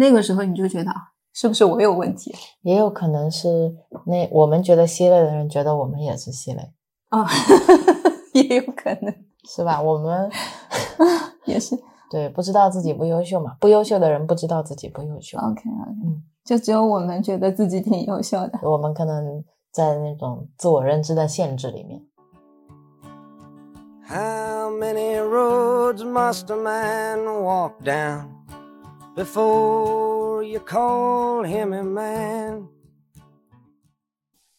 那个时候你就觉得啊，是不是我有问题？也有可能是那我们觉得稀累的人觉得我们也是稀累，哦，也有可能是吧？我们 也是。对，不知道自己不优秀嘛？不优秀的人不知道自己不优秀。OK OK，嗯，就只有我们觉得自己挺优秀的。我们可能在那种自我认知的限制里面。How many roads must a man walk down before you call him a man?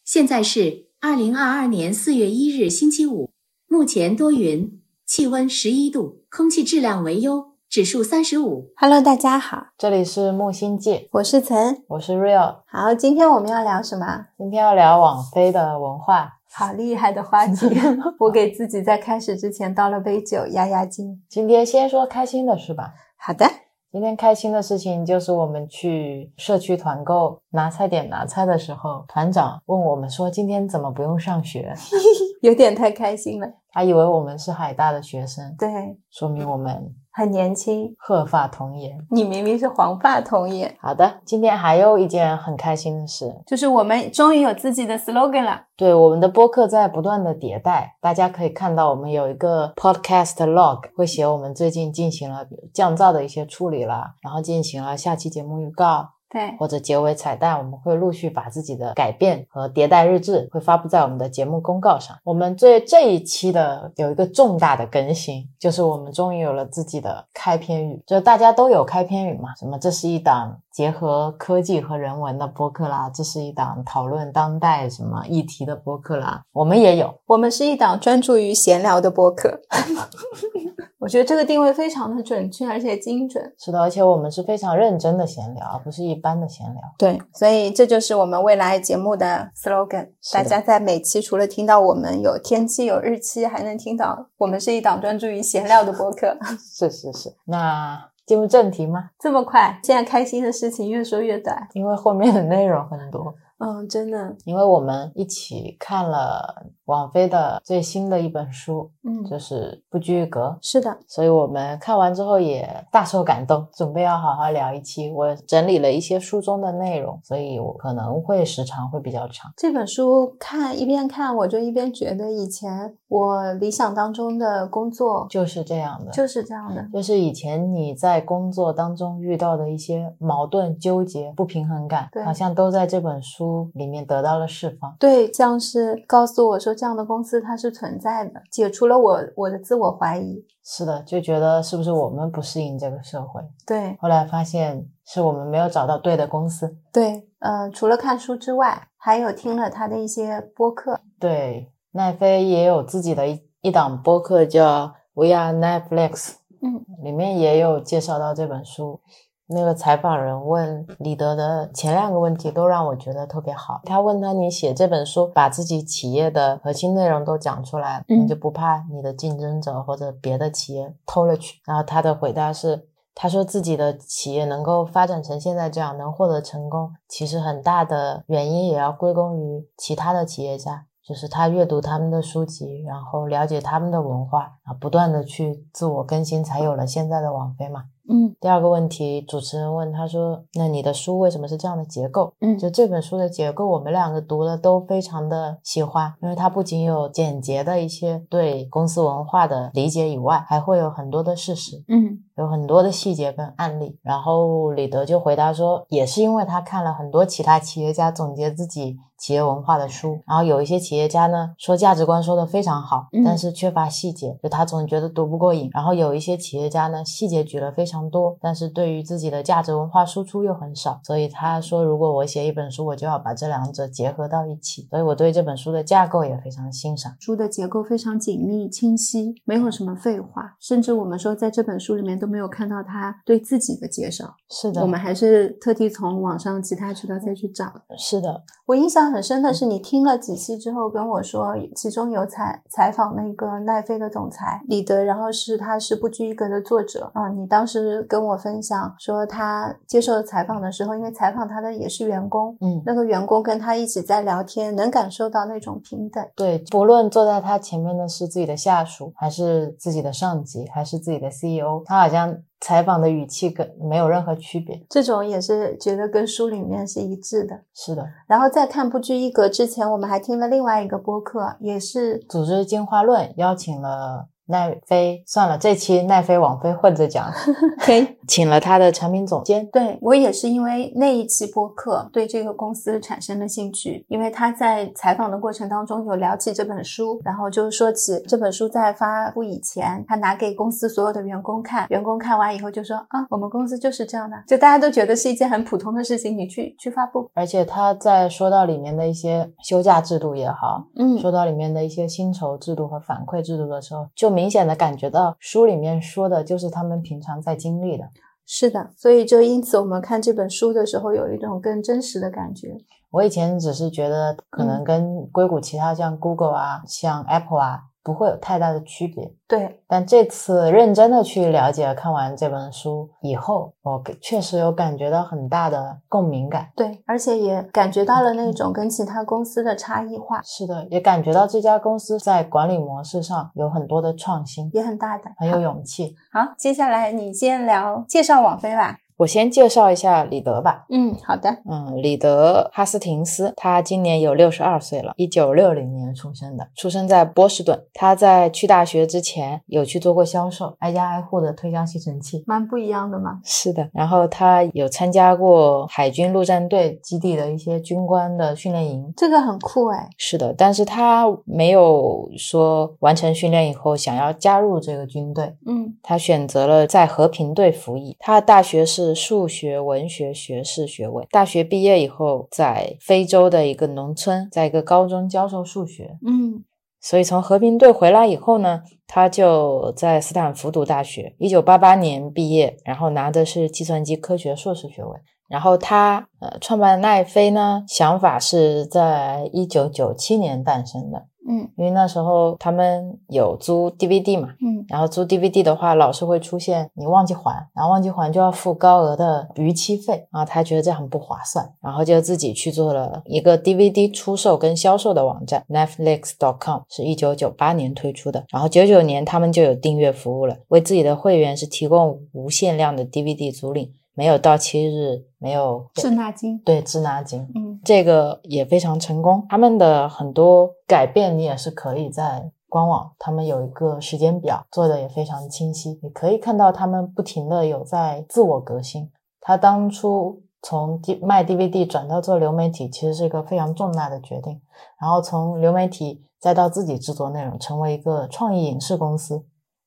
现在是二零二二年四月一日星期五，目前多云，气温十一度，空气质量为优，指数三十五。Hello，大家好，这里是木星界，我是岑。我是 Real。好，今天我们要聊什么？今天要聊网飞的文化。好厉害的话题！我给自己在开始之前倒了杯酒压压惊。今天先说开心的事吧。好的，今天开心的事情就是我们去社区团购拿菜点拿菜的时候，团长问我们说今天怎么不用上学？有点太开心了。他以为我们是海大的学生，对，说明我们很年轻，鹤发童颜。你明明是黄发童颜。好的，今天还有一件很开心的事，就是我们终于有自己的 slogan 了。对，我们的播客在不断的迭代，大家可以看到我们有一个 podcast log，会写我们最近进行了降噪的一些处理了，然后进行了下期节目预告。对，或者结尾彩蛋，我们会陆续把自己的改变和迭代日志会发布在我们的节目公告上。我们最这一期的有一个重大的更新，就是我们终于有了自己的开篇语。就大家都有开篇语嘛？什么这是一档结合科技和人文的播客啦，这是一档讨论当代什么议题的播客啦，我们也有。我们是一档专注于闲聊的播客。我觉得这个定位非常的准确，而且精准。是的，而且我们是非常认真的闲聊，而不是一般的闲聊。对，所以这就是我们未来节目的 slogan。的大家在每期除了听到我们有天气、有日期，还能听到我们是一档专注于闲聊的播客。是是是，那进入正题吗？这么快，现在开心的事情越说越短。因为后面的内容很多。嗯，真的，因为我们一起看了王菲的最新的一本书，嗯，就是《不拘一格》，是的，所以我们看完之后也大受感动，准备要好好聊一期。我整理了一些书中的内容，所以我可能会时长会比较长。这本书看一边看，我就一边觉得以前我理想当中的工作就是这样的，就是这样的。就是以前你在工作当中遇到的一些矛盾、纠结、不平衡感对，好像都在这本书里面得到了释放。对，像是告诉我说这样的公司它是存在的，解除了我我的自我怀疑。是的，就觉得是不是我们不适应这个社会？对后来发现是我们没有找到对的公司。对，呃，除了看书之外，还有听了他的一些播客。对，奈飞也有自己的一一档播客叫 We Are Netflix，嗯，里面也有介绍到这本书。那个采访人问李德的前两个问题都让我觉得特别好。他问他：“你写这本书，把自己企业的核心内容都讲出来，嗯你就不怕你的竞争者或者别的企业偷了去？”然后他的回答是：“他说自己的企业能够发展成现在这样，能获得成功，其实很大的原因也要归功于其他的企业家。”就是他阅读他们的书籍，然后了解他们的文化，啊，不断的去自我更新，才有了现在的网飞嘛。嗯。第二个问题，主持人问他说：“那你的书为什么是这样的结构？”嗯。就这本书的结构，我们两个读了都非常的喜欢，因为它不仅有简洁的一些对公司文化的理解以外，还会有很多的事实，嗯有很多的细节跟案例。然后李德就回答说，也是因为他看了很多其他企业家总结自己企业文化的书，然后有一些企业家呢说价值观说的非常好，嗯但是缺乏细节，就他总觉得读不过瘾。然后有一些企业家呢细节举了非常多，但是对于自己的价值文化输出又很少，所以他说如果我写一本书，我就要把这两者结合到一起。所以我对这本书的架构也非常欣赏。书的结构非常紧密清晰，没有什么废话，甚至我们说在这本书里面都没有看到他对自己的介绍。是的，我们还是特地从网上其他渠道再去找。是的，我印象很深的是，你听了几期之后跟我说，其中有采采访那个奈飞的总裁李德，然后是他是不拘一格的作者啊、你当时跟我分享说，他接受采访的时候，因为采访他的也是员工，嗯。那个员工跟他一起在聊天，能感受到那种平等。对，不论坐在他前面的是自己的下属，还是自己的上级，还是自己的 CEO，他好像采访的语气跟没有任何区别。这种也是觉得跟书里面是一致的。是的，然后在看不拘一格之前，我们还听了另外一个播客，也是组织进化论邀请了。奈飞算了，这期奈飞网飞混着讲，可以请了他的产品总监。对我也是因为那一期播客对这个公司产生了兴趣，因为他在采访的过程当中有聊起这本书，然后就说起这本书在发布以前，他拿给公司所有的员工看，员工看完以后就说啊，我们公司就是这样的，就大家都觉得是一件很普通的事情，你去去发布。而且他在说到里面的一些休假制度也好，嗯说到里面的一些薪酬制度和反馈制度的时候，就明显的感觉到书里面说的就是他们平常在经历的。是的，所以就因此我们看这本书的时候有一种更真实的感觉。我以前只是觉得可能跟硅谷其他像 Google 啊、像 Apple 啊不会有太大的区别，对，但这次认真的去了解，看完这本书以后，我确实有感觉到很大的共鸣感。对，而且也感觉到了那种跟其他公司的差异化，是的，也感觉到这家公司在管理模式上有很多的创新，也很大胆，很有勇气。好，接下来你先聊介绍网飞吧。我先介绍一下李德吧。嗯，好的。嗯，李德哈斯廷斯，他今年有六十二岁了，一九六零年出生的，出生在波士顿。他在去大学之前有去做过销售，挨家挨户的推销吸尘器。蛮不一样的嘛。是的，然后他有参加过海军陆战队基地的一些军官的训练营。这个很酷哎。是的，但是他没有说完成训练以后想要加入这个军队，嗯他选择了在和平队服役。他的大学是数学文学学士学位。大学毕业以后，在非洲的一个农村，在一个高中教授数学。嗯所以从和平队回来以后呢，他就在斯坦福读大学，一九八八年毕业，然后拿的是计算机科学硕士学位。然后他呃创办奈飞呢，想法是在一九九七年诞生的，嗯。因为那时候他们有租 DVD 嘛，嗯。然后租 DVD 的话，老是会出现你忘记还，然后忘记还就要付高额的逾期费啊，他觉得这很不划算，然后就自己去做了一个 DVD 出售跟销售的网站 Netflix.com，是一九九八年推出的，然后九九年他们就有订阅服务了，为自己的会员是提供无限量的 DVD 租赁，没有到期日，没有滞纳金。对滞纳金，嗯这个也非常成功。他们的很多改变，你也是可以在官网，他们有一个时间表，做的也非常清晰。你可以看到他们不停的有在自我革新。他当初从 D 卖 DVD 转到做流媒体，其实是一个非常重大的决定。然后从流媒体再到自己制作内容，成为一个创意影视公司，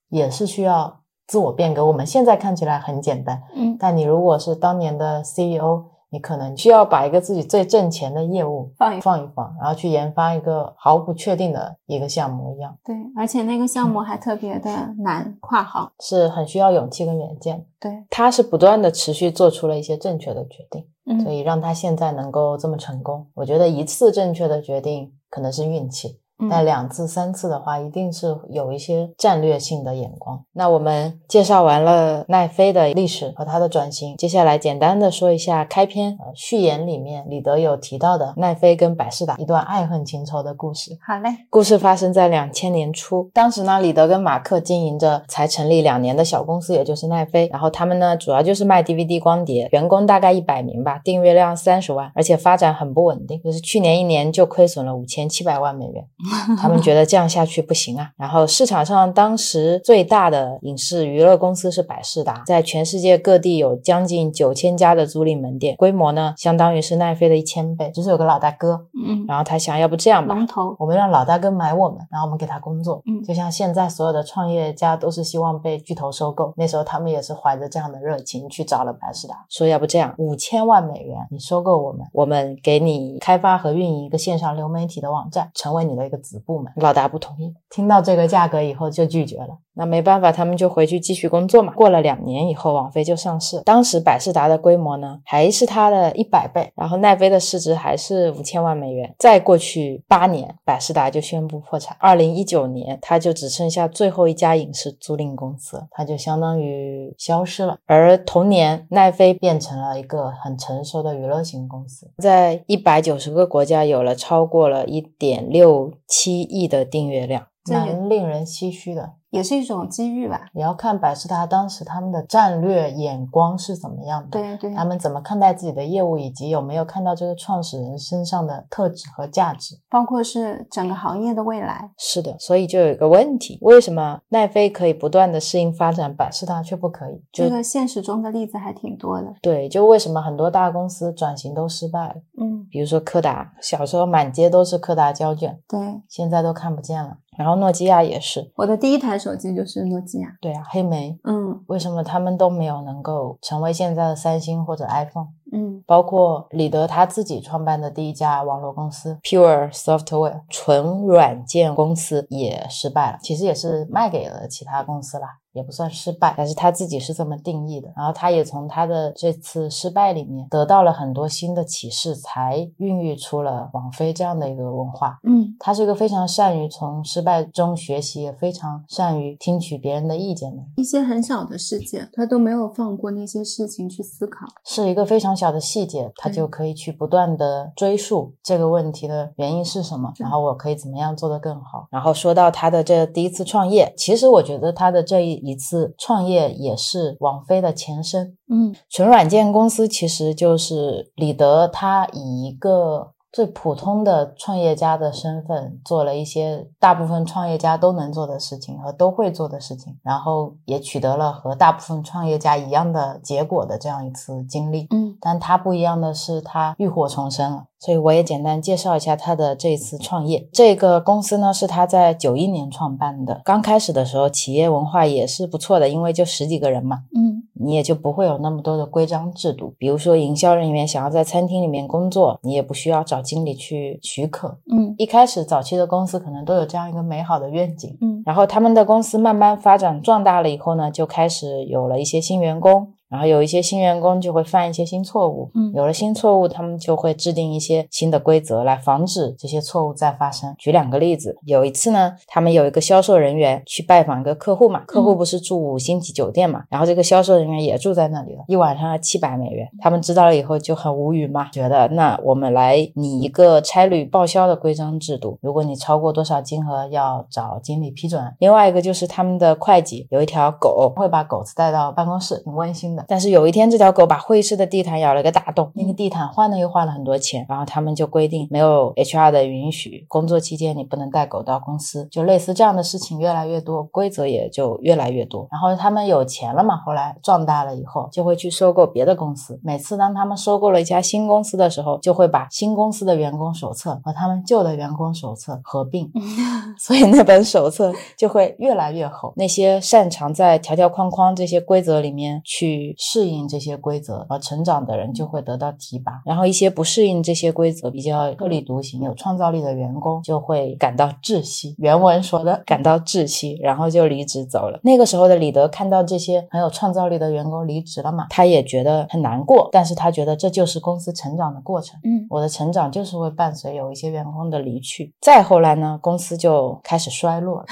也是需要自我变革。我们现在看起来很简单，嗯，但你如果是当年的 CEO，你可能需要把一个自己最挣钱的业务放一放一放，然后去研发一个毫不确定的一个项目一样，对，而且那个项目还特别的难跨行。是很需要勇气跟远见。对，他是不断的持续做出了一些正确的决定，所嗯以让他现在能够这么成功。我觉得一次正确的决定可能是运气，但嗯两次、三次的话，一定是有一些战略性的眼光。那我们介绍完了奈飞的历史和它的转型，接下来简单的说一下开篇呃序言里面李德有提到的奈飞跟百事达一段爱恨情仇的故事。好嘞。故事发生在两千年初，当时呢，李德跟马克经营着才成立两年的小公司，也就是奈飞。然后他们呢，主要就是卖 DVD 光碟，员工大概一百名吧，订阅量三十万，而且发展很不稳定，就是去年一年就亏损了五千七百万美元。他们觉得这样下去不行啊。然后市场上当时最大的影视娱乐公司是百事达，在全世界各地有将近九千家的租赁门店，规模呢相当于是奈飞的一千倍。就是有个老大哥，嗯，然后他想要不这样吧，龙头。我们让老大哥买我们，然后我们给他工作。嗯就像现在所有的创业家都是希望被巨头收购，那时候他们也是怀着这样的热情去找了百事达，说要不这样，五千万美元你收购我们，我们给你开发和运营一个线上流媒体的网站，成为你的一个子部门。老大不同意，听到这个价格以后就拒绝了。那没办法，他们就回去继续工作嘛。过了两年以后，网飞就上市。当时百事达的规模呢，还是它的一百倍，然后奈飞的市值还是五千万美元。再过去八年，百事达就宣布破产。二零一九年，它就只剩下最后一家影视租赁公司，它就相当于消失了。而同年，奈飞变成了一个很成熟的娱乐型公司，在一百九十个国家有了超过了一点六七亿的订阅量。蛮令人唏嘘的。也是一种机遇吧。也要看百事达当时他们的战略眼光是怎么样的，对对，他们怎么看待自己的业务，以及有没有看到这个创始人身上的特质和价值。包括是整个行业的未来。是的，所以就有一个问题：为什么奈飞可以不断的适应发展，百事达却不可以？这个现实中的例子还挺多的。对，就为什么很多大公司转型都失败了？嗯，比如说柯达，小时候满街都是柯达胶卷，对，现在都看不见了。然后诺基亚也是，我的第一台手机就是诺基亚。对啊，黑莓，嗯为什么他们都没有能够成为现在的三星或者 iPhone？嗯包括李德他自己创办的第一家网络公司 Pure Software 纯软件公司也失败了，其实也是卖给了其他公司啦，也不算失败，但是他自己是这么定义的。然后他也从他的这次失败里面得到了很多新的启示，才孕育出了网飞这样的一个文化。嗯他是一个非常善于从失败中学习，也非常善于听取别人的意见的人。一些很小的事件，他都没有放过那些事情去思考。是一个非常小的细节，他就可以去不断的追溯这个问题的原因是什么，然后我可以怎么样做得更好。然后说到他的这第一次创业，其实我觉得他的这一次创业也是网飞的前身。嗯纯软件公司其实就是李德他以一个最普通的创业家的身份，做了一些大部分创业家都能做的事情和都会做的事情，然后也取得了和大部分创业家一样的结果的这样一次经历。嗯但他不一样的是，他浴火重生了。所以我也简单介绍一下他的这一次创业。这个公司呢是他在九一年创办的，刚开始的时候企业文化也是不错的，因为就十几个人嘛，嗯你也就不会有那么多的规章制度。比如说营销人员想要在餐厅里面工作，你也不需要找经理去许可。嗯一开始早期的公司可能都有这样一个美好的愿景，嗯然后他们的公司慢慢发展壮大了以后呢，就开始有了一些新员工。然后有一些新员工就会犯一些新错误，嗯有了新错误，他们就会制定一些新的规则来防止这些错误再发生。举两个例子，有一次呢，他们有一个销售人员去拜访一个客户嘛，客户不是住五星级酒店嘛，然后这个销售人员也住在那里了，一晚上要七百美元。他们知道了以后就很无语嘛，觉得那我们来拟一个差旅报销的规章制度，如果你超过多少金额要找经理批准。另外一个就是他们的会计有一条狗，会把狗子带到办公室，挺温馨的。但是有一天，这条狗把会议室的地毯咬了个大洞，那个地毯换了又换了很多钱，然后他们就规定没有 HR 的允许，工作期间你不能带狗到公司，就类似这样的事情越来越多，规则也就越来越多。然后他们有钱了嘛，后来壮大了以后，就会去收购别的公司。每次当他们收购了一家新公司的时候，就会把新公司的员工手册和他们旧的员工手册合并，所以那本手册就会越来越厚。那些擅长在条条框框这些规则里面去适应这些规则而成长的人，就会得到提拔。然后一些不适应这些规则、比较特立独行、有创造力的员工，就会感到窒息。原文说的感到窒息，然后就离职走了。那个时候的李德看到这些很有创造力的员工离职了嘛，他也觉得很难过，但是他觉得这就是公司成长的过程。嗯我的成长就是会伴随有一些员工的离去。再后来呢，公司就开始衰落了，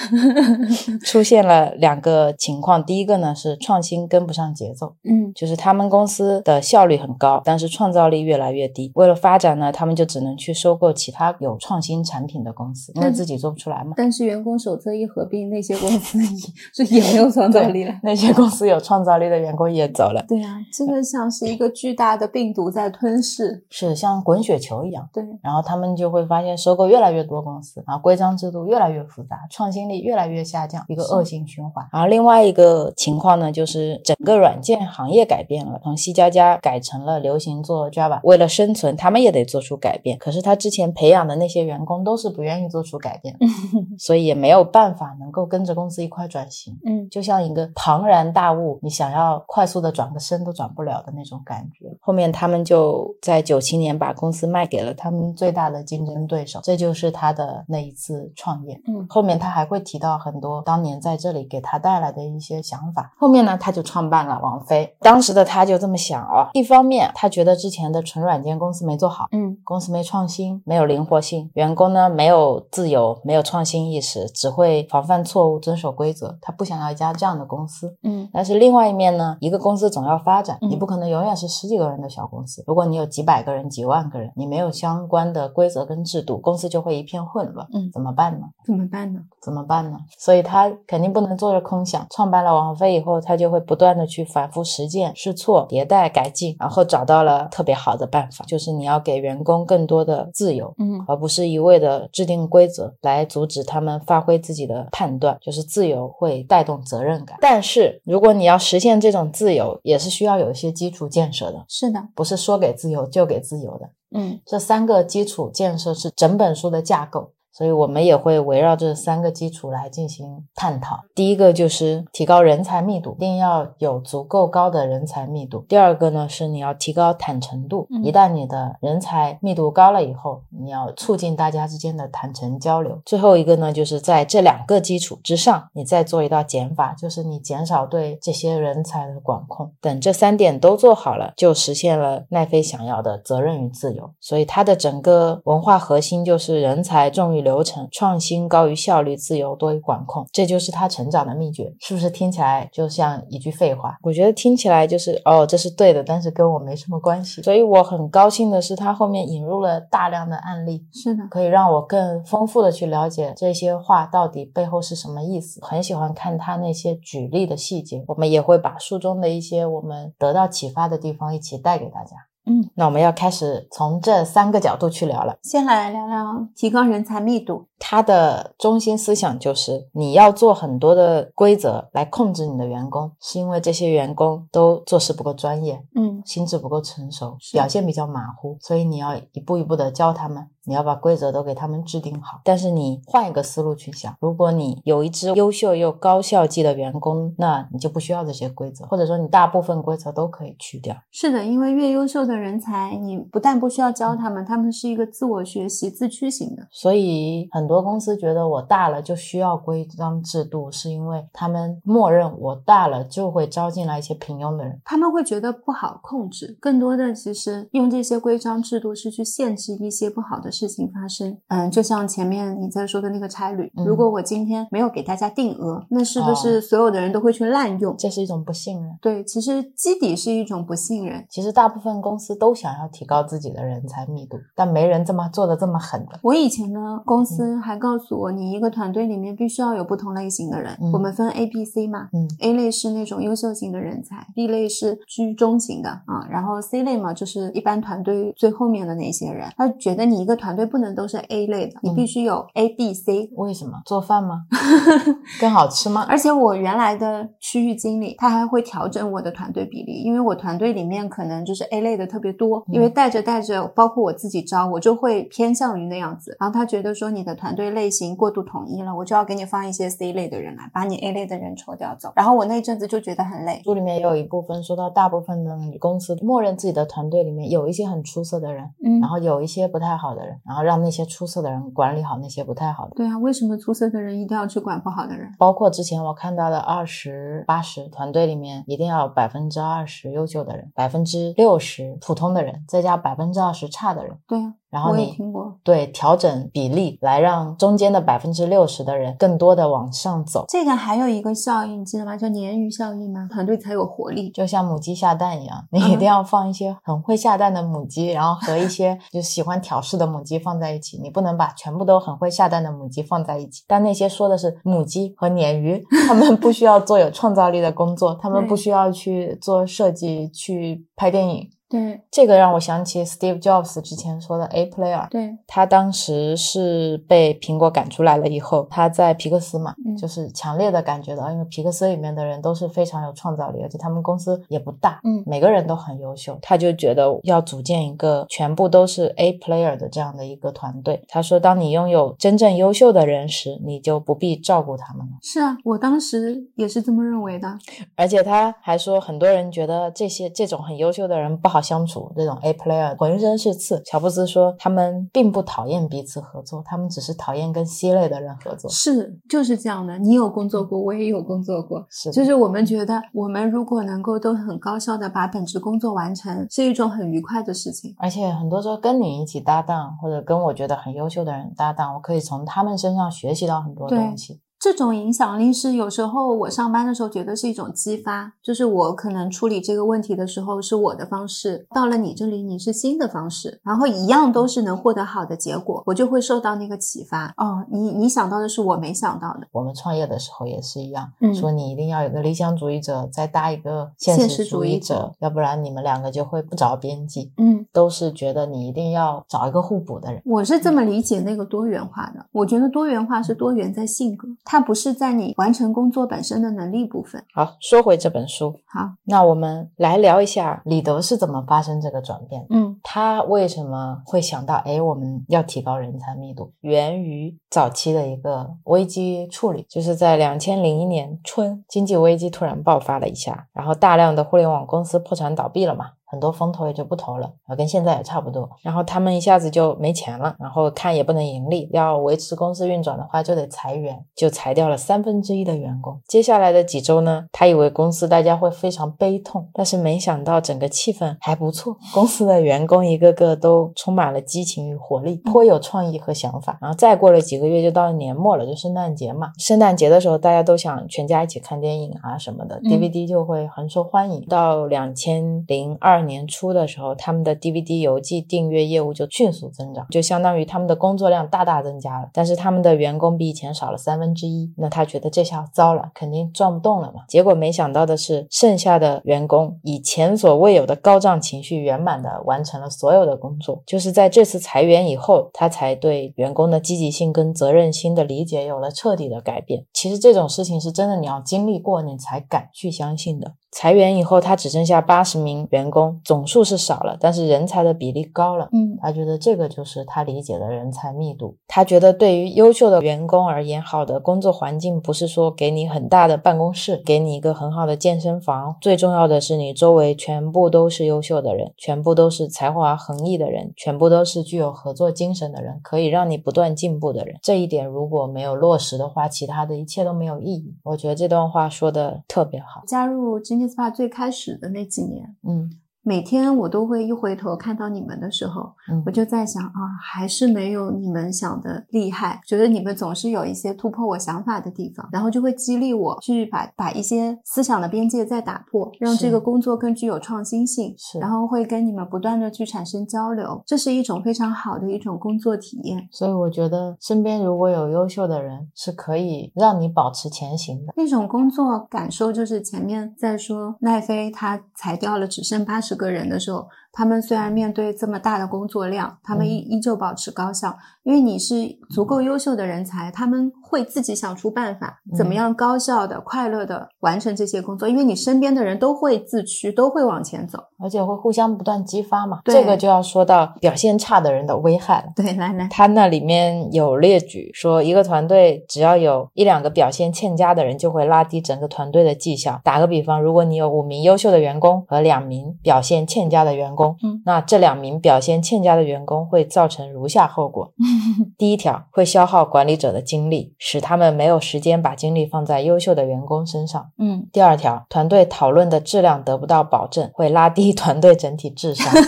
出现了两个情况。第一个呢是创新跟不上节奏，嗯就是他们公司的效率很高，但是创造力越来越低。为了发展呢，他们就只能去收购其他有创新产品的公司，因为自己做不出来嘛。但是员工手册一合并，那些公司也 是也没有创造力了。那些公司有创造力的员工也走了，对啊，真的像是一个巨大的病毒在吞噬。是像滚雪球一样。对，然后他们就会发现收购越来越多公司，然后规章制度越来越复杂，创新力越来越下降，一个恶性循环。然后另外一个情况呢，就是整个软件行业改变了，从 C 加加改成了流行做 Java，为了生存，他们也得做出改变。可是他之前培养的那些员工都是不愿意做出改变的，所以也没有办法能够跟着公司一块转型。嗯就像一个庞然大物，你想要快速的转个身都转不了的那种感觉。后面他们就在九七年把公司卖给了他们最大的竞争对手，这就是他的那一次创业。嗯后面他还会提到很多当年在这里给他带来的一些想法。后面呢，他就创办了网飞。为当时的他就这么想啊、一方面他觉得之前的纯软件公司没做好，嗯公司没创新，没有灵活性，员工呢没有自由，没有创新意识，只会防范错误、遵守规则。他不想要一家这样的公司。嗯但是另外一面呢，一个公司总要发展，嗯你不可能永远是十几个人的小公司。如果你有几百个人、几万个人，你没有相关的规则跟制度，公司就会一片混乱。嗯怎么办呢？怎么办呢？怎么办呢？所以他肯定不能坐着空想。创办了王菲以后，他就会不断的去反复实践、试错、迭代、改进，然后找到了特别好的办法，就是你要给员工更多的自由。嗯而不是一味的制定规则来阻止他们发挥自己的判断，就是自由会带动责任感。但是如果你要实现这种自由，也是需要有一些基础建设的，是的，不是说给自由就给自由的。嗯这三个基础建设是整本书的架构。所以我们也会围绕这三个基础来进行探讨。第一个就是提高人才密度，一定要有足够高的人才密度。第二个呢是你要提高坦诚度，嗯一旦你的人才密度高了以后，你要促进大家之间的坦诚交流。最后一个呢就是在这两个基础之上，你再做一道减法，就是你减少对这些人才的管控。等这三点都做好了，就实现了奈飞想要的责任与自由。所以它的整个文化核心就是人才重于流程，创新高于效率，自由多于管控，这就是他成长的秘诀。是不是听起来就像一句废话？我觉得听起来就是哦，这是对的，但是跟我没什么关系。所以我很高兴的是，他后面引入了大量的案例，是的，可以让我更丰富的去了解这些话到底背后是什么意思。很喜欢看他那些举例的细节，我们也会把书中的一些我们得到启发的地方一起带给大家。嗯，那我们要开始从这三个角度去聊了。先来聊聊提高人才密度。它的中心思想就是你要做很多的规则来控制你的员工，是因为这些员工都做事不够专业，嗯心智不够成熟，表现比较马虎，所以你要一步一步的教他们，你要把规则都给他们制定好。但是你换一个思路去想，如果你有一支优秀又高效绩的员工，那你就不需要这些规则，或者说你大部分规则都可以去掉。是的，因为越优秀的人才，你不但不需要教他们，他们是一个自我学习、自驱型的。所以很多公司觉得我大了就需要规章制度，是因为他们默认我大了就会招进来一些平庸的人。他们会觉得不好控制，更多的其实用这些规章制度是去限制一些不好的事情发生。嗯，就像前面你在说的那个差旅，嗯如果我今天没有给大家定额，那是不是所有的人都会去滥用？这是一种不信任。对，其实基底是一种不信任。其实大部分公司都想要提高自己的人才密度，但没人这么做的这么狠的。我以前呢，公司还告诉我，你一个团队里面必须要有不同类型的人。嗯我们分 A、B、C 嘛。嗯 A 类是那种优秀型的人才，B 类是居中型的啊，然后 C 类嘛，就是一般团队最后面的那些人。他觉得你一个团队不能都是 A 类的，你嗯必须有 A、B、C。为什么做饭吗？更好吃吗？而且我原来的区域经理，他还会调整我的团队比例，因为我团队里面可能就是 A 类的特别多，因为带着带着，包括我自己招，我就会偏向于那样子。然后他觉得说你的团队类型过度统一了，我就要给你放一些 C 类的人来，把你 A 类的人抽掉走。然后我那阵子就觉得很累。书里面也有一部分说到，大部分的公司默认自己的团队里面有一些很出色的人，嗯然后有一些不太好的人，然后让那些出色的人管理好那些不太好的。对啊，为什么出色的人一定要去管不好的人？包括之前我看到的二十八十团队里面，一定要有百分之二十优秀的人，百分之六十普通的人，再加百分之二十差的人。对啊，我也然后你听过。对调整比例，来让中间的百分之六十的人更多的往上走，这个还有一个效应，你记得吗？叫鲶鱼效应吗？团队才有活力。就像母鸡下蛋一样，你嗯一定要放一些很会下蛋的母鸡，然后和一些 就喜欢挑事的母鸡放在一起。你不能把全部都很会下蛋的母鸡放在一起。但那些说的是母鸡和鲶鱼，他们不需要做有创造力的工作，他们不需要去做设计、去拍电影。对这个让我想起 Steve Jobs 之前说的 A player。对，他当时是被苹果赶出来了以后，他在皮克斯嘛，嗯就是强烈的感觉到，因为皮克斯里面的人都是非常有创造力，而且他们公司也不大，嗯每个人都很优秀，他就觉得要组建一个全部都是 A player 的这样的一个团队。他说，当你拥有真正优秀的人时，你就不必照顾他们了。是啊，我当时也是这么认为的。而且他还说，很多人觉得这些这种很优秀的人不好相处，这种 A player 浑身是刺。乔布斯说，他们并不讨厌彼此合作，他们只是讨厌跟 C 类的人合作。是，就是这样的。你有工作过，我也有工作过，是，就是我们觉得，我们如果能够都很高效的把本职工作完成，是一种很愉快的事情。而且很多时候跟你一起搭档，或者跟我觉得很优秀的人搭档，我可以从他们身上学习到很多东西。这种影响力是有时候我上班的时候觉得是一种激发，就是我可能处理这个问题的时候是我的方式，到了你这里你是新的方式，然后一样都是能获得好的结果，我就会受到那个启发。哦，你你想到的是我没想到的，我们创业的时候也是一样，嗯说你一定要有个理想主义者，再搭一个现现实主义者，要不然你们两个就会不着边际。嗯。都是觉得你一定要找一个互补的人。我是这么理解那个多元化的。我觉得多元化是多元在性格，它不是在你完成工作本身的能力部分。好，说回这本书，好，那我们来聊一下李德是怎么发生这个转变的。嗯他为什么会想到，哎，我们要提高人才密度？源于早期的一个危机处理，就是在两千零一年春，经济危机突然爆发了一下，然后大量的互联网公司破产倒闭了嘛。很多风投也就不投了，啊，跟现在也差不多。然后他们一下子就没钱了，然后看也不能盈利，要维持公司运转的话就得裁员，就裁掉了三分之一的员工。接下来的几周呢，他以为公司大家会非常悲痛，但是没想到整个气氛还不错，公司的员工一个个都充满了激情与活力，颇有创意和想法。然后再过了几个月，就到了年末了，就圣诞节嘛。圣诞节的时候，大家都想全家一起看电影啊什么的、嗯 d v d 就会很受欢迎。到两千零二年初的时候，他们的 DVD 邮寄订阅业务就迅速增长，就相当于他们的工作量大大增加了。但是他们的员工比以前少了三分之一，那他觉得这下糟了，肯定转不动了嘛。结果没想到的是，剩下的员工以前所未有的高涨情绪，圆满的完成了所有的工作。就是在这次裁员以后，他才对员工的积极性跟责任心的理解有了彻底的改变。其实这种事情是真的，你要经历过，你才敢去相信的。裁员以后，他只剩下八十名员工，总数是少了，但是人才的比例高了。嗯他觉得这个就是他理解的人才密度。他觉得对于优秀的员工而言，好的工作环境不是说给你很大的办公室，给你一个很好的健身房，最重要的是你周围全部都是优秀的人，全部都是才华横溢的人，全部都是具有合作精神的人，可以让你不断进步的人。这一点如果没有落实的话，其他的一切都没有意义。我觉得这段话说的特别好。加入 Genius Spa 最开始的那几年，嗯。每天我都会一回头看到你们的时候，嗯我就在想啊，还是没有你们想的厉害。觉得你们总是有一些突破我想法的地方，然后就会激励我去把把一些思想的边界再打破，让这个工作更具有创新性。是然后会跟你们不断的去产生交流，这是一种非常好的一种工作体验。所以我觉得身边如果有优秀的人，是可以让你保持前行的。那种工作感受，就是前面在说奈飞他裁掉了只剩八十个人的时候，他们虽然面对这么大的工作量，他们依依旧保持高效，因为你是足够优秀的人才，他们会自己想出办法，怎么样高效的、快乐的完成这些工作，因为你身边的人都会自驱，都会往前走。而且会互相不断激发嘛。对这个就要说到表现差的人的危害了。对，来来，他那里面有列举说，一个团队只要有一两个表现欠佳的人，就会拉低整个团队的绩效。打个比方，如果你有五名优秀的员工和两名表现欠佳的员工，嗯那这两名表现欠佳的员工会造成如下后果：第一条，会消耗管理者的精力，使他们没有时间把精力放在优秀的员工身上。嗯，第二条，团队讨论的质量得不到保证，会拉低 团队整体智商。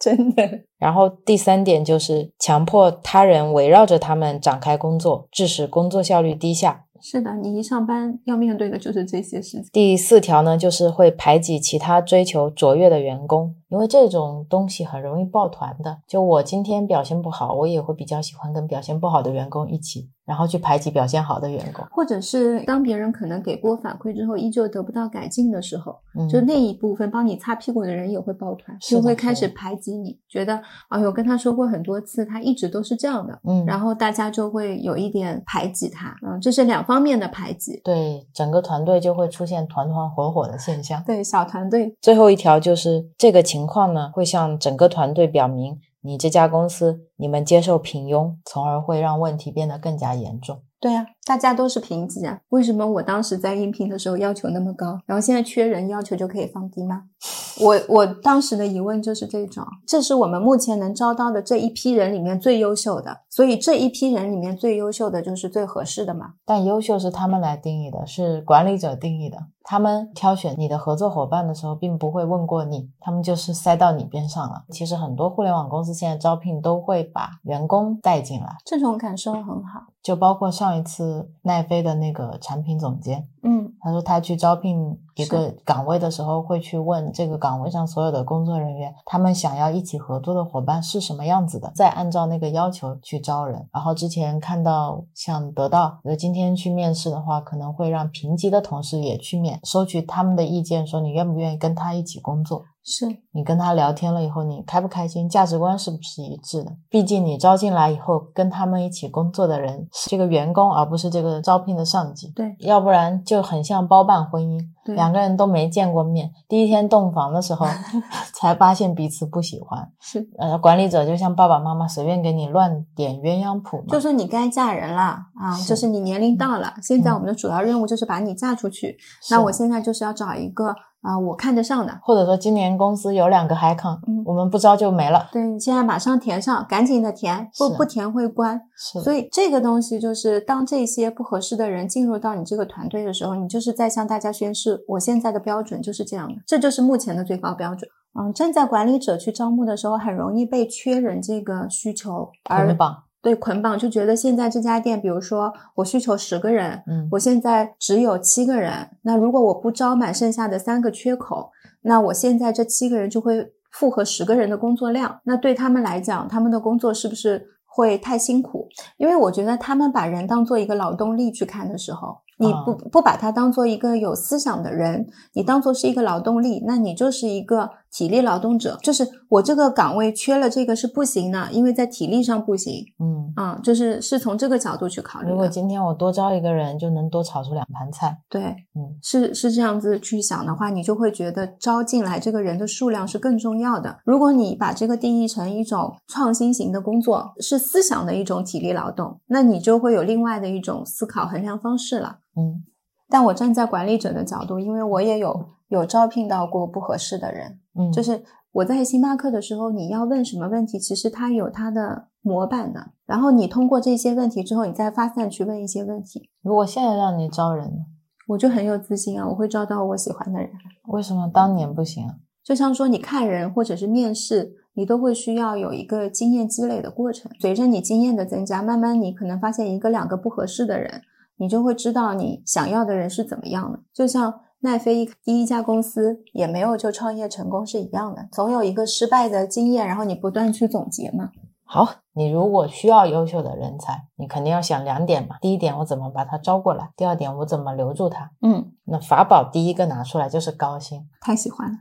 真的，然后第三点就是强迫他人围绕着他们展开工作，致使工作效率低下。是的，你一上班要面对的就是这些事情。第四条呢，就是会排挤其他追求卓越的员工，因为这种东西很容易抱团的。就我今天表现不好，我也会比较喜欢跟表现不好的员工一起，然后去排挤表现好的员工。或者是当别人可能给过反馈之后，依旧得不到改进的时候，嗯，就那一部分帮你擦屁股的人也会抱团，就会开始排挤你，觉得哎呦，跟他说过很多次，他一直都是这样的，嗯，然后大家就会有一点排挤他，嗯，这是两方面的排挤。对整个团队就会出现团团伙伙的现象。对小团队，最后一条就是这个情况呢，会向整个团队表明，你这家公司你们接受平庸，从而会让问题变得更加严重。对啊，大家都是平级啊，为什么我当时在应聘的时候要求那么高，然后现在缺人要求就可以放低吗？我我当时的疑问就是这种，这是我们目前能招到的这一批人里面最优秀的，所以这一批人里面最优秀的就是最合适的嘛。但优秀是他们来定义的，是管理者定义的。他们挑选你的合作伙伴的时候，并不会问过你，他们就是塞到你边上了。其实很多互联网公司现在招聘都会把员工带进来，这种感受很好。就包括上一次奈飞的那个产品总监，嗯他说他去招聘一个岗位的时候，会去问这个岗位上所有的工作人员，他们想要一起合作的伙伴是什么样子的，再按照那个要求去招人。然后之前看到像得到，呃，今天去面试的话，可能会让评级的同事也去面，收取他们的意见，说你愿不愿意跟他一起工作。是你跟他聊天了以后，你开不开心，价值观是不是一致的？毕竟你招进来以后，跟他们一起工作的人是这个员工，而不是这个招聘的上级。对要不然就很像包办婚姻，对两个人都没见过面，第一天洞房的时候 才发现彼此不喜欢。是，呃，管理者就像爸爸妈妈随便给你乱点鸳鸯谱嘛，就说你该嫁人了啊，是就是你年龄到了，现在嗯我们的主要任务就是把你嫁出去。是那我现在就是要找一个啊、我看得上的，或者说今年公司有两个海康，嗯我们不招就没了。对你现在马上填上，赶紧的填，不不填会关。是，所以这个东西就是，当这些不合适的人进入到你这个团队的时候，你就是在向大家宣誓，我现在的标准就是这样的，这就是目前的最高标准。嗯，站在管理者去招募的时候，很容易被缺人这个需求而捆绑。对捆绑，就觉得现在这家店，比如说我需求十个人，嗯我现在只有七个人，那如果我不招满剩下的三个缺口，那我现在这七个人就会负荷十个人的工作量，那对他们来讲，他们的工作是不是会太辛苦？因为我觉得他们把人当做一个劳动力去看的时候，你不啊不把他当做一个有思想的人，你当做是一个劳动力，那你就是一个体力劳动者。就是我这个岗位缺了这个是不行的，因为在体力上不行。嗯，啊、就是是从这个角度去考虑如果。今天我多招一个人，就能多炒出两盘菜。对，嗯，是是这样子去想的话，你就会觉得招进来这个人的数量是更重要的。如果你把这个定义成一种创新型的工作，是思想的一种体力劳动，那你就会有另外的一种思考衡量方式了。嗯但我站在管理者的角度，因为我也有有招聘到过不合适的人，嗯，就是我在星巴克的时候，你要问什么问题，其实它有它的模板的。然后你通过这些问题之后，你再发散去问一些问题，如果现在让你招人呢，我就很有自信啊，我会招到我喜欢的人。为什么当年不行啊？就像说你看人或者是面试，你都会需要有一个经验积累的过程。随着你经验的增加，慢慢你可能发现一个两个不合适的人，你就会知道你想要的人是怎么样的。就像奈飞一第一家公司也没有就创业成功是一样的，总有一个失败的经验，然后你不断去总结嘛。好，你如果需要优秀的人才，你肯定要想两点嘛。第一点，我怎么把他招过来；第二点，我怎么留住他。嗯，那法宝第一个拿出来就是高薪。太喜欢了，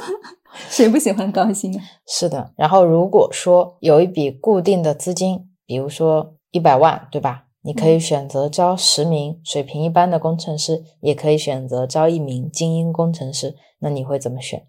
谁不喜欢高薪啊？是的，然后如果说有一笔固定的资金，比如说一百万，对吧？你可以选择招十名水平一般的工程师，也可以选择招一名精英工程师。那你会怎么选？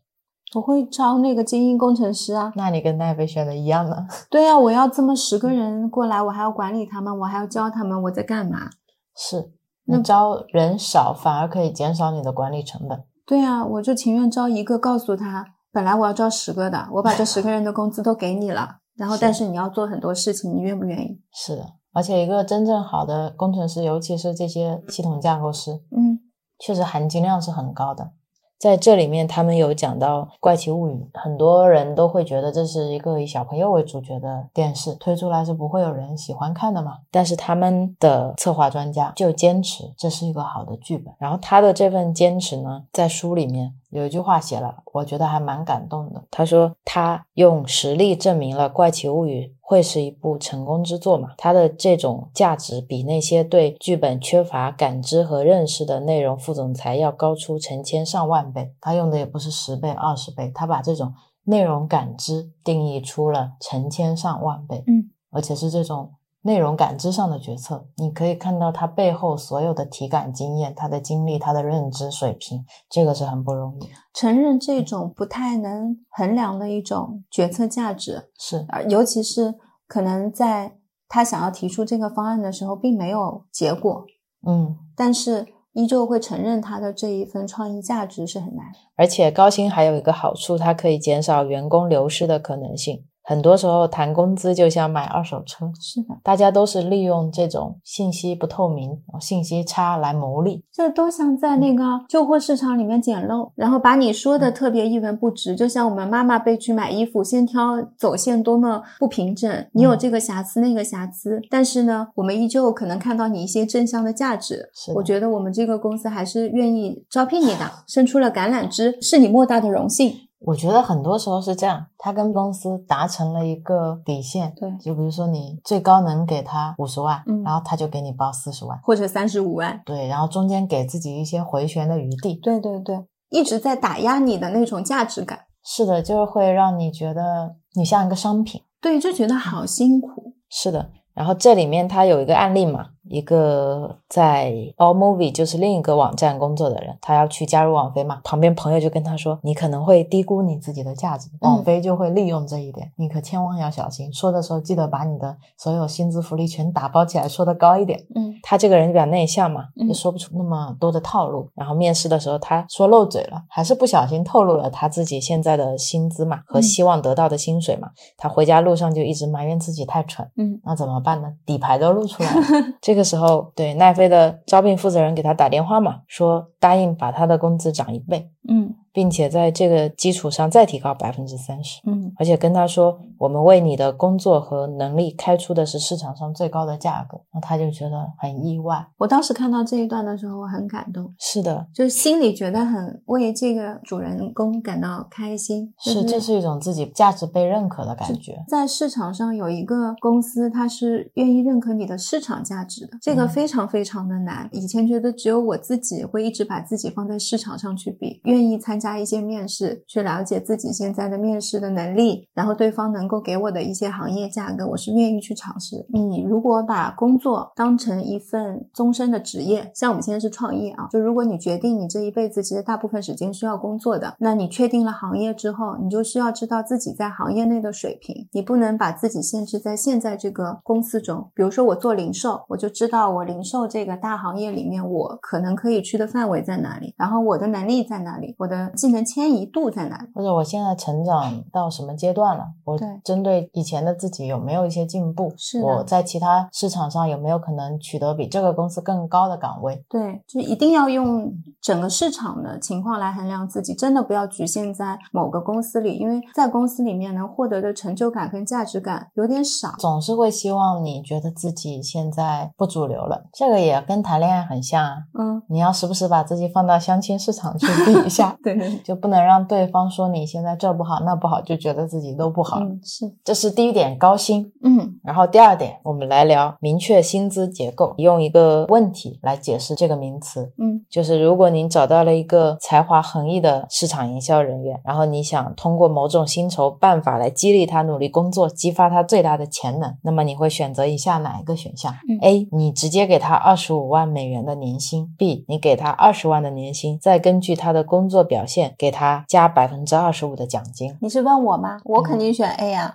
我会招那个精英工程师啊。那你跟奈飞选的一样呢？对啊，我要这么十个人过来，我还要管理他们，我还要教他们，我在干嘛？是，那你招人少反而可以减少你的管理成本。对啊，我就情愿招一个，告诉他，本来我要招十个的，我把这十个人的工资都给你了，然后 但是你要做很多事情，你愿不愿意？是的，而且一个真正好的工程师，尤其是这些系统架构师，嗯确实含金量是很高的。在这里面，他们有讲到《怪奇物语》，很多人都会觉得这是一个以小朋友为主角的电视，推出来是不会有人喜欢看的嘛。但是他们的策划专家就坚持这是一个好的剧本，然后他的这份坚持呢，在书里面有一句话写了，我觉得还蛮感动的。他说他用实力证明了《怪奇物语》会是一部成功之作嘛，他的这种价值比那些对剧本缺乏感知和认识的内容副总裁要高出成千上万倍。他用的也不是十倍、二十倍，他把这种内容感知定义出了成千上万倍，嗯，而且是这种内容感知上的决策，你可以看到他背后所有的体感经验、他的经历、他的认知水平，这个是很不容易。承认这种不太能衡量的一种决策价值，是，而尤其是可能在他想要提出这个方案的时候，并没有结果，嗯但是依旧会承认他的这一份创意价值是很难。而且高薪还有一个好处，它可以减少员工流失的可能性。很多时候谈工资就像买二手车，是的，大家都是利用这种信息不透明、信息差来牟利。这都像在那个旧货市场里面捡漏，然后把你说的特别一文不值。就像我们妈妈被去买衣服，先挑走线多么不平整，你有这个瑕疵那个瑕疵，但是呢，我们依旧可能看到你一些正向的价值。是我觉得我们这个公司还是愿意招聘你的，伸出了橄榄枝，是你莫大的荣幸。我觉得很多时候是这样，他跟公司达成了一个底线，对就比如说你最高能给他五十万，嗯然后他就给你报四十万，或者三十五万，对，然后中间给自己一些回旋的余地。对对对，一直在打压你的那种价值感，是的，就是会让你觉得你像一个商品。对，就觉得好辛苦。是的，然后这里面他有一个案例嘛，一个在 All Movie 就是另一个网站工作的人，他要去加入网飞嘛，旁边朋友就跟他说，你可能会低估你自己的价值，网飞就会利用这一点，你可千万要小心。说的时候记得把你的所有薪资福利全打包起来，说的高一点。嗯他这个人比较内向嘛，嗯也说不出那么多的套路。然后面试的时候，他说漏嘴了，还是不小心透露了他自己现在的薪资嘛和嗯希望得到的薪水嘛。他回家路上就一直埋怨自己太蠢。嗯那怎么办呢？底牌都露出来了。这个时候，对奈飞的招聘负责人给他打电话嘛，说答应把他的工资涨一倍，嗯。并且在这个基础上再提高百分之三十。嗯而且跟他说，我们为你的工作和能力开出的是市场上最高的价格，那他就觉得很意外。我当时看到这一段的时候，我很感动。是的，就是心里觉得很为这个主人公感到开心，是，这是一种自己价值被认可的感觉。在市场上有一个公司，它是愿意认可你的市场价值的，这个嗯非常非常的难。以前觉得只有我自己会一直把自己放在市场上去比，愿意参加加一些面试，去了解自己现在的面试的能力，然后对方能够给我的一些行业价格，我是愿意去尝试。你如果把工作当成一份终身的职业，像我们现在是创业啊，就如果你决定你这一辈子其实大部分时间需要工作的，那你确定了行业之后，你就需要知道自己在行业内的水平，你不能把自己限制在现在这个公司中。比如说我做零售，我就知道我零售这个大行业里面我可能可以去的范围在哪里，然后我的能力在哪里，我的技能迁移度在哪里。或者我现在成长到什么阶段了？我针对以前的自己有没有一些进步？是我在其他市场上有没有可能取得比这个公司更高的岗位？对，就一定要用整个市场的情况来衡量自己，真的不要局限在某个公司里，因为在公司里面能获得的成就感跟价值感有点少。总是会希望你觉得自己现在不主流了，这个也跟谈恋爱很像啊。嗯，你要时不时把自己放到相亲市场去比一下，对对，就不能让对方说你现在这不好那不好，就觉得自己都不好。嗯是，这是第一点，高薪。嗯然后第二点，我们来聊明确薪资结构，用一个问题来解释这个名词。嗯就是如果您找到了一个才华横溢的市场营销人员，然后你想通过某种薪酬办法来激励他努力工作，激发他最大的潜能，那么你会选择以下哪一个选项、嗯 a 你直接给他二十五万美元的年薪；B 你给他二十万的年薪，再根据他的工作表现给他加百分之二十五的奖金。你是问我吗？我肯定选 A 啊。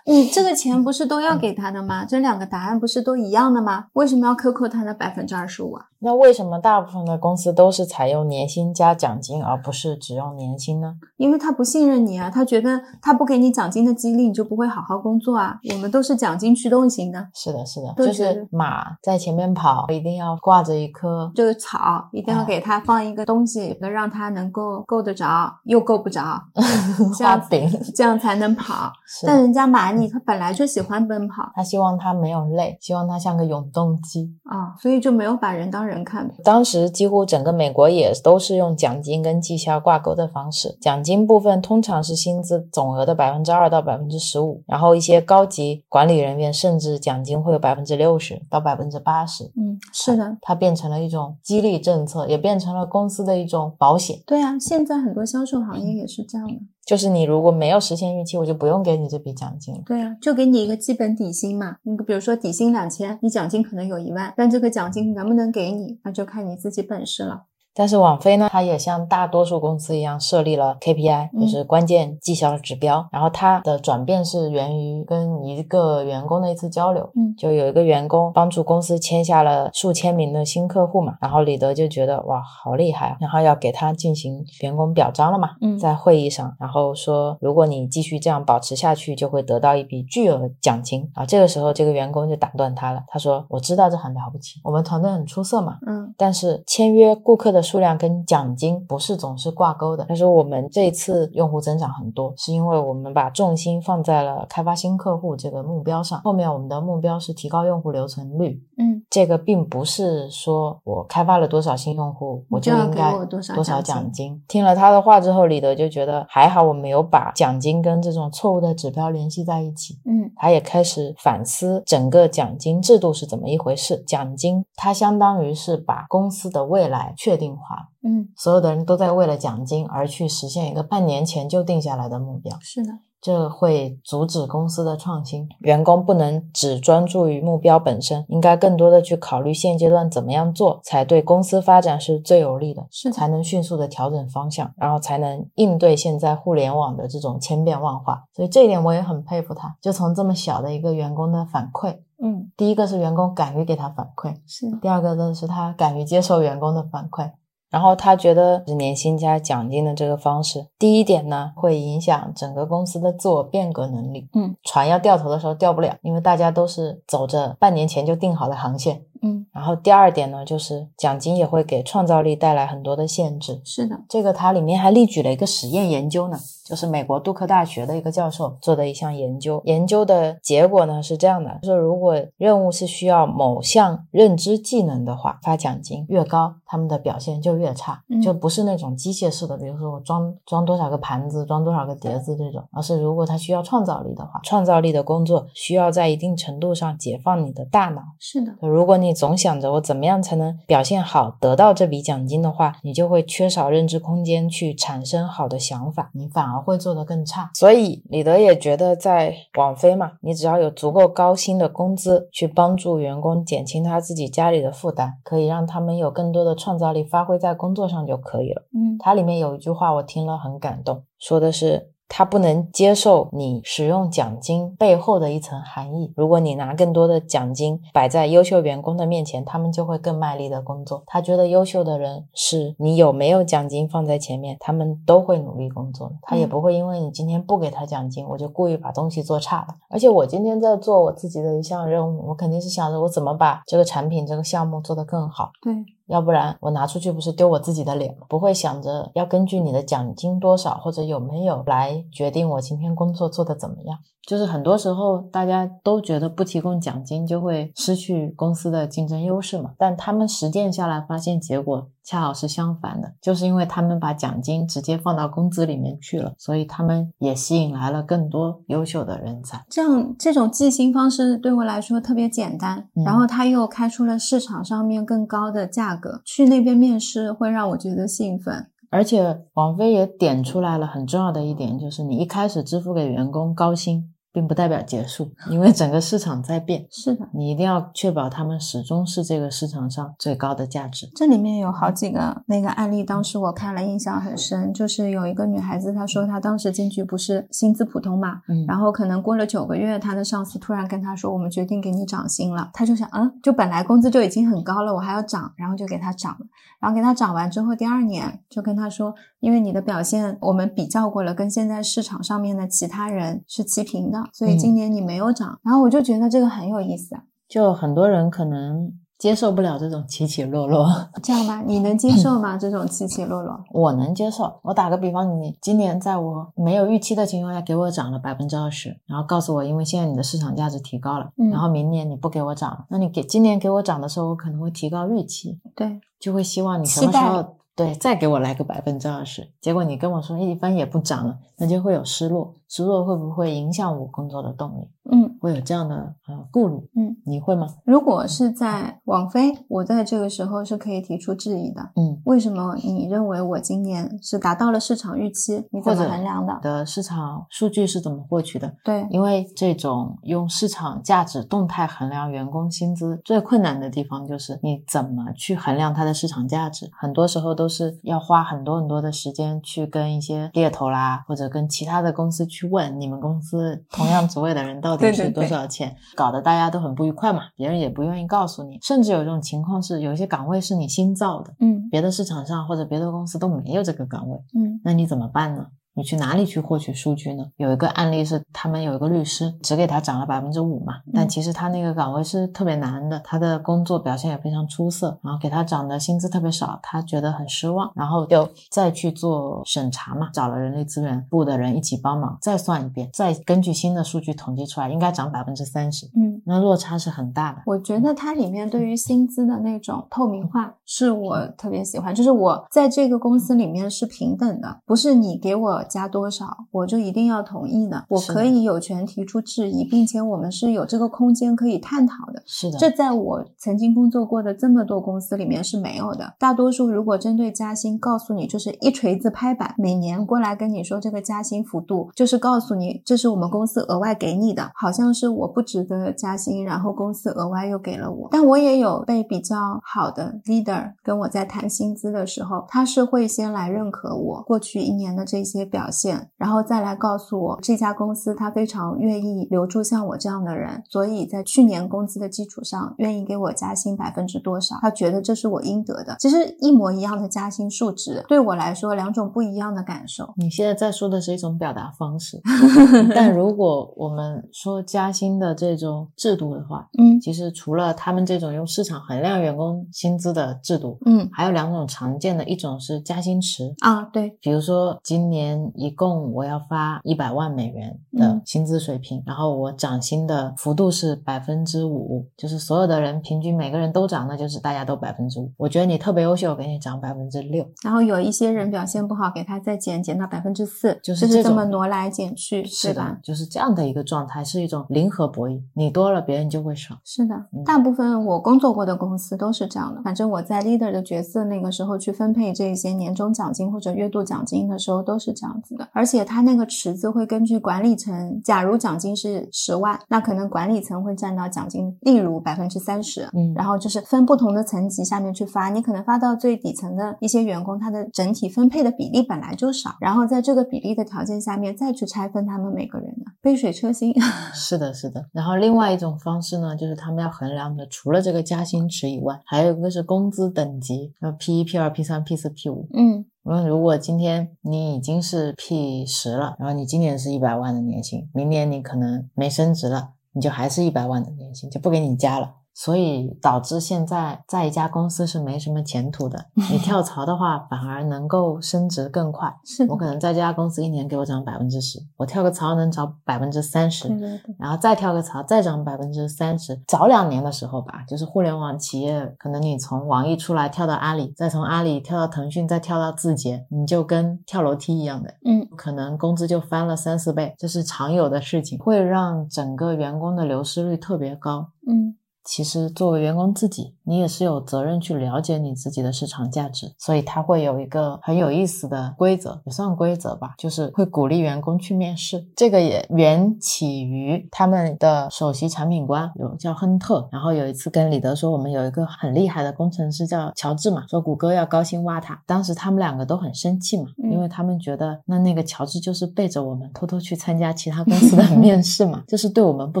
你这个钱不是都要给他的吗？这两个答案不是都一样的吗？为什么要克扣他的百分之二十五啊？那为什么大部分的公司都是采用年薪加奖金，而不是只用年薪呢？因为他不信任你啊，他觉得他不给你奖金的激励，你就不会好好工作啊。我们都是奖金驱动型的，是的，是的，就是马在前面跑，一定要挂着一颗这个草一定要给他放一个东西，能让它能够够得着，又够不着，这样画饼。这样才能跑。但人家马你他本来就喜欢奔跑他希望他没有累，希望他像个永动机。啊，所以就没有把人当人看。当时几乎整个美国也都是用奖金跟绩效挂钩的方式，奖金部分通常是薪资总额的百分之二到百分之十五，然后一些高级管理人员甚至奖金会有百分之六十到百分之八十。嗯，是的，它变成了一种激励政策，也变成了公司的一种保险。对啊，现在很多销售行业也是这样的。就是你如果没有实现预期，我就不用给你这笔奖金。对啊，就给你一个基本底薪嘛。你比如说底薪两千，你奖金可能有一万，但这个奖金能不能给你，那就看你自己本事了。但是网飞呢，它也像大多数公司一样设立了 KPI，嗯就是关键绩效指标。然后它的转变是源于跟一个员工的一次交流，嗯就有一个员工帮助公司签下了数千名的新客户嘛，然后李德就觉得哇好厉害啊，然后要给他进行员工表彰了嘛，嗯在会议上，然后说如果你继续这样保持下去，就会得到一笔巨额奖金啊。这个时候这个员工就打断他了，他说我知道这很了不起，我们团队很出色嘛，嗯但是签约顾客的数量跟奖金不是总是挂钩的。他说我们这次用户增长很多，是因为我们把重心放在了开发新客户这个目标上。后面我们的目标是提高用户留存率，嗯这个并不是说我开发了多少新用户，我就应该多少多少奖奖金。听了他的话之后，李德就觉得还好我没有把奖金跟这种错误的指标联系在一起。嗯他也开始反思整个奖金制度是怎么一回事。奖金它相当于是把公司的未来确定化，嗯，所有的人都在为了奖金而去实现一个半年前就定下来的目标。是的，这会阻止公司的创新。员工不能只专注于目标本身，应该更多的去考虑现阶段怎么样做才对公司发展是最有利的，是的才能迅速的调整方向，然后才能应对现在互联网的这种千变万化。所以这一点我也很佩服他，就从这么小的一个员工的反馈，嗯第一个是员工敢于给他反馈，是，第二个呢是他敢于接受员工的反馈，然后他觉得是年薪加奖金的这个方式，第一点呢会影响整个公司的自我变革能力。嗯，船要掉头的时候掉不了，因为大家都是走着半年前就定好的航线。嗯然后第二点呢，就是奖金也会给创造力带来很多的限制。是的，这个它里面还例举了一个实验研究呢，就是美国杜克大学的一个教授做的一项研究。研究的结果呢是这样的：就是如果任务是需要某项认知技能的话，发奖金越高，他们的表现就越差，嗯就不是那种机械式的，比如说我装装多少个盘子、装多少个碟子这种，而是如果他需要创造力的话，创造力的工作需要在一定程度上解放你的大脑。是的，如果你总想着我怎么样才能表现好，得到这笔奖金的话，你就会缺少认知空间去产生好的想法，你反而会做得更差。所以李德也觉得，在网飞嘛，你只要有足够高薪的工资，去帮助员工减轻他自己家里的负担，可以让他们有更多的创造力发挥在工作上就可以了。嗯它里面有一句话我听了很感动，说的是。他不能接受你使用奖金背后的一层含义。如果你拿更多的奖金摆在优秀员工的面前，他们就会更卖力的工作。他觉得优秀的人是你有没有奖金放在前面，他们都会努力工作的。他也不会因为你今天不给他奖金，我就故意把东西做差了。而且我今天在做我自己的一项任务，我肯定是想着我怎么把这个产品、这个项目做得更好。对，要不然我拿出去不是丢我自己的脸吗？不会想着要根据你的奖金多少或者有没有来决定我今天工作做得怎么样。就是很多时候大家都觉得不提供奖金就会失去公司的竞争优势嘛，但他们实践下来发现结果恰好是相反的，就是因为他们把奖金直接放到工资里面去了，所以他们也吸引来了更多优秀的人才。这样这种计薪方式对我来说特别简单，嗯然后他又开出了市场上面更高的价格，去那边面试会让我觉得兴奋。而且王菲也点出来了很重要的一点，就是你一开始支付给员工高薪，并不代表结束，因为整个市场在变，是的，你一定要确保他们始终是这个市场上最高的价值。这里面有好几个那个案例，当时我看了印象很深，就是有一个女孩子，她说她当时进去不是薪资普通嘛，嗯。然后可能过了九个月，她的上司突然跟她说，我们决定给你涨薪了，她就想，嗯，就本来工资就已经很高了，我还要涨，然后就给她涨了，然后给她涨完之后，第二年就跟她说，因为你的表现我们比较过了，跟现在市场上面的其他人是齐平的，所以今年你没有涨，然后我就觉得这个很有意思啊，就很多人可能接受不了这种起起落落，这样吧，你能接受吗？这种起起落落？我能接受。我打个比方，你今年在我没有预期的情况下给我涨了百分之二十，然后告诉我，因为现在你的市场价值提高了，嗯然后明年你不给我涨了，那你给今年给我涨的时候，我可能会提高预期，对，就会希望你什么时候对再给我来个百分之二十，结果你跟我说一分也不涨了，那就会有失落，失落会不会影响我工作的动力？嗯。会有这样的呃顾虑。嗯，你会吗？如果是在网飞，我在这个时候是可以提出质疑的。嗯，为什么你认为我今年是达到了市场预期？你怎么衡量的？的市场数据是怎么获取的？对，因为这种用市场价值动态衡量员工薪资最困难的地方就是你怎么去衡量它的市场价值，很多时候都是要花很多很多的时间去跟一些猎头啦，或者跟其他的公司去问你们公司同样职位的人到底是多对对对少钱，搞得大家都很不愉快嘛，别人也不愿意告诉你，甚至有一种情况是有一些岗位是你新造的，嗯别的市场上或者别的公司都没有这个岗位，嗯那你怎么办呢？你去哪里去获取数据呢？有一个案例是，他们有一个律师只给他涨了百分之五嘛，但其实他那个岗位是特别难的，他的工作表现也非常出色，然后给他涨的薪资特别少，他觉得很失望，然后就再去做审查嘛，找了人力资源部的人一起帮忙，再算一遍，再根据新的数据统计出来，应该涨百分之三十，嗯。那落差是很大的。我觉得它里面对于薪资的那种透明化是我特别喜欢，就是我在这个公司里面是平等的，不是你给我加多少我就一定要同意的，我可以有权提出质疑，并且我们是有这个空间可以探讨的。是的，这在我曾经工作过的这么多公司里面是没有的。大多数如果针对加薪，告诉你就是一锤子拍板，每年过来跟你说这个加薪幅度，就是告诉你这是我们公司额外给你的，好像是我不值得加薪，然后公司额外又给了我。但我也有被比较好的 leader 跟我在谈薪资的时候，他是会先来认可我过去一年的这些表现，然后再来告诉我这家公司他非常愿意留住像我这样的人，所以在去年工资的基础上，愿意给我加薪百分之多少，他觉得这是我应得的。其实一模一样的加薪数值，对我来说两种不一样的感受。你现在在说的是一种表达方式，但如果我们说加薪的这种制度的话，嗯其实除了他们这种用市场衡量员工薪资的制度，嗯还有两种常见的，一种是加薪池。啊，对，比如说，今年一共我要发一百万美元的嗯薪资水平，然后我涨薪的幅度是百分之五，就是所有的人平均每个人都涨，那就是大家都百分之五。我觉得你特别优秀，我给你涨百分之六。然后有一些人表现不好，给他再减减到百分之四，就是这么挪来减去，是吧？，就是这样的一个状态，是一种零和博弈，你多了，别人就会少。是的嗯，大部分我工作过的公司都是这样的。反正我在 leader 的角色那个时候去分配这些年终奖金或者月度奖金的时候都是这样子的。而且他那个池子会根据管理层，假如奖金是十万，那可能管理层会占到奖金，例如百分之三十。嗯然后就是分不同的层级下面去发，你可能发到最底层的一些员工，他的整体分配的比例本来就少，然后在这个比例的条件下面再去拆分他们每个人的杯水车薪。是的，是的。然后另外一种方式呢，就是他们要衡量的，除了这个加薪池以外，还有一个是工资等级，要 P 一、P 二、P 三、P 四、P 五。嗯那如果今天你已经是 P 十了，然后你今年是一百万的年薪，明年你可能没升职了，你就还是一百万的年薪，就不给你加了。所以导致现在在一家公司是没什么前途的。你 跳槽的话，反而能够升职更快。是我可能在这家公司一年给我涨百分之十，我跳个槽能涨百分之三十。然后再跳个槽，再涨百分之三十。早两年的时候吧，就是互联网企业，可能你从网易出来跳到阿里，再从阿里跳到腾讯，再跳到字节，你就跟跳楼梯一样的，嗯，可能工资就翻了三四倍，这是常有的事情，会让整个员工的流失率特别高。嗯其实作为员工自己，你也是有责任去了解你自己的市场价值，所以他会有一个很有意思的规则，也算规则吧，就是会鼓励员工去面试。这个也缘起于他们的首席产品官有叫亨特，然后有一次跟李德说，我们有一个很厉害的工程师叫乔治嘛，说谷歌要高薪挖他，当时他们两个都很生气嘛，嗯因为他们觉得那那个乔治就是背着我们偷偷去参加其他公司的 面试嘛，就是对我们不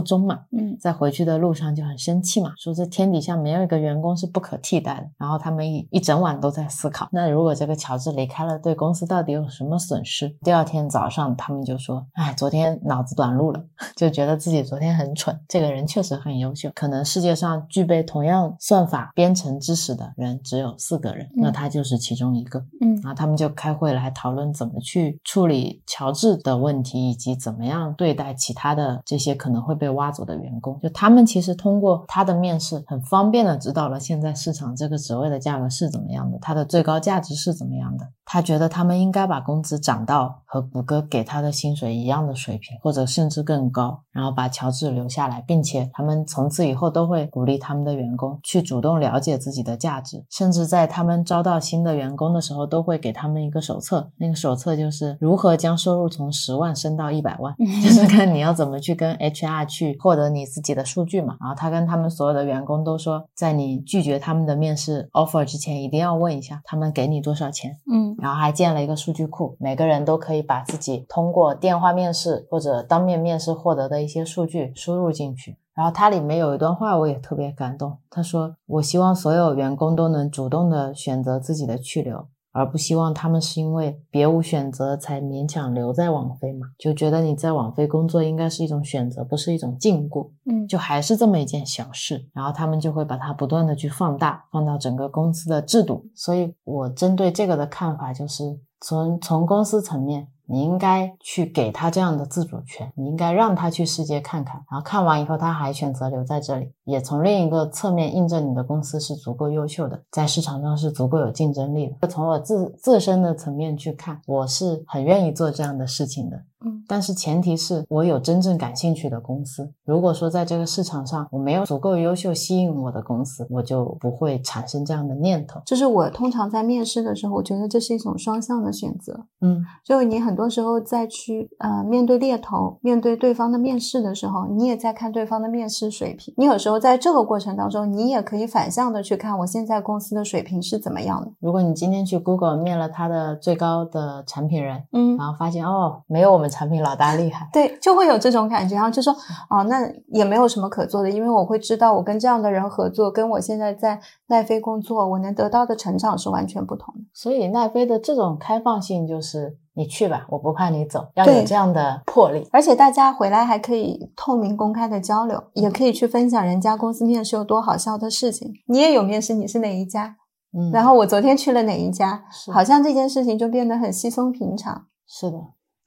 忠嘛。嗯在回去的路上就很生气嘛，说这天底下没有一个员工是不可替代的。然后他们一一整晚都在思考，那如果这个乔治离开了，对公司到底有什么损失？第二天早上他们就说，哎，昨天脑子短路了，就觉得自己昨天很蠢。这个人确实很优秀，可能世界上具备同样算法编程知识的人只有四个人，嗯那他就是其中一个。嗯然后他们就开会来讨论怎么去处理乔治的问题，以及怎么样对待其他的这些可能会被挖走的员工。就他们其实通过他的面试，很方便的知道了现在市场这个职位的价格是怎么样的，它的最高价值是怎么样的。他觉得他们应该把工资涨到和谷歌给他的薪水一样的水平，或者甚至更高，然后把乔治留下来，并且他们从此以后都会鼓励他们的员工去主动了解自己的价值，甚至在他们招到新的员工的时候，都会给他们一个手册，那个手册就是如何将收入从十万升到一百万，就是看你要怎么去跟 HR 去获得你自己的数据嘛。然后他跟他们所有的员工都说，在你拒绝他们的面试 offer 之前，一定要问一下他们给你多少钱。嗯然后还建了一个数据库，每个人都可以把自己通过电话面试或者当面面试获得的一些数据输入进去。然后它里面有一段话，我也特别感动。他说：“我希望所有员工都能主动的选择自己的去留，而不希望他们是因为别无选择才勉强留在网飞嘛。就觉得你在网飞工作应该是一种选择，不是一种禁锢。嗯，就还是这么一件小事，然后他们就会把它不断的去放大，放到整个公司的制度。所以我针对这个的看法就是，从从公司层面，你应该去给他这样的自主权，你应该让他去世界看看，然后看完以后他还选择留在这里，也从另一个侧面印证你的公司是足够优秀的，在市场上是足够有竞争力的。从我自自身的层面去看，我是很愿意做这样的事情的。嗯，但是前提是我有真正感兴趣的公司。如果说在这个市场上我没有足够优秀吸引我的公司，我就不会产生这样的念头。就是我通常在面试的时候，我觉得这是一种双向的选择。嗯，就你很多时候在去呃面对猎头、面对对方的面试的时候，你也在看对方的面试水平。你有时候在这个过程当中，你也可以反向的去看我现在公司的水平是怎么样的。如果你今天去 Google 面了他的最高的产品人，嗯，然后发现哦，没有我们产品老大厉害，对，就会有这种感觉，然后就说哦，那也没有什么可做的，因为我会知道我跟这样的人合作，跟我现在在奈飞工作，我能得到的成长是完全不同的。所以奈飞的这种开放性就是你去吧，我不怕你走，要有这样的魄力。而且大家回来还可以透明公开的交流，也可以去分享人家公司面试有多好笑的事情。你也有面试，你是哪一家？嗯，然后我昨天去了哪一家？好像这件事情就变得很稀松平常。是的。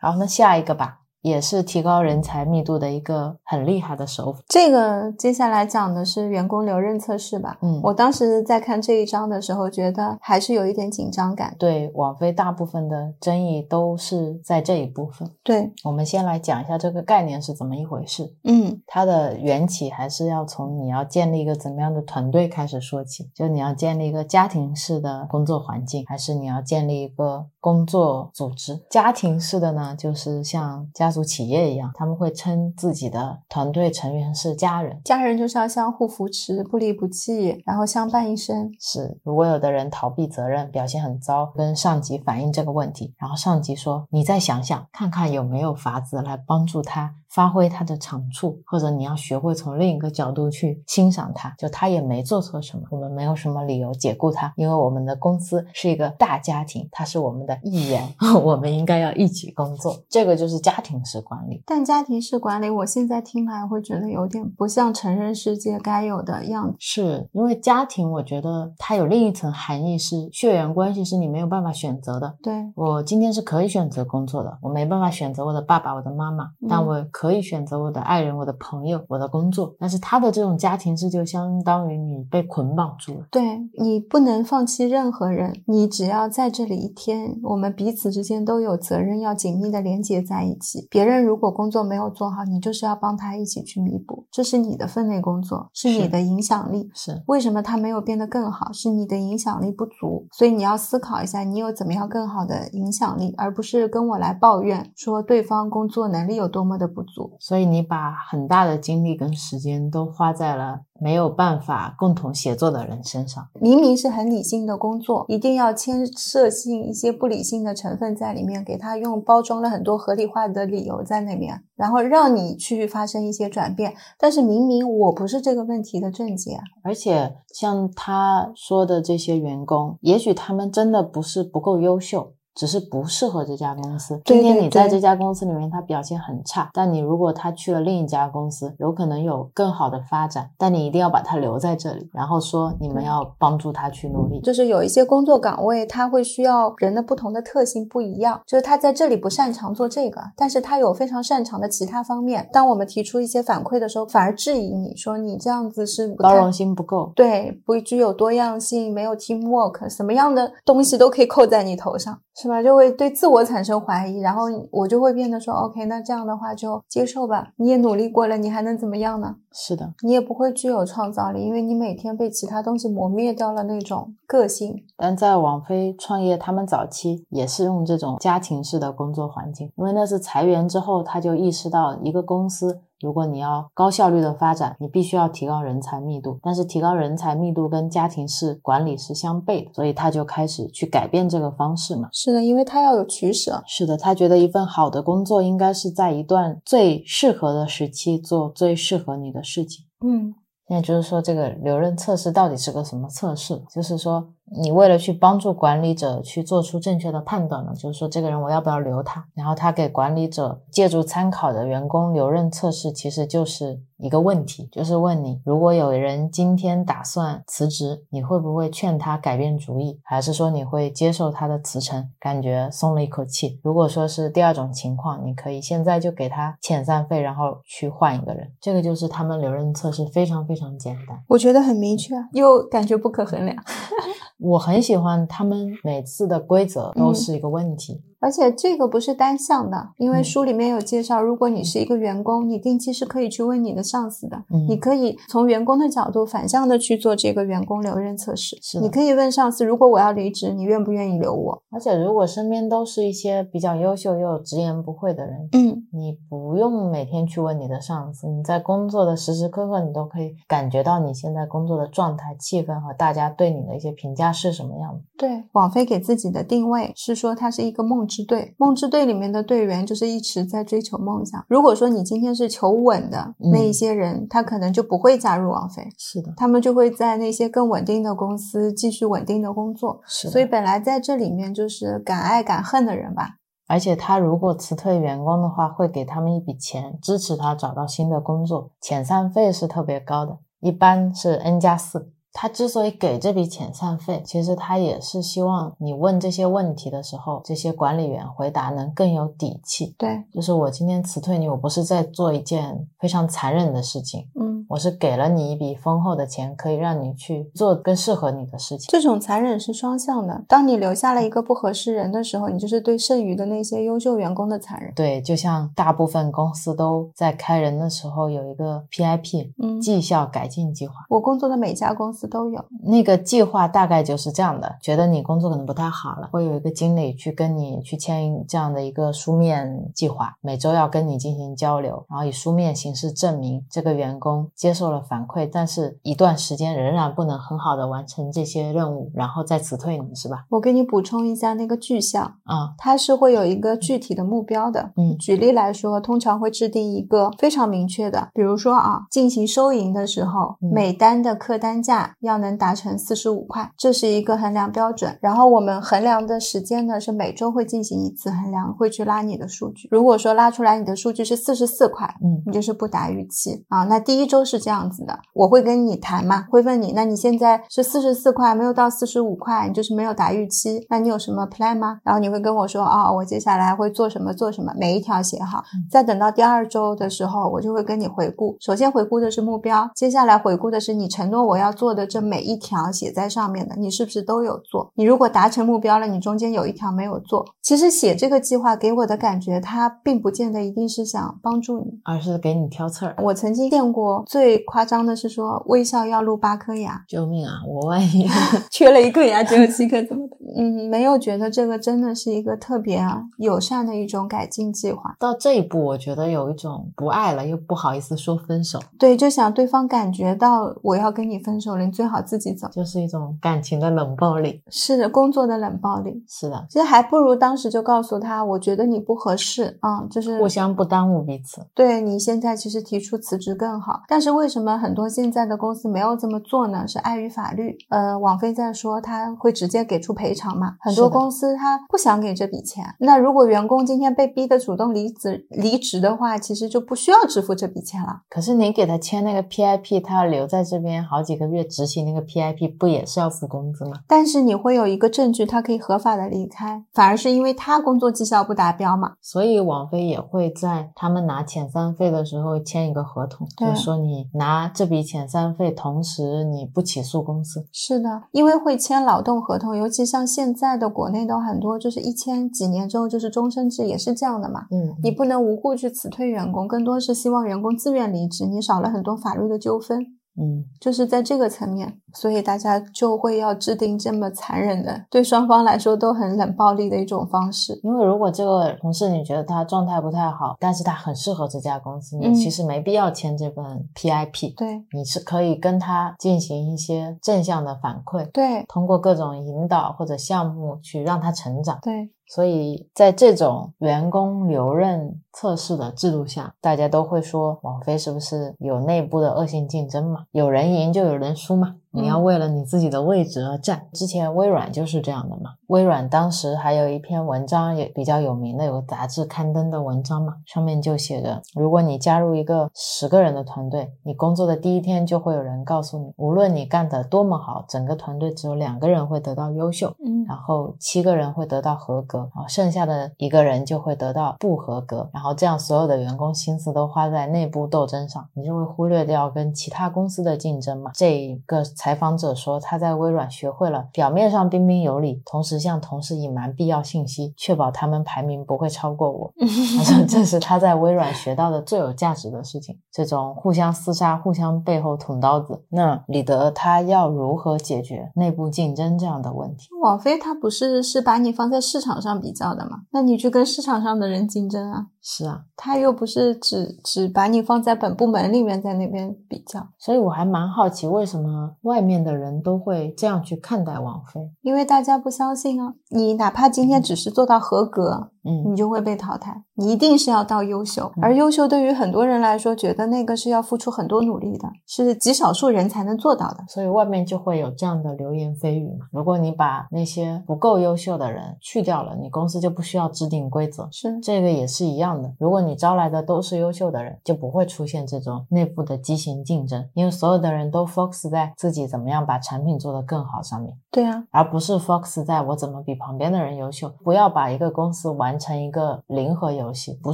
好，那下一个吧，也是提高人才密度的一个很厉害的手法。这个接下来讲的是员工留任测试吧。嗯我当时在看这一章的时候，觉得还是有一点紧张感。对网飞大部分的争议都是在这一部分。对，我们先来讲一下这个概念是怎么一回事。嗯它的缘起还是要从你要建立一个怎么样的团队开始说起。就你要建立一个家庭式的工作环境，还是你要建立一个工作组织？家庭式的呢，就是像家族企业一样，他们会称自己的团队成员是家人。家人就是要相互扶持，不离不弃，然后相伴一生。是，如果有的人逃避责任，表现很糟，跟上级反映这个问题，然后上级说：“你再想想，看看有没有法子来帮助他发挥他的长处，或者你要学会从另一个角度去欣赏他，就他也没做错什么，我们没有什么理由解雇他，因为我们的公司是一个大家庭，他是我们的一员，我们应该要一起工作。这个就是家庭式管理。但家庭式管理，我现在听来会觉得有点不像成人世界该有的样子。是因为家庭，我觉得它有另一层含义，是血缘关系是你没有办法选择的。对，我今天是可以选择工作的，我没办法选择我的爸爸、我的妈妈，但嗯我可以选择我的爱人、我的朋友、我的工作。但是他的这种家庭式就相当于你被捆绑住了。对你不能放弃任何人，你只要在这里一天，我们彼此之间都有责任要紧密的连接在一起。别人如果工作没有做好，你就是要帮他一起去弥补，这是你的分内工作，是你的影响力。是为什么他没有变得更好？是你的影响力不足，所以你要思考一下，你有怎么样更好的影响力，而不是跟我来抱怨说对方工作能力有多么的不足。所以你把很大的精力跟时间都花在了没有办法共同协作的人身上。明明是很理性的工作，一定要牵涉性一些不理性的成分在里面，给他用包装了很多合理化的理由在那边，然后让你去发生一些转变。但是明明我不是这个问题的症结啊，而且像他说的这些员工，也许他们真的不是不够优秀，只是不适合这家公司。今天你在这家公司里面，他表现很差，但你如果他去了另一家公司，有可能有更好的发展，但你一定要把他留在这里，然后说你们要帮助他去努力。就是有一些工作岗位，他会需要人的不同的特性不一样，就是他在这里不擅长做这个，但是他有非常擅长的其他方面。当我们提出一些反馈的时候，反而质疑你说你这样子是包容心不够，对，不具有多样性，没有 teamwork，什么样的东西都可以扣在你头上，是吧？就会对自我产生怀疑，然后我就会变得说，OK，那这样的话就接受吧。你也努力过了，你还能怎么样呢？是的。你也不会具有创造力，因为你每天被其他东西磨灭掉了那种个性。但在网飞创业，他们早期也是用这种家庭式的工作环境，因为那是裁员之后，他就意识到一个公司，如果你要高效率的发展，你必须要提高人才密度。但是提高人才密度跟家庭式管理是相悖的，所以他就开始去改变这个方式嘛。是的，因为他要有取舍。是的，他觉得一份好的工作应该是在一段最适合的时期做最适合你的事情。嗯，那就是说，这个留任测试到底是个什么测试？就是说，你为了去帮助管理者去做出正确的判断呢，就是说，这个人我要不要留他？然后他给管理者借助参考的员工留任测试，其实就是一个问题，就是问你，如果有人今天打算辞职，你会不会劝他改变主意，还是说你会接受他的辞呈，感觉松了一口气？如果说是第二种情况，你可以现在就给他遣散费，然后去换一个人。这个就是他们留任测试非常非常简单。我觉得很明确，又感觉不可衡量。我很喜欢他们每次的规则都嗯是一个问题，而且这个不是单向的，因为嗯书里面有介绍，如果你是一个员工，你定期是可以去问你的上司的，嗯你可以从员工的角度反向的去做这个员工留任测试。是你可以问上司，如果我要离职，你愿不愿意留我？而且如果身边都是一些比较优秀又有直言不讳的人，嗯，你不用每天去问你的上司，你在工作的时时刻刻，你都可以感觉到你现在工作的状态、气氛和大家对你的一些评价是什么样的。对，网飞给自己的定位是说它是一个梦之队，梦之队里面的队员就是一直在追求梦想。如果说你今天是求稳的那一些人，他可能就不会加入王菲。是的，他们就会在那些更稳定的公司继续稳定的工作，是的。所以本来在这里面就是敢爱敢恨的人吧。而且他如果辞退员工的话，会给他们一笔钱，支持他找到新的工作，遣散费是特别高的，一般是 N 加四。他之所以给这笔遣散费，其实他也是希望你问这些问题的时候，这些管理员回答能更有底气。对，就是我今天辞退你，我不是在做一件非常残忍的事情，嗯，我是给了你一笔丰厚的钱，可以让你去做更适合你的事情。这种残忍是双向的。当你留下了一个不合适人的时候，你就是对剩余的那些优秀员工的残忍。对，就像大部分公司都在开人的时候有一个 PIP，嗯绩效改进计划。我工作的每家公司都有。那个计划大概就是这样的：觉得你工作可能不太好了，会有一个经理去跟你去签这样的一个书面计划，每周要跟你进行交流，然后以书面形式证明这个员工接受了反馈，但是一段时间仍然不能很好的完成这些任务，然后再辞退你，是吧？我给你补充一下那个具象，啊、它是会有一个具体的目标的。嗯举例来说，通常会制定一个非常明确的，比如说啊，进行收银的时候，嗯每单的客单价要能达成四十五块，这是一个衡量标准。然后我们衡量的时间呢是每周会进行一次衡量，会去拉你的数据。如果说拉出来你的数据是四十四块，嗯你就是不达预期啊。那第一周是这样子的，我会跟你谈嘛，会问你，那你现在是四十四块，没有到四十五块，你就是没有达预期，那你有什么 plan 吗？然后你会跟我说，哦、我接下来会做什么做什么，每一条写好。再等到第二周的时候，我就会跟你回顾，首先回顾的是目标，接下来回顾的是你承诺我要做的这每一条写在上面的，你是不是都有做？你如果达成目标了，你中间有一条没有做，其实写这个计划给我的感觉，它并不见得一定是想帮助你。而是给你挑刺儿。我曾经见过最夸张的是说微笑要露八颗牙，救命啊！我万一 缺了一颗牙，只有七颗，怎么办？嗯，没有觉得这个真的是一个特别啊友善的一种改进计划。到这一步，我觉得有一种不爱了又不好意思说分手，对，就想对方感觉到我要跟你分手了，你最好自己走。就是一种感情的冷暴力。是的，工作的冷暴力。是的，其实还不如当时就告诉他，我觉得你不合适啊、就是互相不耽误彼此。对你现在其实提出辞职更好，但是是为什么很多现在的公司没有这么做呢？是碍于法律。呃，网飞在说他会直接给出赔偿嘛？很多公司他不想给这笔钱。那如果员工今天被逼的主动离职离职的话，其实就不需要支付这笔钱了。可是你给他签那个 PIP，他要留在这边好几个月执行那个 PIP，不也是要付工资吗？但是你会有一个证据，他可以合法的离开，反而是因为他工作绩效不达标嘛。所以网飞也会在他们拿遣散费的时候签一个合同，就是说你拿这笔遣散费，同时你不起诉公司。是的，因为会签劳动合同，尤其像现在的国内的很多，就是一签几年之后就是终身制，也是这样的嘛。嗯，你不能无故去辞退员工，更多是希望员工自愿离职，你少了很多法律的纠纷。嗯，就是在这个层面，所以大家就会要制定这么残忍的，对双方来说都很冷暴力的一种方式。因为如果这个同事你觉得他状态不太好，但是他很适合这家公司，嗯你其实没必要签这份 PIP。对你是可以跟他进行一些正向的反馈，对通过各种引导或者项目去让他成长。对，所以在这种员工留任测试的制度下，大家都会说网飞是不是有内部的恶性竞争嘛？有人赢就有人输嘛？你要嗯为了你自己的位置而战。之前微软就是这样的嘛。微软当时还有一篇文章也比较有名的，有个杂志刊登的文章嘛，上面就写着：如果你加入一个十个人的团队，你工作的第一天就会有人告诉你，无论你干得多么好，整个团队只有两个人会得到优秀，嗯然后七个人会得到合格，然后剩下的一个人就会得到不合格，然后这样所有的员工心思都花在内部斗争上，你就会忽略掉跟其他公司的竞争嘛。这一个采访者说，他在微软学会了表面上彬彬有礼，同时向同事隐瞒必要信息，确保他们排名不会超过我。他说这是他在微软学到的最有价值的事情。这种互相厮杀、互相背后捅刀子，那李德他要如何解决内部竞争这样的问题？网飞他不是是把你放在市场上比较的吗？那你去跟市场上的人竞争啊，是啊，他又不是只只把你放在本部门里面在那边比较，所以我还蛮好奇，为什么外面的人都会这样去看待王菲？因为大家不相信啊。你哪怕今天只是做到合格，嗯你就会被淘汰。你一定是要到优秀，嗯而优秀对于很多人来说，觉得那个是要付出很多努力的，是极少数人才能做到的。所以外面就会有这样的流言蜚语嘛。如果你把那些不够优秀的人去掉了，你公司就不需要制定规则。是，这个也是一样的。如果你招来的都是优秀的人，就不会出现这种内部的畸形竞争，因为所有的人都 focus 在自己怎么样把产品做得更好上面，对啊，而不是 focus 在我怎么比旁边的人优秀。不要把一个公司玩成一个零和游戏，不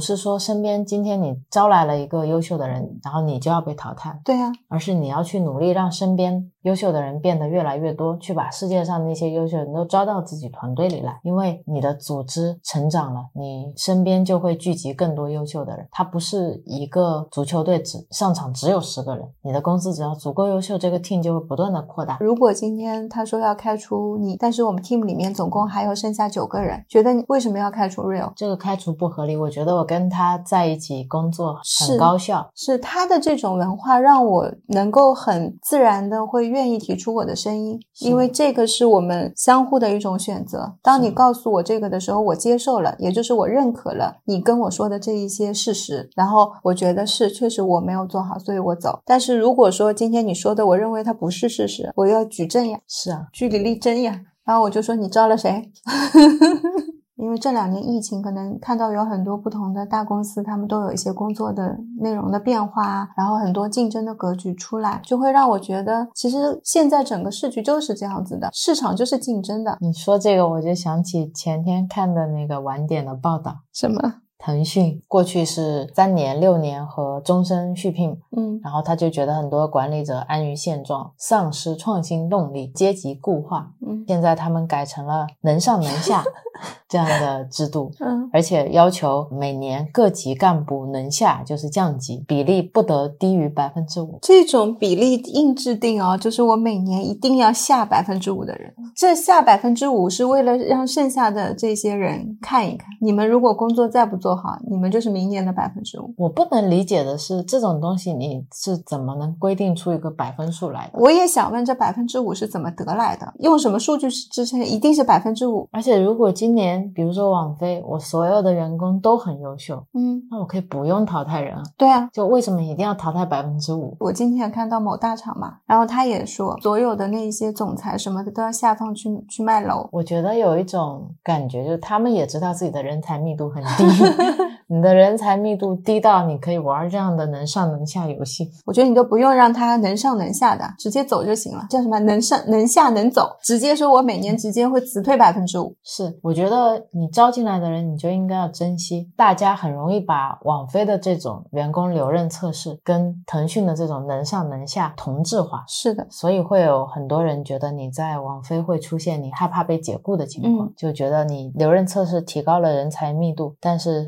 是说身边今天你招来了一个优秀的人，然后你就要被淘汰。对啊，而是你要去努力让身边优秀的人变得越来越多，去把世界上那些优秀人都招到自己团队里来。因为你的组织成长了，你身边就会聚集更多优秀的人。他不是一个足球队只上场只有十个人，你的公司只要足够优秀，这个 team 就会不断的扩大。如果今天他说要开除你，但是我们 team 里面总共还有剩下九个人，觉得你为什么要开除 Real？这个开除不合理，我觉得我跟他在一起工作很高效。是他的这种文化让我能够很自然的会愿意提出我的声音，因为这个是我们相互的一种选择。当你告诉我这个的时候，我接受了，也就是我认可了你跟我说的这一些事实，然后我觉得是确实我没有做好，所以我走。但是如果说今天你说的，我认为它不是事实，我要举证呀，是啊，据理力争呀。然后我就说你招了谁？因为这两年疫情，可能看到有很多不同的大公司，他们都有一些工作的内容的变化啊，然后很多竞争的格局出来，就会让我觉得，其实现在整个市局就是这样子的，市场就是竞争的。你说这个我就想起前天看的那个晚点的报道。什么？腾讯过去是三年、六年和终身续聘，嗯然后他就觉得很多管理者安于现状，丧失创新动力，阶级固化。嗯现在他们改成了能上能下 这样的制度，嗯，而且要求每年各级干部能下就是降级，比例不得低于百分之五。这种比例硬制定哦，就是我每年一定要下百分之五的人，这下百分之五是为了让剩下的这些人看一看，你们如果工作再不做做好，你们就是明年的百分之五。我不能理解的是，这种东西你是怎么能规定出一个百分数来的？我也想问，这百分之五是怎么得来的？用什么数据支撑？一定是百分之五。而且如果今年，比如说网飞，我所有的员工都很优秀，嗯，那我可以不用淘汰人啊。对啊，就为什么一定要淘汰百分之五？我今天也看到某大厂嘛，然后他也说，所有的那些总裁什么的都要下放去去卖楼。我觉得有一种感觉，就是他们也知道自己的人才密度很低。你的人才密度低到你可以玩这样的能上能下游戏，我觉得你都不用让他能上能下的，直接走就行了。叫什么能上能下能走，直接说我每年直接会辞退百分之五。是，我觉得你招进来的人，你就应该要珍惜。大家很容易把网飞的这种员工留任测试跟腾讯的这种能上能下同质化，是的，所以会有很多人觉得你在网飞会出现你害怕被解雇的情况，嗯就觉得你留任测试提高了人才密度，但是。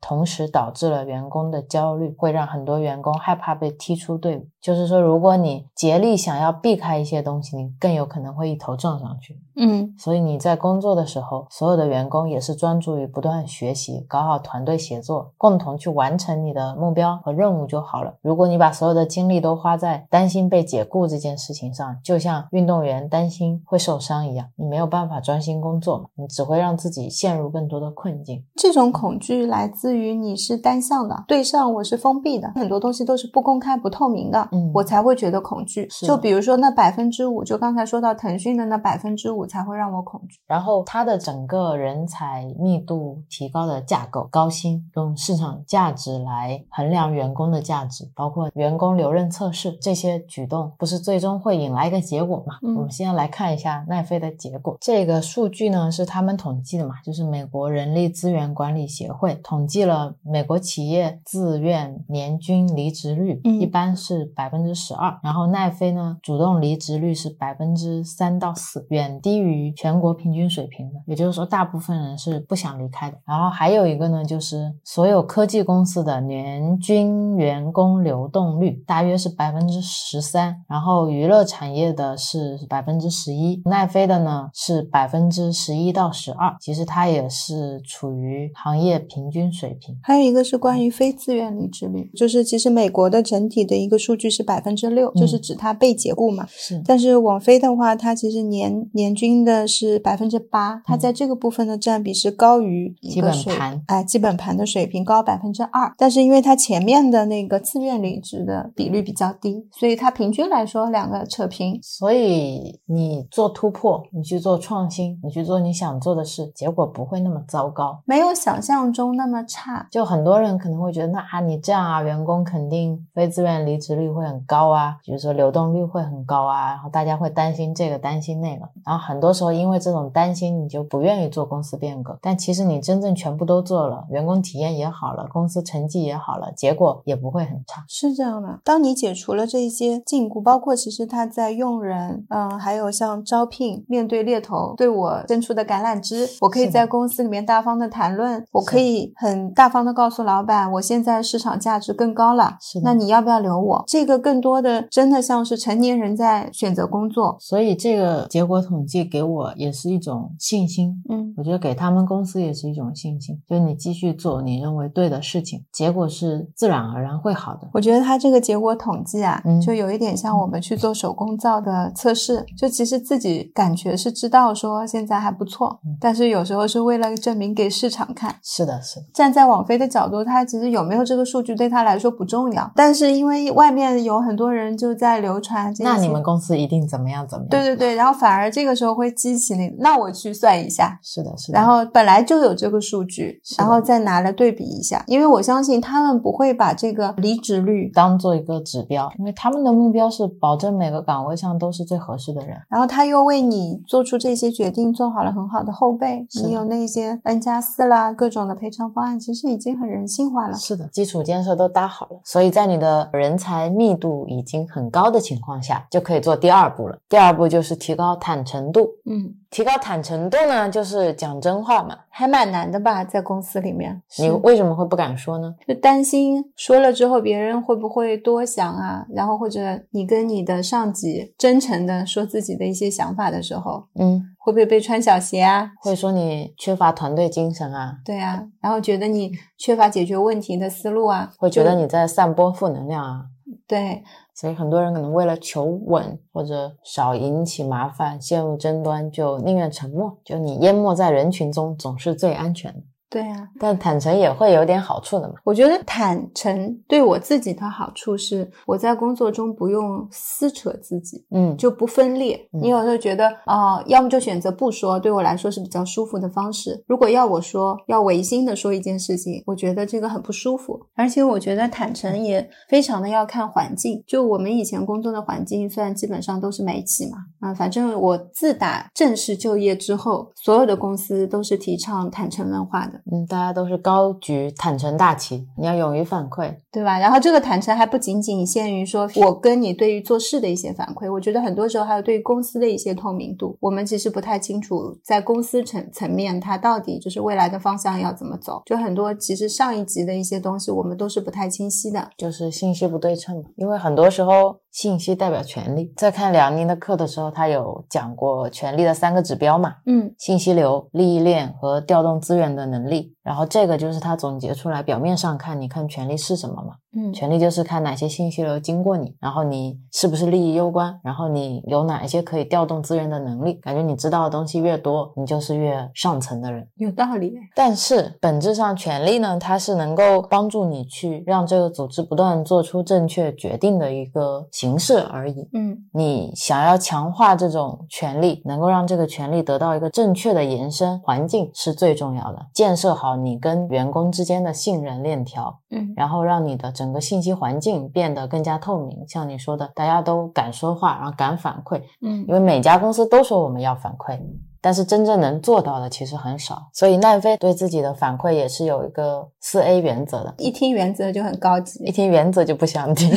同时导致了员工的焦虑，会让很多员工害怕被踢出队伍。就是说，如果你竭力想要避开一些东西，你更有可能会一头撞上去。嗯，所以你在工作的时候，所有的员工也是专注于不断学习，搞好团队协作，共同去完成你的目标和任务就好了。如果你把所有的精力都花在担心被解雇这件事情上，就像运动员担心会受伤一样，你没有办法专心工作嘛，你只会让自己陷入更多的困境。这种恐惧来自于你是单向的，对上我是封闭的，很多东西都是不公开、不透明的，嗯我才会觉得恐惧。就比如说那百分之五，就刚才说到腾讯的那百分之五才会让我恐惧。然后它的整个人才密度提高的架构，高薪用市场价值来衡量员工的价值，包括员工留任测试这些举动，不是最终会引来一个结果嘛？嗯我们现在来看一下奈飞的结果。这个数据呢是他们统计的嘛，就是美国人力资源管理协会统计了美国企业自愿年均离职率，嗯一般是百分之十二，然后奈飞呢主动离职率是百分之三到四，远低于全国平均水平的。也就是说，大部分人是不想离开的。然后还有一个呢，就是所有科技公司的年均员工流动率大约是百分之十三，然后娱乐产业的是百分之十一，奈飞的呢是百分之十一到十二，其实它也是处于行业平均水平。还有一个是关于非自愿离职率，就是其实美国的整体的一个数据是百分之六，嗯就是指它被解雇嘛。是但是网飞的话，它其实年年均的是百分之八，它在这个部分的占比是高于基本个盘哎，基本盘的水平高百分之二。但是因为它前面的那个自愿离职的比率比较低，所以它平均来说两个扯平。所以你做突破，你去做创新，你去做你想做的事，结果不会那么糟糕。没有想象中那么差。就很多人可能会觉得，那啊，你这样啊，员工肯定非自愿离职率会很高啊，比如说流动率会很高啊，然后大家会担心这个担心那个，然后很多时候因为这种担心，你就不愿意做公司变革。但其实你真正全部都做了，员工体验也好了，公司成绩也好了，结果也不会很差。是这样的，当你解除了这一些禁锢，包括其实他在用人，嗯，还有像招聘，面对猎头对我伸出的橄榄枝，我可以在公司里面大方的谈论，我可以很大方的告诉老板，我现在市场价值更高了，是的那你要不要留我？这个更多的真的像是成年人在选择工作，所以这个结果统计给我也是一种信心，嗯，我觉得给他们公司也是一种信心，就是你继续做你认为对的事情，结果是自然而然会好的。我觉得他这个结果统计啊，嗯就有一点像我们去做手工皂的测试，就其实自己感觉是知道说现在还不错，嗯但是有时候是为了证明给市场看。是的，是的，站在网飞的角度，他其实有没有这个数据对他来说不重要，但是因为外面有很多人就在流传这些，那你们公司一定怎么样怎么样？对对对，然后反而这个时候会激起那个，那我去算一下，是的，是的。然后本来就有这个数据，然后再拿来对比一下，因为我相信他们不会把这个离职率当做一个指标，因为他们的目标是保证每个岗位上都是最合适的人。然后他又为你做出这些决定做好了很好的后备，你有那些 N 加四啦，各种的赔偿方案，其实已经很人性化了。是的，基础建设都搭好了，所以在你的人才密度已经很高的情况下，就可以做第二步了。第二步就是提高坦诚度。嗯，提高坦诚度呢，就是讲真话嘛。还蛮难的吧，在公司里面，你为什么会不敢说呢？就担心说了之后别人会不会多想啊？然后或者你跟你的上级真诚的说自己的一些想法的时候，嗯，会不会被穿小鞋啊？会说你缺乏团队精神啊？对啊，然后觉得你缺乏解决问题的思路啊？会觉得你在散播负能量啊？对。所以很多人可能为了求稳或者少引起麻烦、陷入争端，就宁愿沉默。就你淹没在人群中，总是最安全的。对啊，但坦诚也会有点好处的嘛。我觉得坦诚对我自己的好处是，我在工作中不用撕扯自己，嗯，就不分裂。你有时候觉得啊，要么就选择不说，对我来说是比较舒服的方式。如果要我说，要违心的说一件事情，我觉得这个很不舒服。而且我觉得坦诚也非常的要看环境。就我们以前工作的环境，虽然基本上都是美企嘛，啊，反正我自打正式就业之后，所有的公司都是提倡坦诚文化的。嗯，大家都是高举坦诚大旗，你要勇于反馈，对吧？然后这个坦诚还不仅仅限于说我跟你对于做事的一些反馈，我觉得很多时候还有对于公司的一些透明度。我们其实不太清楚，在公司层层面，它到底就是未来的方向要怎么走。就很多其实上一级的一些东西，我们都是不太清晰的，就是信息不对称嘛。因为很多时候信息代表权利。在看梁宁的课的时候，他有讲过权力的三个指标嘛，嗯，信息流、利益链和调动资源的能力。然后这个就是他总结出来，表面上看，你看权力是什么嘛？嗯，权力就是看哪些信息流经过你，然后你是不是利益攸关，然后你有哪一些可以调动资源的能力。感觉你知道的东西越多，你就是越上层的人。有道理。但是本质上，权力呢，它是能够帮助你去让这个组织不断做出正确决定的一个形式而已。嗯，你想要强化这种权力，能够让这个权力得到一个正确的延伸环境是最重要的。建设好你跟员工之间的信任链条，嗯，然后让你的整个信息环境变得更加透明。像你说的，大家都敢说话，然后敢反馈，嗯因为每家公司都说我们要反馈。但是真正能做到的其实很少，所以奈飞对自己的反馈也是有一个四 A 原则的。一听原则就很高级。一听原则就不想听。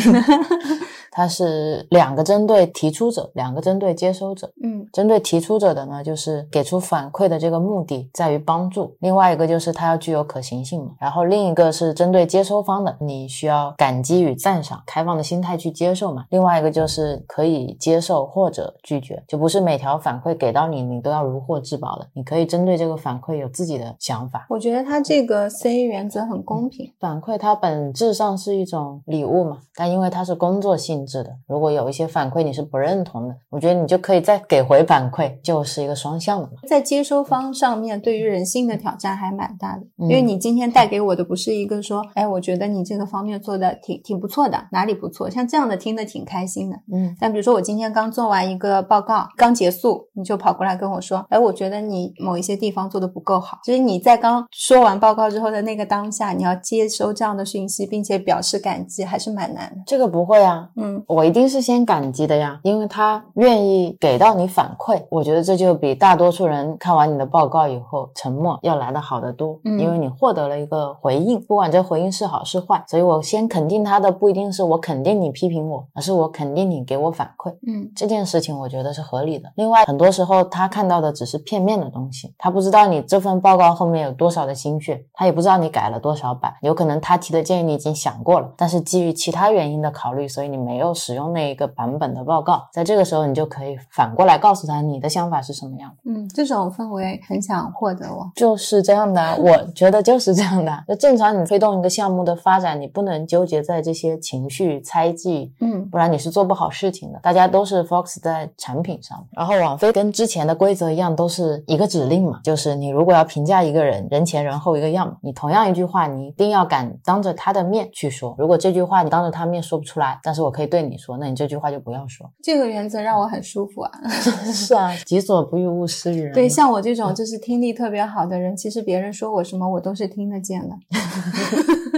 它是两个针对提出者，两个针对接收者。嗯针对提出者的呢，就是给出反馈的这个目的在于帮助；另外一个就是它要具有可行性嘛。然后另一个是针对接收方的，你需要感激与赞赏，开放的心态去接受嘛。另外一个就是可以接受或者拒绝，就不是每条反馈给到你，你都要如获至宝的。你可以针对这个反馈有自己的想法。我觉得它这个 C 原则很公平。反馈它本质上是一种礼物嘛，但因为它是工作性质的，如果有一些反馈你是不认同的，我觉得你就可以再给回反馈，就是一个双向的嘛。在接收方上面，对于人性的挑战还蛮大的，嗯因为你今天带给我的不是一个说，哎，我觉得你这个方面做的挺挺不错的，哪里不错，像这样的听得挺开心的。嗯但比如说我今天刚做完一个报告，刚结束，你就跑过来跟我说，哎，我觉得你某一些地方做的不够好。其实你在刚说完报告之后的那个当下，你要接收这样的讯息，并且表示感激，还是蛮难的。这个不会啊，嗯，我一定是先感激的呀，因为他愿意给到你反馈，我觉得这就比大多数人看完你的报告以后沉默要来的好得多，嗯。因为你获得了一个回应，不管这回应是好是坏，所以我先肯定他的不一定是我肯定你批评我，而是我肯定你给我反馈，嗯。这件事情我觉得是合理的。另外，很多时候他看到的只是片面的东西，他不知道你这份报告后面有多少的心血，他也不知道你改了多少版，有可能他提的建议你已经想过了，但是基于其他原因的考虑，所以你没有使用那一个版本的报告。在这个时候，你就可以反过来告诉他你的想法是什么样的。嗯，这种氛围很想获得我。就是这样的啊，我觉得就是这样的啊。就正常你推动一个项目的发展，你不能纠结在这些情绪猜忌，嗯不然你是做不好事情的。大家都是 focus 在产品上，然后网飞跟之前的规则一样，都是一个指令嘛，就是你如果要评价一个人，人前人后一个样嘛，你同样一句话，你一定要敢当着他的面去说。如果这句话你当着他面说不出来，但是我可以对你说，那你这句话就不要说。这个原则让我很舒服啊。是啊，己所不欲，勿施于人。对，像我这种就是听力特别好的人，其实别人说我什么我都是听得见的，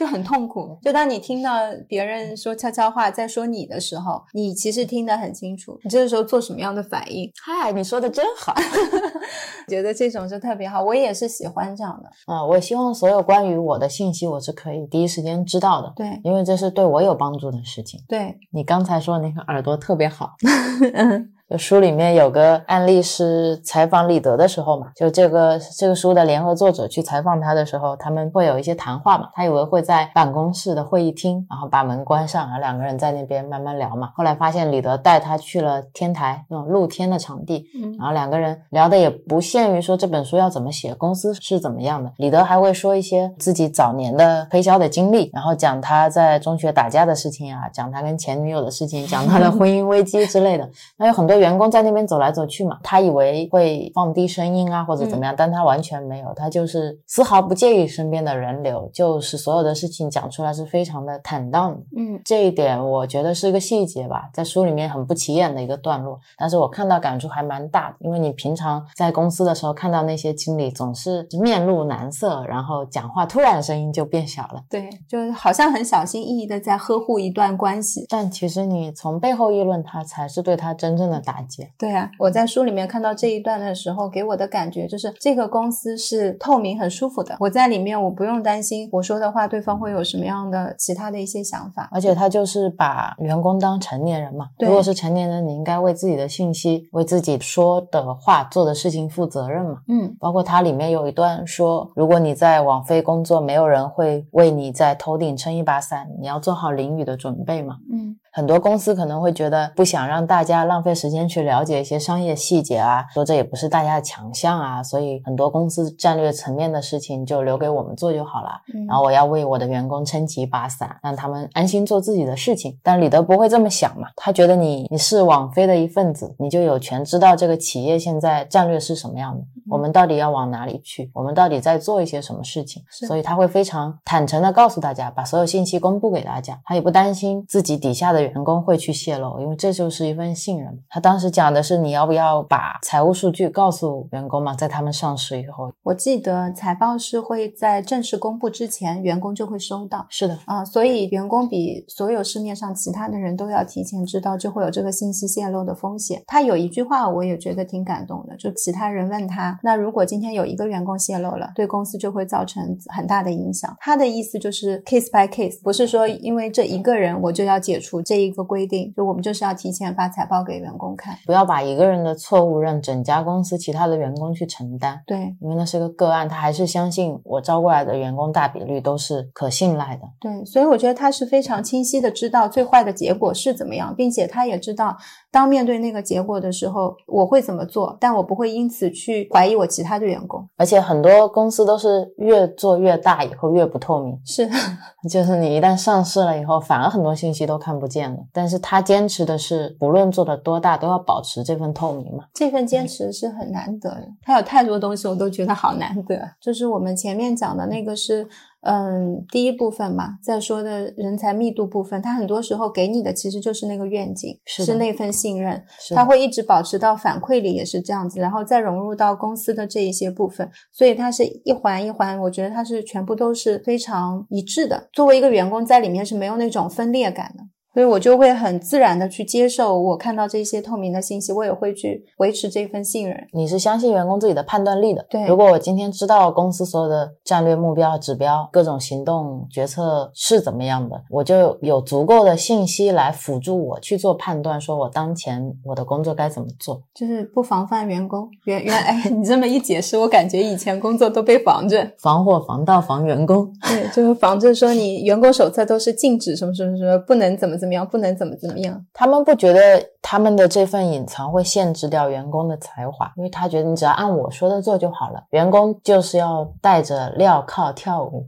就很痛苦。就当你听到别人说悄悄话在说你的时候，你其实听得很清楚，你这个时候做什么样的反应？嗨，你说的真好。觉得这种就特别好，我也是喜欢这样的。啊、我希望所有关于我的信息，我是可以第一时间知道的，对因为这是对我有帮助的事情。对，你刚才说那个耳朵特别好，嗯就书里面有个案例是采访李德的时候嘛，就这个这个书的联合作者去采访他的时候，他们会有一些谈话嘛。他以为会在办公室的会议厅，然后把门关上，然后两个人在那边慢慢聊嘛。后来发现李德带他去了天台那种露天的场地，嗯然后两个人聊的也不限于说这本书要怎么写，公司是怎么样的。李德还会说一些自己早年的推销的经历，然后讲他在中学打架的事情啊，讲他跟前女友的事情，讲他的婚姻危机之类的。那有很多员工在那边走来走去嘛，他以为会放低声音啊或者怎么样，但他完全没有，他就是丝毫不介意身边的人流，就是所有的事情讲出来是非常的坦荡的。嗯这一点我觉得是一个细节吧，在书里面很不起眼的一个段落，但是我看到感触还蛮大的。因为你平常在公司的时候看到那些经理总是面露难色，然后讲话突然声音就变小了。对，就好像很小心翼翼的在呵护一段关系。但其实你从背后议论他，才是对他真正的打击。对啊，我在书里面看到这一段的时候，给我的感觉就是这个公司是透明、很舒服的。我在里面，我不用担心我说的话对方会有什么样的其他的一些想法。而且他就是把员工当成年人嘛。对如果是成年人，你应该为自己的信息、为自己说的话、做的事情负责任嘛。嗯包括它里面有一段说，如果你在网飞工作，没有人会为你在头顶撑一把伞，你要做好淋雨的准备嘛。嗯很多公司可能会觉得不想让大家浪费时间去了解一些商业细节啊，说这也不是大家的强项啊，所以很多公司战略层面的事情就留给我们做就好了。嗯，然后我要为我的员工撑起一把伞，让他们安心做自己的事情。但李德不会这么想嘛？他觉得你你是网飞的一份子，你就有权知道这个企业现在战略是什么样的，我们到底要往哪里去，我们到底在做一些什么事情。所以他会非常坦诚的告诉大家，把所有信息公布给大家，他也不担心自己底下的员工会去泄露，因为这就是一份信任。他当时讲的是你要不要把财务数据告诉员工嘛，在他们上市以后，我记得财报是会在正式公布之前，员工就会收到。是的，啊，所以员工比所有市面上其他的人都要提前知道，就会有这个信息泄露的风险。他有一句话，我也觉得挺感动的，就其他人问他，那如果今天有一个员工泄露了，对公司就会造成很大的影响。他的意思就是 case by case，不是说因为这一个人我就要解除这一个规定，就我们就是要提前发财报给员工看。不要把一个人的错误让整家公司其他的员工去承担。对因为那是个个案，他还是相信我招过来的员工大比率都是可信赖的。对，所以我觉得他是非常清晰的知道最坏的结果是怎么样，并且他也知道当面对那个结果的时候我会怎么做，但我不会因此去怀疑我其他的员工。而且很多公司都是越做越大以后越不透明，是，就是你一旦上市了以后，反而很多信息都看不见了。但是他坚持的是，不论做的多大，都要保持这份透明嘛。这份坚持是很难得的。他有太多东西我都觉得好难得，就是我们前面讲的那个是。嗯，第一部分嘛，在说的人才密度部分，他很多时候给你的其实就是那个愿景，是是那份信任，是他会一直保持到反馈里也是这样子，然后再融入到公司的这一些部分，所以它是一环一环，我觉得它是全部都是非常一致的。作为一个员工在里面是没有那种分裂感的。所以我就会很自然的去接受我看到这些透明的信息，我也会去维持这份信任。你是相信员工自己的判断力的。对如果我今天知道公司所有的战略目标、指标、各种行动决策是怎么样的，我就有足够的信息来辅助我去做判断，说我当前我的工作该怎么做。就是不防范员工，原原 哎，你这么一解释，我感觉以前工作都被防着。防火防盗防员工，对，就是防着说你员工手册都是禁止什么什么什么，不能怎么怎么样，不能怎么怎么样。他们不觉得他们的这份隐藏会限制掉员工的才华，因为他觉得你只要按我说的做就好了。员工就是要带着镣铐跳舞，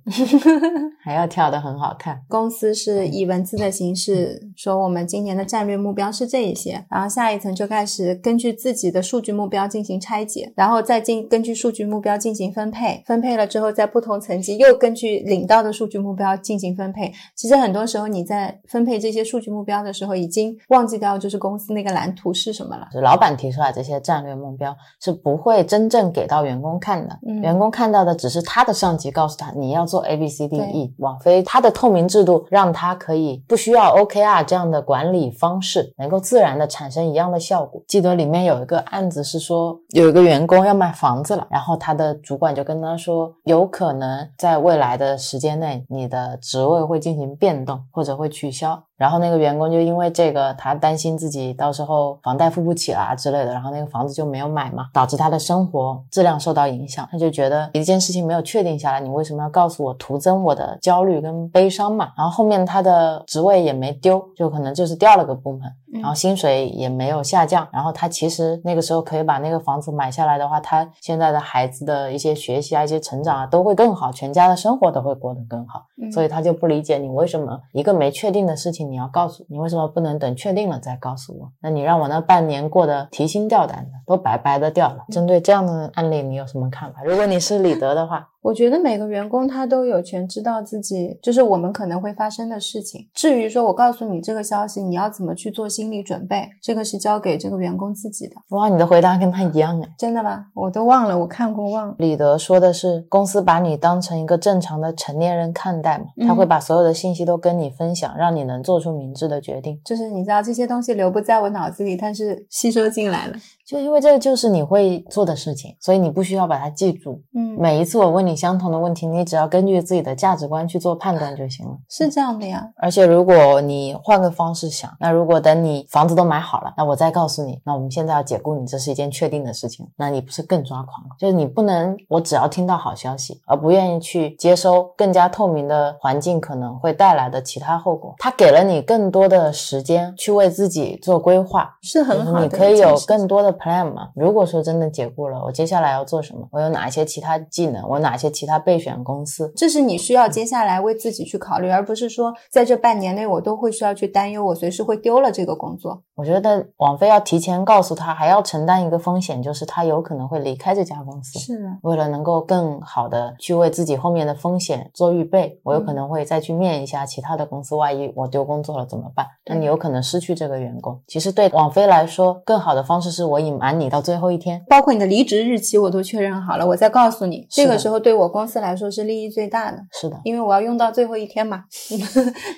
还要跳得很好看。公司是以文字的形式说，我们今年的战略目标是这一些，然后下一层就开始根据自己的数据目标进行拆解，然后再进根据数据目标进行分配，分配了之后，在不同层级又根据领到的数据目标进行分配。其实很多时候你在分配这些数据目标的时候，已经忘记掉就是公司那个蓝图是什么了。老板提出来这些战略目标是不会真正给到员工看的，嗯员工看到的只是他的上级告诉他你要做 A B C D E。网飞它的透明制度让他可以不需要 OKR 这样的管理方式，能够自然的产生一样的效果。记得里面有一个案子是说，有一个员工要买房子了，然后他的主管就跟他说，有可能在未来的时间内，你的职位会进行变动或者会取消。然后那个员工就因为这个，他担心自己到时候房贷付不起啦之类的，然后那个房子就没有买嘛，导致他的生活质量受到影响。他就觉得一件事情没有确定下来，你为什么要告诉我，徒增我的焦虑跟悲伤嘛？然后后面他的职位也没丢，就可能就是调了个部门。然后薪水也没有下降，然后他其实那个时候可以把那个房子买下来的话，他现在的孩子的一些学习啊、一些成长啊都会更好，全家的生活都会过得更好。所以他就不理解你为什么一个没确定的事情你要告诉你为什么不能等确定了再告诉我？那你让我那半年过得提心吊胆的，都白白的掉了。针对这样的案例，你有什么看法？如果你是李德的话。我觉得每个员工他都有权知道自己就是我们可能会发生的事情。至于说我告诉你这个消息，你要怎么去做心理准备，这个是交给这个员工自己的。哇，你的回答跟他一样哎，真的吗？我都忘了，我看过忘了。李德说的是，公司把你当成一个正常的成年人看待嘛，他会把所有的信息都跟你分享，让你能做出明智的决定。就是你知道这些东西留不在我脑子里，但是吸收进来了。就因为这个就是你会做的事情，所以你不需要把它记住。嗯，每一次我问你相同的问题，你只要根据自己的价值观去做判断就行了。是这样的呀。而且如果你换个方式想，那如果等你房子都买好了，那我再告诉你，那我们现在要解雇你，这是一件确定的事情，那你不是更抓狂了？就是你不能，我只要听到好消息，而不愿意去接收更加透明的环境可能会带来的其他后果。他给了你更多的时间去为自己做规划，是很好的。你可以有更多的 plan 嘛？如果说真的解雇了，我接下来要做什么？我有哪些其他技能？我哪些其他备选公司？这是你需要接下来为自己去考虑，而不是说在这半年内我都会需要去担忧，我随时会丢了这个工作。我觉得王菲要提前告诉他，还要承担一个风险，就是他有可能会离开这家公司。是的，为了能够更好的去为自己后面的风险做预备，我有可能会再去面一下其他的公司。万一我丢工作了怎么办？那你有可能失去这个员工。其实对王菲来说，更好的方式是我隐瞒你到最后一天，包括你的离职日期我都确认好了，我再告诉你。这个时候对我公司来说是利益最大的。是的，因为我要用到最后一天嘛。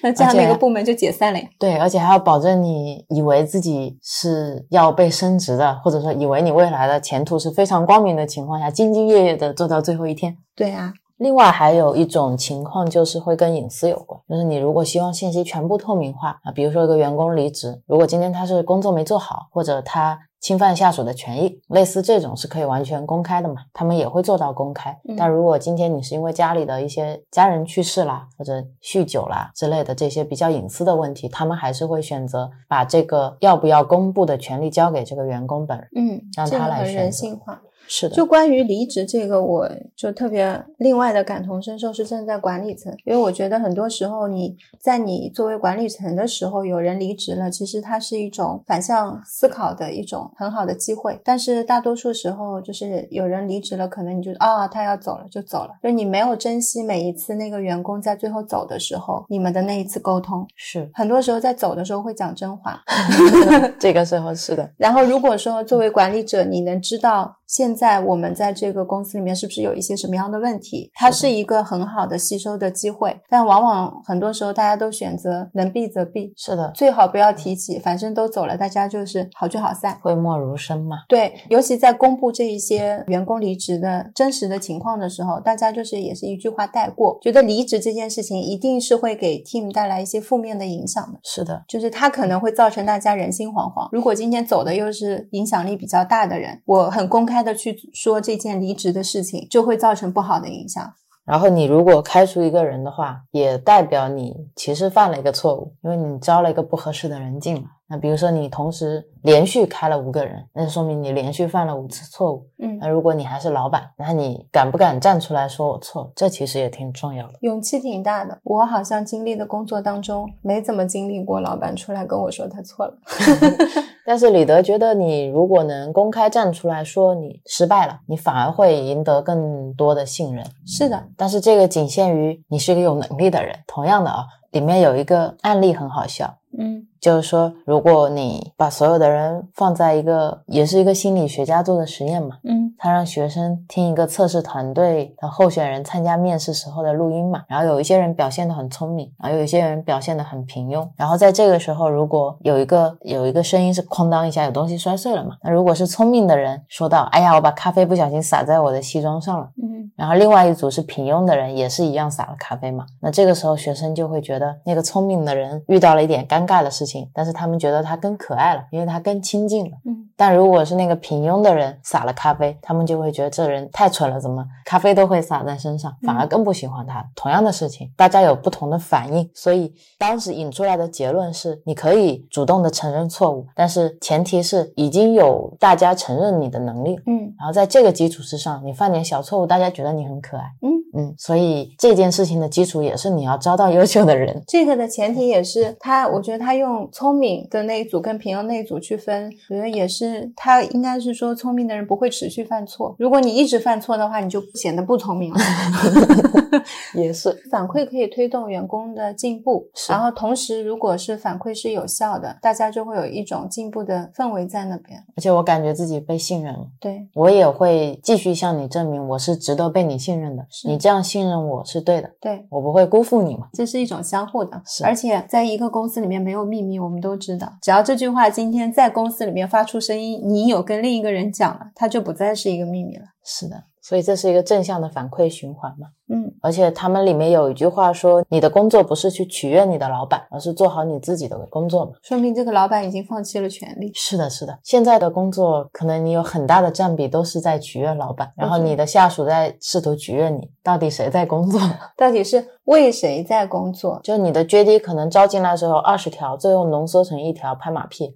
那这样那个部门就解散了呀。对，而且还要保证你以为自己是要被升职的，或者说以为你未来的前途是非常光明的情况下，兢兢业业的做到最后一天。对啊。另外还有一种情况就是会跟隐私有关，就是你如果希望信息全部透明化啊，比如说一个员工离职，如果今天他是工作没做好，或者他侵犯下属的权益，类似这种是可以完全公开的嘛？他们也会做到公开。但如果今天你是因为家里的一些家人去世啦，或者酗酒啦之类的这些比较隐私的问题，他们还是会选择把这个要不要公布的权利交给这个员工本人，嗯，让他来选择。人性化。是的，就关于离职这个，我就特别另外的感同身受，是站在管理层，因为我觉得很多时候你在你作为管理层的时候，有人离职了，其实它是一种反向思考的一种很好的机会。但是大多数时候，就是有人离职了，可能你就啊，他要走了就走了，就你没有珍惜每一次那个员工在最后走的时候，你们的那一次沟通。是，很多时候在走的时候会讲真话，这个时候是的。然后如果说作为管理者，你能知道。现在我们在这个公司里面是不是有一些什么样的问题？它是一个很好的吸收的机会，但往往很多时候大家都选择能避则避。是的，最好不要提起，反正都走了，大家就是好聚好散，讳莫如深嘛。对，尤其在公布这一些员工离职的真实的情况的时候，大家就是也是一句话带过，觉得离职这件事情一定是会给 team 带来一些负面的影响的。是的，就是它可能会造成大家人心惶惶。如果今天走的又是影响力比较大的人，我很公开。开的去说这件离职的事情，就会造成不好的影响。然后你如果开除一个人的话，也代表你其实犯了一个错误，因为你招了一个不合适的人进来。那比如说你同时连续开了五个人，那说明你连续犯了五次错误。嗯，那如果你还是老板，那你敢不敢站出来说我错？这其实也挺重要的，勇气挺大的。我好像经历的工作当中没怎么经历过老板出来跟我说他错了。但是李德觉得，你如果能公开站出来说你失败了，你反而会赢得更多的信任。是的，但是这个仅限于你是一个有能力的人。同样的啊，里面有一个案例很好笑。嗯。就是说，如果你把所有的人放在一个，也是一个心理学家做的实验嘛，嗯他让学生听一个测试团队的候选人参加面试时候的录音嘛，然后有一些人表现得很聪明，然后有一些人表现得很平庸，然后在这个时候，如果有一个有一个声音是哐当一下有东西摔碎了嘛，那如果是聪明的人说到，哎呀，我把咖啡不小心洒在我的西装上了。嗯然后另外一组是平庸的人，也是一样洒了咖啡嘛。那这个时候学生就会觉得那个聪明的人遇到了一点尴尬的事情，但是他们觉得他更可爱了，因为他更亲近了。嗯但如果是那个平庸的人撒了咖啡，他们就会觉得这人太蠢了，怎么咖啡都会洒在身上，反而更不喜欢他。同样的事情，大家有不同的反应，所以当时引出来的结论是，你可以主动的承认错误，但是前提是已经有大家承认你的能力。嗯然后在这个基础之上，你犯点小错误，大家觉得你很可爱。嗯嗯，所以这件事情的基础也是你要招到优秀的人。这个的前提也是他，我觉得他用聪明的那一组跟平庸那一组去分，我觉得也是他应该是说聪明的人不会持续犯错，如果你一直犯错的话，你就显得不聪明了。也是，反馈可以推动员工的进步，是。然后同时如果是反馈是有效的，大家就会有一种进步的氛围在那边。而且我感觉自己被信任了，对，我也会继续向你证明我是值得被你信任的。是。你这样信任我是对的，对，我不会辜负你嘛。这是一种相互的，是。而且在一个公司里面没有秘密，我们都知道。只要这句话今天在公司里面发出声音，你有跟另一个人讲了，它就不再是一个秘密了。是的，所以这是一个正向的反馈循环嘛。嗯，而且他们里面有一句话说，你的工作不是去取悦你的老板，而是做好你自己的工作嘛。说明这个老板已经放弃了权利。是的，是的。现在的工作，可能你有很大的占比都是在取悦老板，然后你的下属在试图取悦你，到底谁在工作？到底是为谁在工作？就你的 JD 可能招进来的时候二十条，最后浓缩成一条拍马屁，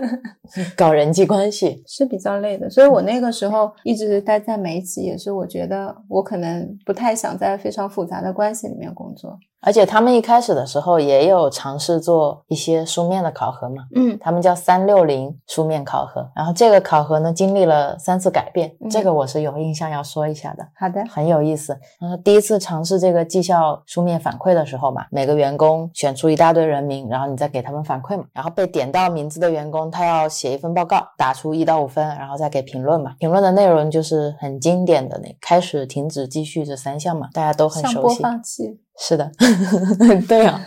搞人际关系。是比较累的，所以我那个时候一直待在媒体，也是我觉得我可能不太想在非常复杂的关系里面工作。而且他们一开始的时候也有尝试做一些书面的考核嘛，嗯他们叫三六零书面考核。然后这个考核呢，经历了三次改变，嗯这个我是有印象要说一下的。好的，很有意思。然后第一次尝试这个绩效书面反馈的时候嘛，每个员工选出一大堆人名，然后你再给他们反馈嘛。然后被点到名字的员工，他要写一份报告，打出一到五分，然后再给评论嘛。评论的内容就是很经典的那开始、停止、继续这三项嘛，大家都很熟悉。放器。是的，对啊。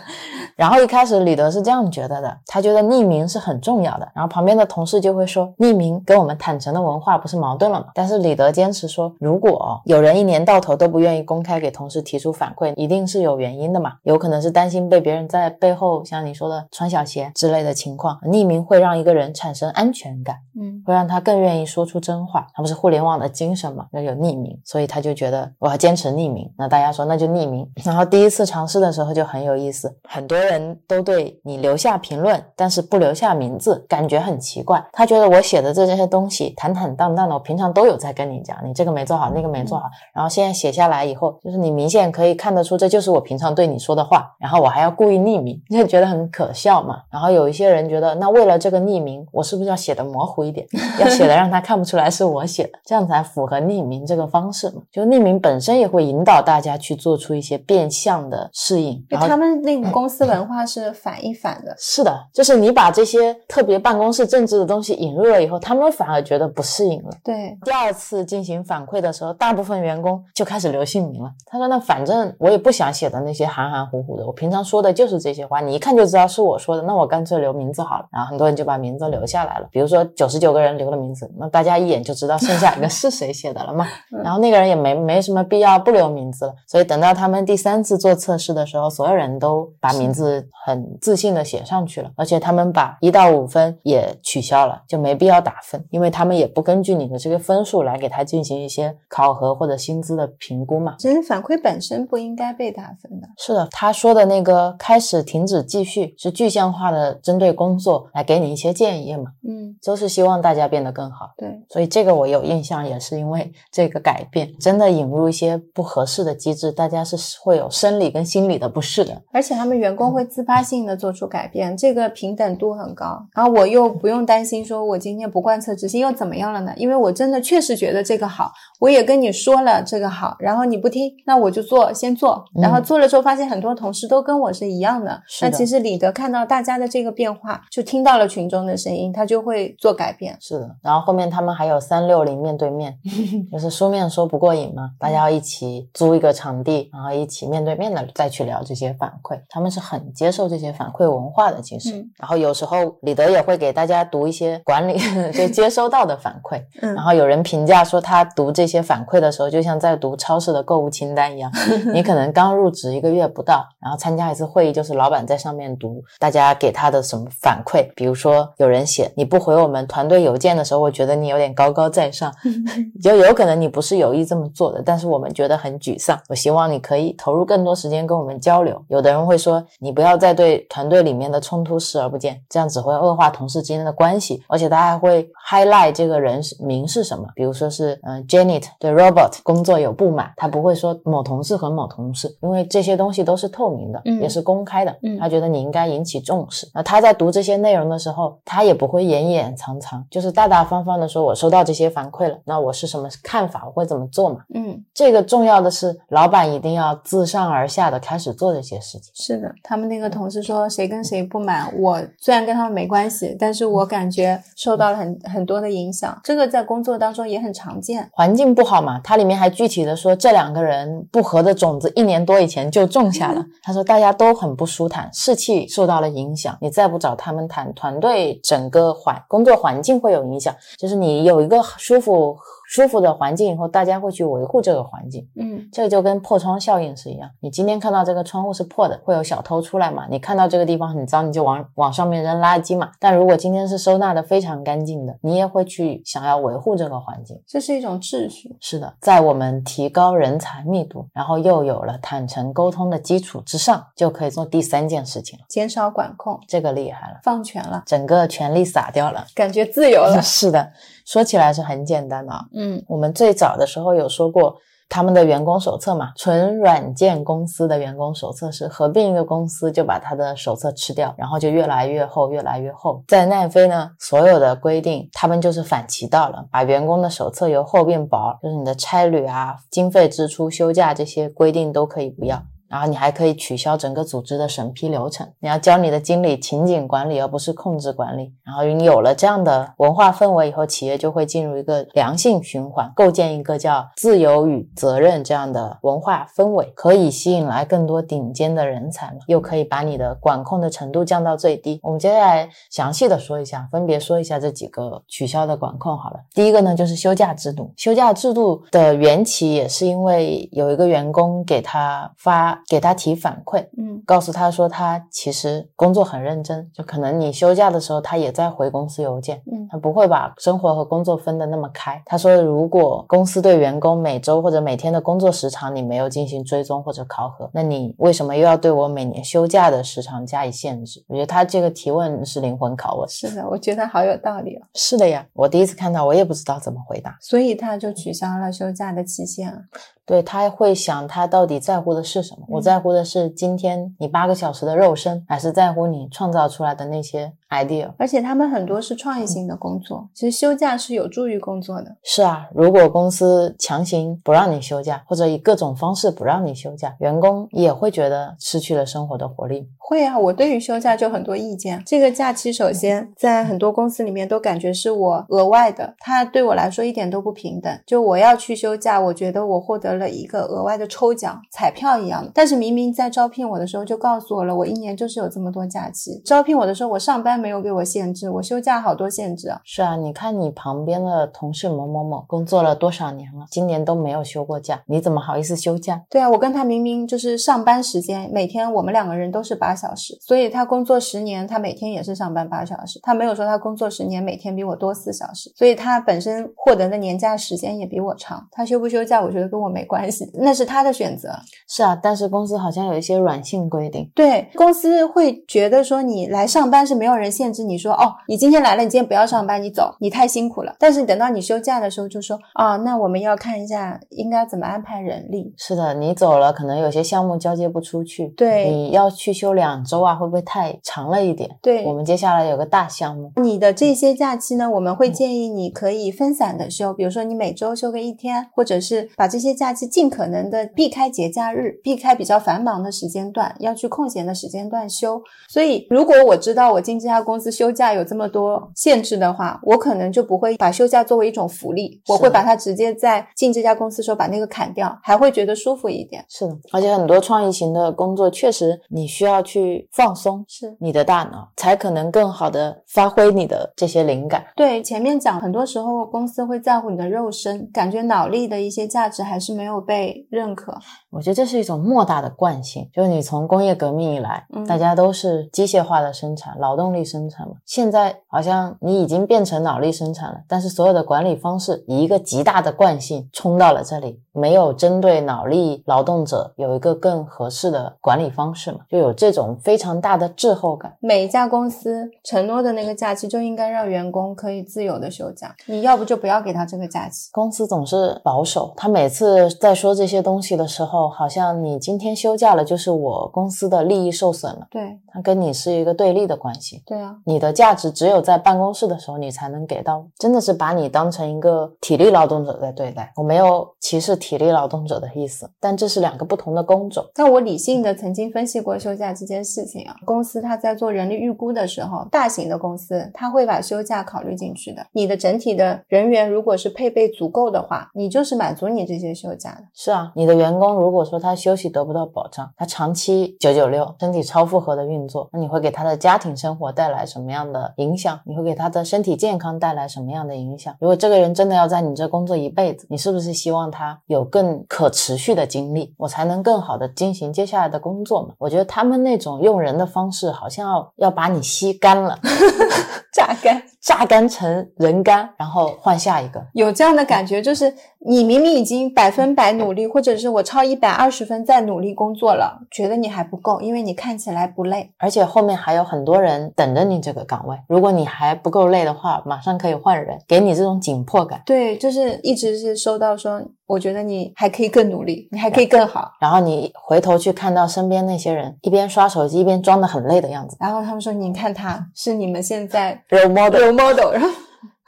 然后一开始李德是这样觉得的，他觉得匿名是很重要的。然后旁边的同事就会说，匿名跟我们坦诚的文化不是矛盾了吗？但是李德坚持说，如果有人一年到头都不愿意公开给同事提出反馈，一定是有原因的嘛。有可能是担心被别人在背后像你说的穿小鞋之类的情况。匿名会让一个人产生安全感。嗯会让他更愿意说出真话。他不是互联网的精神嘛，要有匿名，所以他就觉得我要坚持匿名。那大家说那就匿名。然后第一次尝试的时候就很有意思，很多人都对你留下评论，但是不留下名字，感觉很奇怪。他觉得我写的这些东西坦坦荡荡的，我平常都有在跟你讲，你这个没做好，那个没做好。然后现在写下来以后，就是你明显可以看得出这就是我平常对你说的话，然后我还要故意匿名，就觉得很可笑嘛。然后有一些人觉得，那为了这个匿名，我是不是要写的模糊一点？要写的让他看不出来是我写的，这样才符合匿名这个方式嘛。就匿名本身也会引导大家去做出一些变相的适应。就他们那个公司文化是反一反的。是的，就是你把这些特别办公室政治的东西引入了以后，他们反而觉得不适应了。对，第二次进行反馈的时候，大部分员工就开始留姓名了。他说：“那反正我也不想写的那些含含糊糊的，我平常说的就是这些话，你一看就知道是我说的，那我干脆留名字好了。”然后很多人就把名字留下来了。比如说九十九个人留了名字，那大家一眼就知道剩下一个是谁写的了嘛。然后那个人也没没什么必要不留名字了。所以等到他们第三次做测试的时候，所有人都把名字很自信的写上去了，而且他们把一到五分也取消了，就没必要打分，因为他们也不根据你的这个分数来给他进行一些考核或者薪资的评估嘛。其实反馈本身不应该被打分的。是的，他说的那个开始、停止、继续是具象化的，针对工作来给你一些建议嘛，嗯，都是希望大家变得更好。对，所以这个我有印象，也是因为这个改变，真的引入一些不合适的机制，大家是会有生理跟心理的不适的。而且他们员工工会自发性的做出改变，这个平等度很高。然后我又不用担心说我今天不贯彻执行又怎么样了呢？因为我真的确实觉得这个好，我也跟你说了这个好，然后你不听，那我就做，先做，然后做了之后发现很多同事都跟我是一样的。嗯是的那其实李德看到大家的这个变化，就听到了群众的声音，他就会做改变。是的，然后后面他们还有三六零面对面，就是书面说不过瘾嘛，大家要一起租一个场地，然后一起面对面的再去聊这些反馈，他们是很接受这些反馈文化的，其实。嗯然后有时候李德也会给大家读一些管理 就接收到的反馈，嗯然后有人评价说他读这些反馈的时候，就像在读超市的购物清单一样，你可能刚入职一个月不到，然后参加一次会议，就是老板在上面读大家给他的什么反馈，比如说有人写你不回我们团队邮件的时候，我觉得你有点高高在上，就有可能你不是有意这么做的，但是我们觉得很沮丧。我希望你可以投入更多时间跟我们交流。有的人会说，你不要再对团队里面的冲突视而不见，这样只会恶化同事之间的关系，而且他还会 highlight 这个人名是什么，比如说是嗯、呃 Janet 对 Robert 工作有不满，他不会说某同事和某同事，因为这些东西都是透明的，嗯也是公开的，嗯他觉得你应该引起重视。那他在读这些内容的时候，他也不会掩掩藏藏，就是大大方方的说，我收到这些反馈了，那我是什么看法，我会怎么做嘛。嗯，这个重要的是，老板一定要自上而下的开始做这些事情。是的，他们那个同事说谁跟谁不满，我虽然跟他们没关系，但是我感觉受到了很很多的影响。这个在工作当中也很常见。环境不好嘛，它里面还具体的说，这两个人不合的种子一年多以前就种下了。他说大家都很不舒坦，士气受到了影响。你再不找他们谈，团队整个环工作环境会有影响。就是你有一个舒服舒服的环境以后，大家会去维护这个环境。嗯这个就跟破窗效应是一样。你今天看到这个窗户是破的，会有小偷出来嘛？你看到这个地方很脏，你就往往上面扔垃圾嘛。但如果今天是收纳的非常干净的，你也会去想要维护这个环境。这是一种秩序。是的，在我们提高人才密度，然后又有了坦诚沟通的基础之上，就可以做第三件事情了。减少管控，这个厉害了，放权了，整个权力撒掉了。感觉自由了。是的，说起来是很简单的啊。嗯我们最早的时候有说过，他们的员工手册嘛，纯软件公司的员工手册是合并一个公司就把他的手册吃掉，然后就越来越厚，越来越厚。在奈飞呢，所有的规定他们就是反其道了，把员工的手册由厚变薄，就是你的差旅啊、经费支出、休假这些规定都可以不要。然后你还可以取消整个组织的审批流程，你要教你的经理情景管理，而不是控制管理。然后你有了这样的文化氛围以后，企业就会进入一个良性循环，构建一个叫自由与责任这样的文化氛围，可以吸引来更多顶尖的人才嘛，又可以把你的管控的程度降到最低。我们接下来详细的说一下，分别说一下这几个取消的管控好了。第一个呢，就是休假制度。休假制度的缘起也是因为有一个员工给他发给他提反馈，嗯告诉他说他其实工作很认真，就可能你休假的时候他也在回公司邮件，嗯他不会把生活和工作分得那么开。他说，如果公司对员工每周或者每天的工作时长你没有进行追踪或者考核，那你为什么又要对我每年休假的时长加以限制？我觉得他这个提问是灵魂拷问。是的，我觉得好有道理哦。是的呀，我第一次看到，我也不知道怎么回答。所以他就取消了休假的期限啊。对他会想，他到底在乎的是什么？我嗯。在乎的是今天你八个小时的肉身，还是在乎你创造出来的那些 idea？而且他们很多是创意性的工作，其实休假是有助于工作的。是啊，如果公司强行不让你休假，或者以各种方式不让你休假，员工也会觉得失去了生活的活力。会啊，我对于休假就很多意见。这个假期首先在很多公司里面都感觉是我额外的，它对我来说一点都不平等。就我要去休假，我觉得我获得了一个额外的抽奖，彩票一样的。但是明明在招聘我的时候就告诉我了，我一年就是有这么多假期。招聘我的时候，我上班没有给我限制，我休假好多限制啊。是啊，你看你旁边的同事某某某工作了多少年了，今年都没有休过假，你怎么好意思休假？对啊，我跟他明明就是上班时间，每天我们两个人都是八小时，所以他工作十年，他每天也是上班八小时。他没有说他工作十年，每天比我多四小时，所以他本身获得的年假时间也比我长。他休不休假，我觉得跟我没关系，那是他的选择。是啊，但是公司好像有一些软性规定。对公司会觉得说你来上班是没有人人限制你说，哦，你今天来了，你今天不要上班，你走，你太辛苦了。但是等到你休假的时候，就说，啊，那我们要看一下应该怎么安排人力。是的，你走了，可能有些项目交接不出去，对你要去休两周啊，会不会太长了一点？对我们接下来有个大项目，你的这些假期呢，我们会建议你可以分散的休，比如说你每周休个一天，或者是把这些假期尽可能的避开节假日，避开比较繁忙的时间段，要去空闲的时间段休。所以，如果我知道我进这家公司休假有这么多限制的话，我可能就不会把休假作为一种福利，我会把它直接在进这家公司的时候把那个砍掉，还会觉得舒服一点。是的，而且很多创意型的工作，确实你需要去放松是你的大脑，才可能更好的发挥你的这些灵感。对，前面讲，很多时候公司会在乎你的肉身，感觉脑力的一些价值还是没有被认可。我觉得这是一种莫大的惯性，就是你从工业革命以来，嗯大家都是机械化的生产、劳动力生产嘛。现在好像你已经变成脑力生产了，但是所有的管理方式以一个极大的惯性冲到了这里，没有针对脑力劳动者有一个更合适的管理方式嘛，就有这种非常大的滞后感。每一家公司承诺的那个假期就应该让员工可以自由的休假，你要不就不要给他这个假期。公司总是保守，他每次在说这些东西的时候，好像你今天休假了，就是我公司的利益受损了，对他跟你是一个对立的关系。对啊，你的价值只有在办公室的时候你才能给到，真的是把你当成一个体力劳动者在对待。我没有歧视体力劳动者的意思，但这是两个不同的工种。但我理性的曾经分析过休假这件事情啊，公司它在做人力预估的时候，大型的公司它会把休假考虑进去的。你的整体的人员如果是配备足够的话，你就是满足你这些休假的。是啊，你的员工如果说他休息得不到保障，他长期九九六，身体超负荷的运作，那你会给他的家庭生活带带来什么样的影响？你会给他的身体健康带来什么样的影响？如果这个人真的要在你这工作一辈子，你是不是希望他有更可持续的精力，我才能更好的进行接下来的工作嘛？我觉得他们那种用人的方式，好像要要把你吸干了，榨干。榨干成人干，然后换下一个。有这样的感觉，就是你明明已经百分百努力，或者是我超一百二十分在努力工作了，觉得你还不够，因为你看起来不累。而且后面还有很多人等着你这个岗位，如果你还不够累的话，马上可以换人，给你这种紧迫感。对，就是一直是收到说，我觉得你还可以更努力，你还可以更好。然后你回头去看到身边那些人一边刷手机一边装的很累的样子然后他们说，你看他是你们现在，role model，role model，然后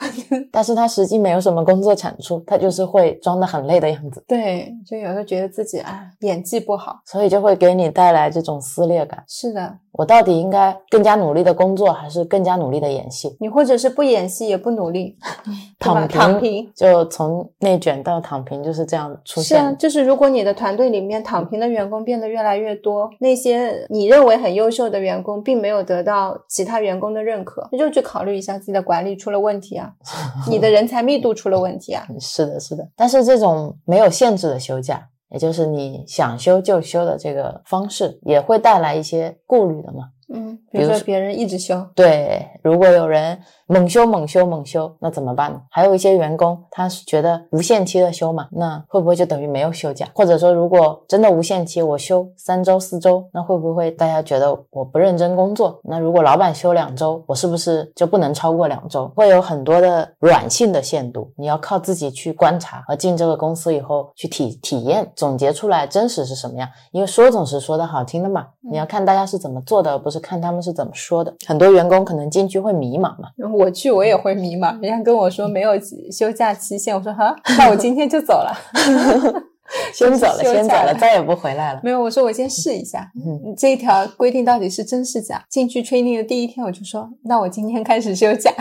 但是他实际没有什么工作产出，他就是会装的很累的样子，对，就有时候觉得自己啊演技不好。所以就会给你带来这种撕裂感。是的，我到底应该更加努力的工作，还是更加努力的演戏？你或者是不演戏也不努力，躺平，躺平。就从内卷到躺平就是这样出现是啊，就是如果你的团队里面躺平的员工变得越来越多，那些你认为很优秀的员工并没有得到其他员工的认可，那就去考虑一下自己的管理出了问题啊，你的人才密度出了问题啊。是的，是的。但是这种没有限制的休假，也就是你想休就休的这个方式，也会带来一些顾虑的嘛。嗯，比如说别人一直休，对，如果有人猛休、猛休、猛休，那怎么办呢？还有一些员工，他是觉得无限期的休嘛，那会不会就等于没有休假？或者说，如果真的无限期，我休三周、四周，那会不会大家觉得我不认真工作？那如果老板休两周，我是不是就不能超过两周？会有很多的软性的限度，你要靠自己去观察和进这个公司以后去体体验，总结出来真实是什么样。因为说总是说的好听的嘛，你要看大家是怎么做的，而不是看他们是怎么说的。很多员工可能进去会迷茫嘛。我去我也会迷茫。人家跟我说没有休假期限，我说哈，那我今天就走了。先走 了，先走了，了再也不回来了。没有，我说我先试一下，嗯，这一条规定到底是真是假？进去 training 的第一天，我就说，那我今天开始休假。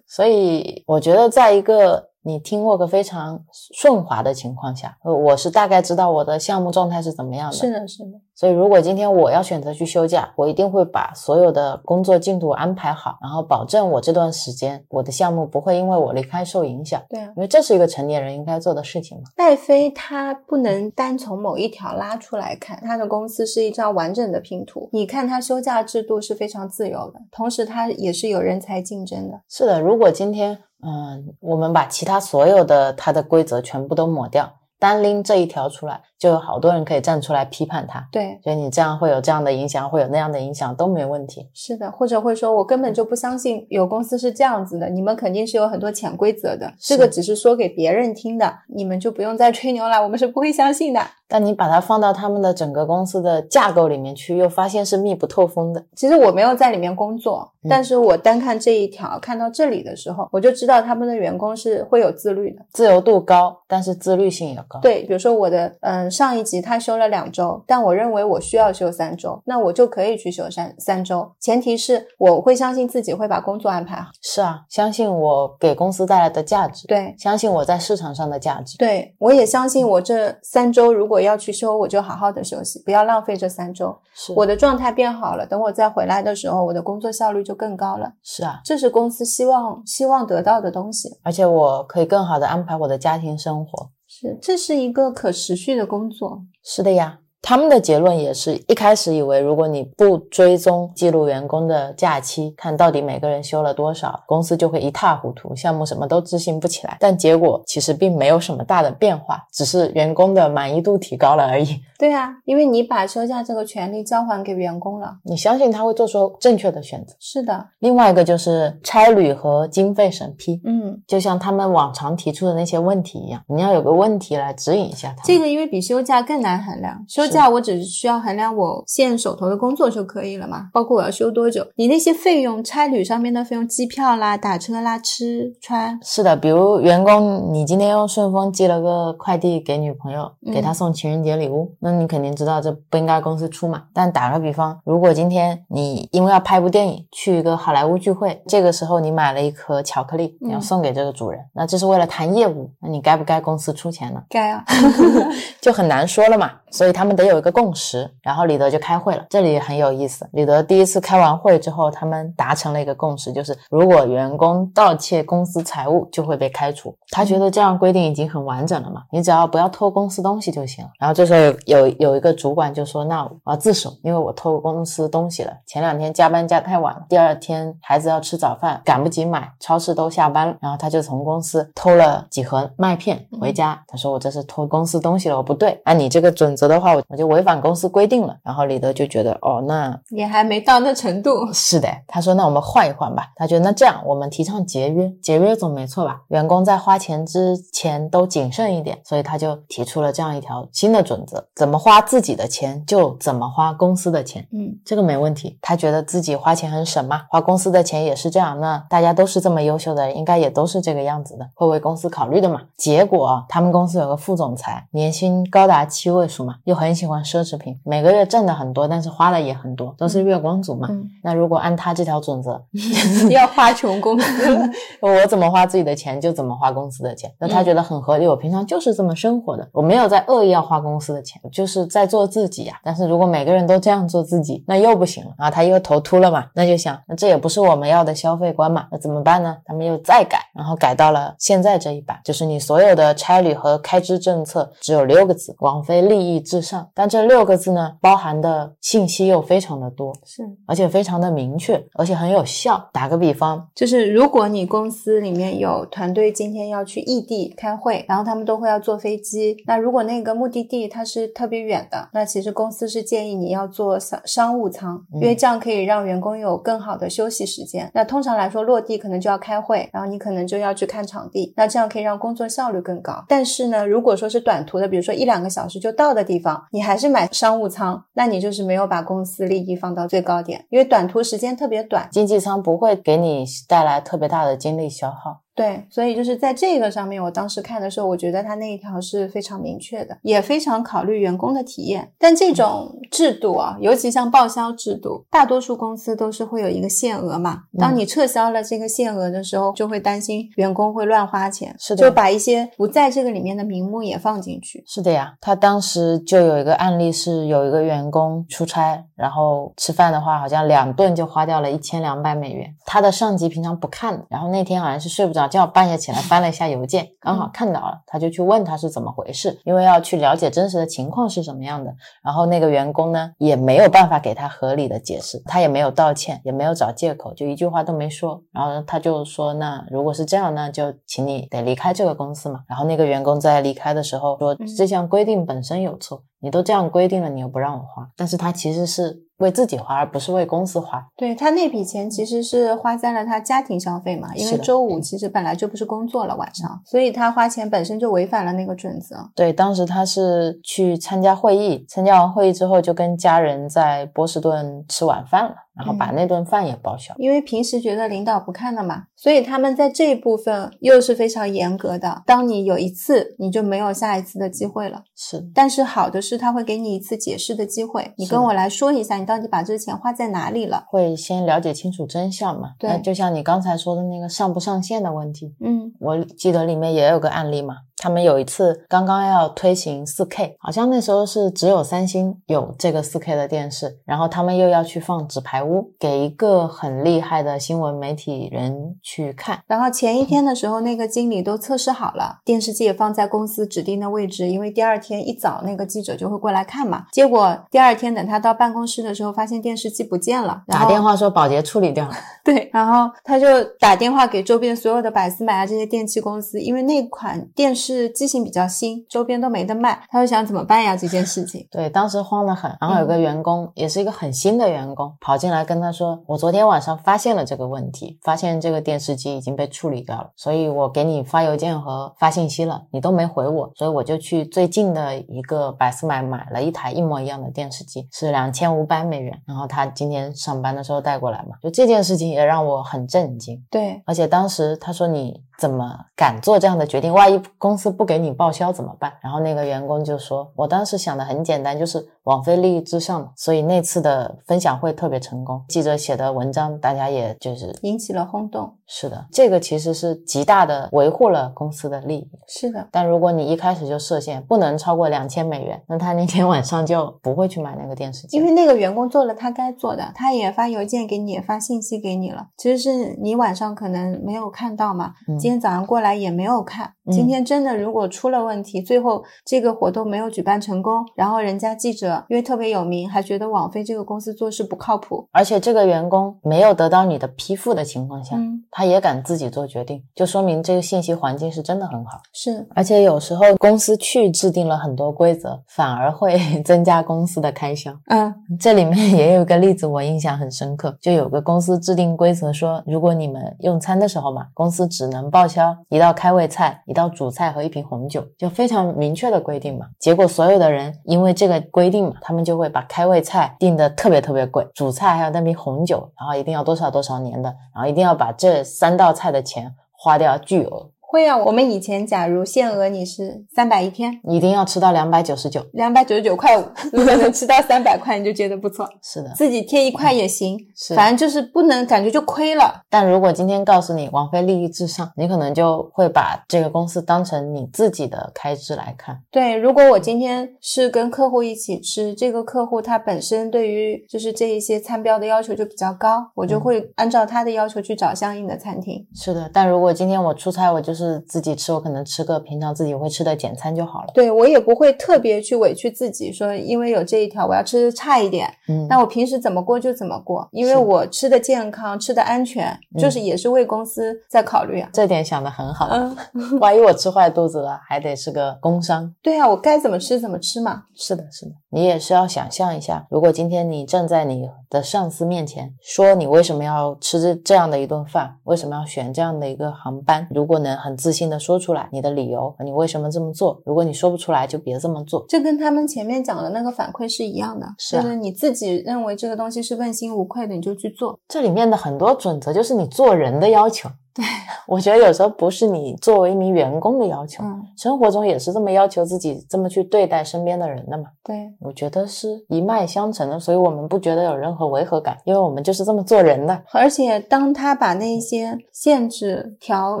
所以我觉得，在一个你听过个非常顺滑的情况下，呃我是大概知道我的项目状态是怎么样的。是的，是的，所以如果今天我要选择去休假，我一定会把所有的工作进度安排好，然后保证我这段时间我的项目不会因为我离开受影响。对啊。因为这是一个成年人应该做的事情嘛。戴飞它不能单从某一条拉出来看，它的公司是一张完整的拼图。你看它休假制度是非常自由的，同时它也是有人才竞争的。是的，如果今天嗯，我们把其他所有的它的规则全部都抹掉，单拎这一条出来，就有好多人可以站出来批判他。对，所以你这样会有这样的影响，会有那样的影响都没问题。是的，或者会说，我根本就不相信有公司是这样子的，你们肯定是有很多潜规则的，这个只是说给别人听的，你们就不用再吹牛了，我们是不会相信的。但你把它放到他们的整个公司的架构里面去，又发现是密不透风的。其实我没有在里面工作，嗯但是我单看这一条，看到这里的时候，我就知道他们的员工是会有自律的。自由度高，但是自律性也高。，对，比如说我的嗯上一集他休了两周，但我认为我需要休三周，那我就可以去休三三周，前提是我会相信自己会把工作安排好。是啊，相信我给公司带来的价值，对，相信我在市场上的价值。对，我也相信我这三周如果要去休，我就好好的休息，不要浪费这三周。是我的状态变好了，等我再回来的时候，我的工作效率就更高了。是啊，这是公司希望希望得到的东西。而且我可以更好的安排我的家庭生活。是，这是一个可持续的工作。是的呀，他们的结论也是一开始以为，如果你不追踪记录员工的假期，看到底每个人休了多少，公司就会一塌糊涂，项目什么都执行不起来。但结果其实并没有什么大的变化，只是员工的满意度提高了而已。对啊，因为你把休假这个权利交还给员工了。你相信他会做出正确的选择。是的，另外一个就是差旅和经费审批，嗯，就像他们往常提出的那些问题一样，你要有个问题来指引一下他。这个因为比休假更难衡量，休假我只是需要衡量我现手头的工作就可以了嘛，包括我要休多久。你那些费用，差旅上面的费用，机票啦、打车啦、吃穿，是的，比如员工，你今天用顺丰寄了个快递给女朋友，嗯给她送情人节礼物，那你肯定知道这不应该公司出嘛。但打个比方，如果今天你因为要拍部电影，去一个好莱坞聚会，这个时候你买了一颗巧克力，你要嗯送给这个主人，那这是为了谈业务，那你该不该公司出钱呢？该啊，就很难说了嘛。所以他们得有一个共识。然后李德就开会了，这里也很有意思。李德第一次开完会之后，他们达成了一个共识，就是如果员工盗窃公司财物，就会被开除。他觉得这样规定已经很完整了嘛，你只要不要偷公司东西就行了。然后这时候有有有一个主管就说：“那我要自首，因为我偷公司东西了。前两天加班加太晚了，第二天孩子要吃早饭，赶不及买，超市都下班了。然后他就从公司偷了几盒麦片回家。他说我这是偷公司东西了，我不对。按你这个准则的话，我我就违反公司规定了。然后李德就觉得哦，那也还没到那程度。是的，他说那我们换一换吧。他觉得那这样我们提倡节约，节约总没错吧？员工在花钱之前都谨慎一点，所以他就提出了这样一条新的准则：怎么花自己的钱就怎么花公司的钱。嗯，这个没问题，他觉得自己花钱很省嘛，花公司的钱也是这样。那大家都是这么优秀的人，应该也都是这个样子的，会为公司考虑的嘛。结果啊，他们公司有个副总裁，年薪高达七位数嘛，又很喜欢奢侈品，每个月挣的很多，但是花的也很多，都是月光族嘛。嗯那如果按他这条准则，要花穷公司。我怎么花自己的钱就怎么花公司的钱，那他觉得很合理。我平常就是这么生活的，我没有在恶意要花公司的钱，我就是在做自己呀、但是如果每个人都这样做自己，那又不行了。然后他又头秃了嘛，那就想，那这也不是我们要的消费观嘛，那怎么办呢？他们又再改，然后改到了现在这一版，就是你所有的差旅和开支政策只有六个字：王菲利益至上。但这六个字呢，包含的信息又非常的多，是，而且非常的明确，而且很有效。打个比方，就是如果你公司里面有团队今天要去异地开会，然后他们都会要坐飞机，那如果那个目的地它是特别远的，那其实公司是建议你要坐商商务舱，嗯因为这样可以让员工有更好的休息时间。那通常来说，落地可能就要开会，然后你可能就要去看场地，那这样可以让工作效率更高。但是呢，如果说是短途的，比如说一两个小时就到的地方，你你还是买商务舱，那你就是没有把公司利益放到最高点，因为短途时间特别短。经济舱不会给你带来特别大的精力消耗。对，所以就是在这个上面，我当时看的时候，我觉得他那一条是非常明确的，也非常考虑员工的体验。但这种制度啊，尤其像报销制度，大多数公司都是会有一个限额嘛。当你撤销了这个限额的时候，就会担心员工会乱花钱，是的就把一些不在这个里面的名目也放进去。是的呀，他当时就有一个案例是有一个员工出差，然后吃饭的话，好像两顿就花掉了一千两百美元。他的上级平常不看，然后那天好像是睡不着早正好半夜起来翻了一下邮件，刚好看到了，他就去问他是怎么回事，因为要去了解真实的情况是什么样的。然后那个员工呢也没有办法给他合理的解释，他也没有道歉，也没有找借口，就一句话都没说。然后他就说：“那如果是这样呢，就请你得离开这个公司嘛。”然后那个员工在离开的时候说：“这项规定本身有错，你都这样规定了，你又不让我花。”但是他其实是为自己花，而不是为公司花。对他那笔钱其实是花在了他家庭消费嘛，因为周五其实本来就不是工作了晚上，所以他花钱本身就违反了那个准则。对，当时他是去参加会议，参加完会议之后就跟家人在波士顿吃晚饭了，然后把那顿饭也报销。因为平时觉得领导不看的嘛，所以他们在这一部分又是非常严格的。当你有一次，你就没有下一次的机会了。是，但是好的是，他会给你一次解释的机会，你跟我来说一下，你到底把这个钱花在哪里了？会先了解清楚真相嘛？对那就像你刚才说的那个上不上线的问题，嗯我记得里面也有个案例嘛。他们有一次刚刚要推行 4K，好像那时候是只有三星有这个 4K 的电视，然后他们又要去放纸牌屋，给一个很厉害的新闻媒体人去看。然后前一天的时候，那个经理都测试好了，电视机也放在公司指定的位置，因为第二天一早那个记者就会过来看嘛。结果第二天等他到办公室的时候，发现电视机不见了，打电话说保洁处理掉了，对，然后他就打电话给周边所有的百思买啊这些电器公司，因为那款电视机型比较新，周边都没得卖，他就想怎么办呀这件事情。对，当时慌得很。然后有个员工，也是一个很新的员工，跑进来跟他说：“我昨天晚上发现了这个问题，发现这个电视机已经被处理掉了，所以我给你发邮件和发信息了，你都没回我，所以我就去最近的一个百思买买了一台一模一样的电视机，是两千五百美元。然后他今天上班的时候带过来嘛，就这件事情也让我很震惊。对，而且当时他说你怎么敢做这样的决定？万一公司不给你报销怎么办？然后那个员工就说，我当时想的很简单，就是网飞利益至上嘛，所以那次的分享会特别成功，记者写的文章大家也就是引起了轰动。是的，这个其实是极大的维护了公司的利益。是的，但如果你一开始就设限，不能超过两千美元，那他那天晚上就不会去买那个电视机，因为那个员工做了他该做的，他也发邮件给你，也发信息给你了。其实是你晚上可能没有看到嘛，嗯今天早上过来也没有看。嗯今天真的如果出了问题，最后这个活动没有举办成功，然后人家记者因为特别有名，还觉得网飞这个公司做事不靠谱。而且这个员工没有得到你的批复的情况下，嗯，他也敢自己做决定，就说明这个信息环境是真的很好。是而且有时候公司去制定了很多规则，反而会 增加公司的开销。嗯这里面也有一个例子，我印象很深刻，就有个公司制定规则说，如果你们用餐的时候嘛，公司只能报报销一道开胃菜、一道主菜和一瓶红酒，就非常明确的规定嘛。结果所有的人因为这个规定嘛，他们就会把开胃菜定的特别特别贵，主菜还有那瓶红酒，然后一定要多少多少年的，然后一定要把这三道菜的钱花掉巨额，会啊。我们以前假如限额你是三百一天，一定要吃到两百九十九。两百九十九块五，如果能吃到三百块，你就觉得不错，是的，自己贴一块也行，是反正就是不能感觉就亏了。但如果今天告诉你王菲利益至上，你可能就会把这个公司当成你自己的开支来看。对，如果我今天是跟客户一起吃，这个客户他本身对于就是这一些餐标的要求就比较高，我就嗯会按照他的要求去找相应的餐厅。是的，但如果今天我出差，我就是自己吃，我可能吃个平常自己会吃的简餐就好了。对我也不会特别去委屈自己，说因为有这一条我要吃的差一点，嗯，那我平时怎么过就怎么过，因为我吃的健康，吃的安全，嗯就是也是为公司在考虑啊。这点想的很好。嗯，万一我吃坏肚子了，还得是个工伤。对啊，我该怎么吃怎么吃嘛。是的，是的，你也是要想象一下，如果今天你站在你的上司面前，说你为什么要吃这这样的一顿饭，为什么要选这样的一个航班，如果能很自信的说出来你的理由，你为什么这么做，如果你说不出来，就别这么做。这跟他们前面讲的那个反馈是一样的，是啊就是你自己认为这个东西是问心无愧的，你就去做。这里面的很多准则就是你做人的要求。对，我觉得有时候不是你作为一名员工的要求，嗯，生活中也是这么要求自己，这么去对待身边的人的嘛。对，我觉得是一脉相承的，所以我们不觉得有任何违和感，因为我们就是这么做人的。而且当他把那些限制条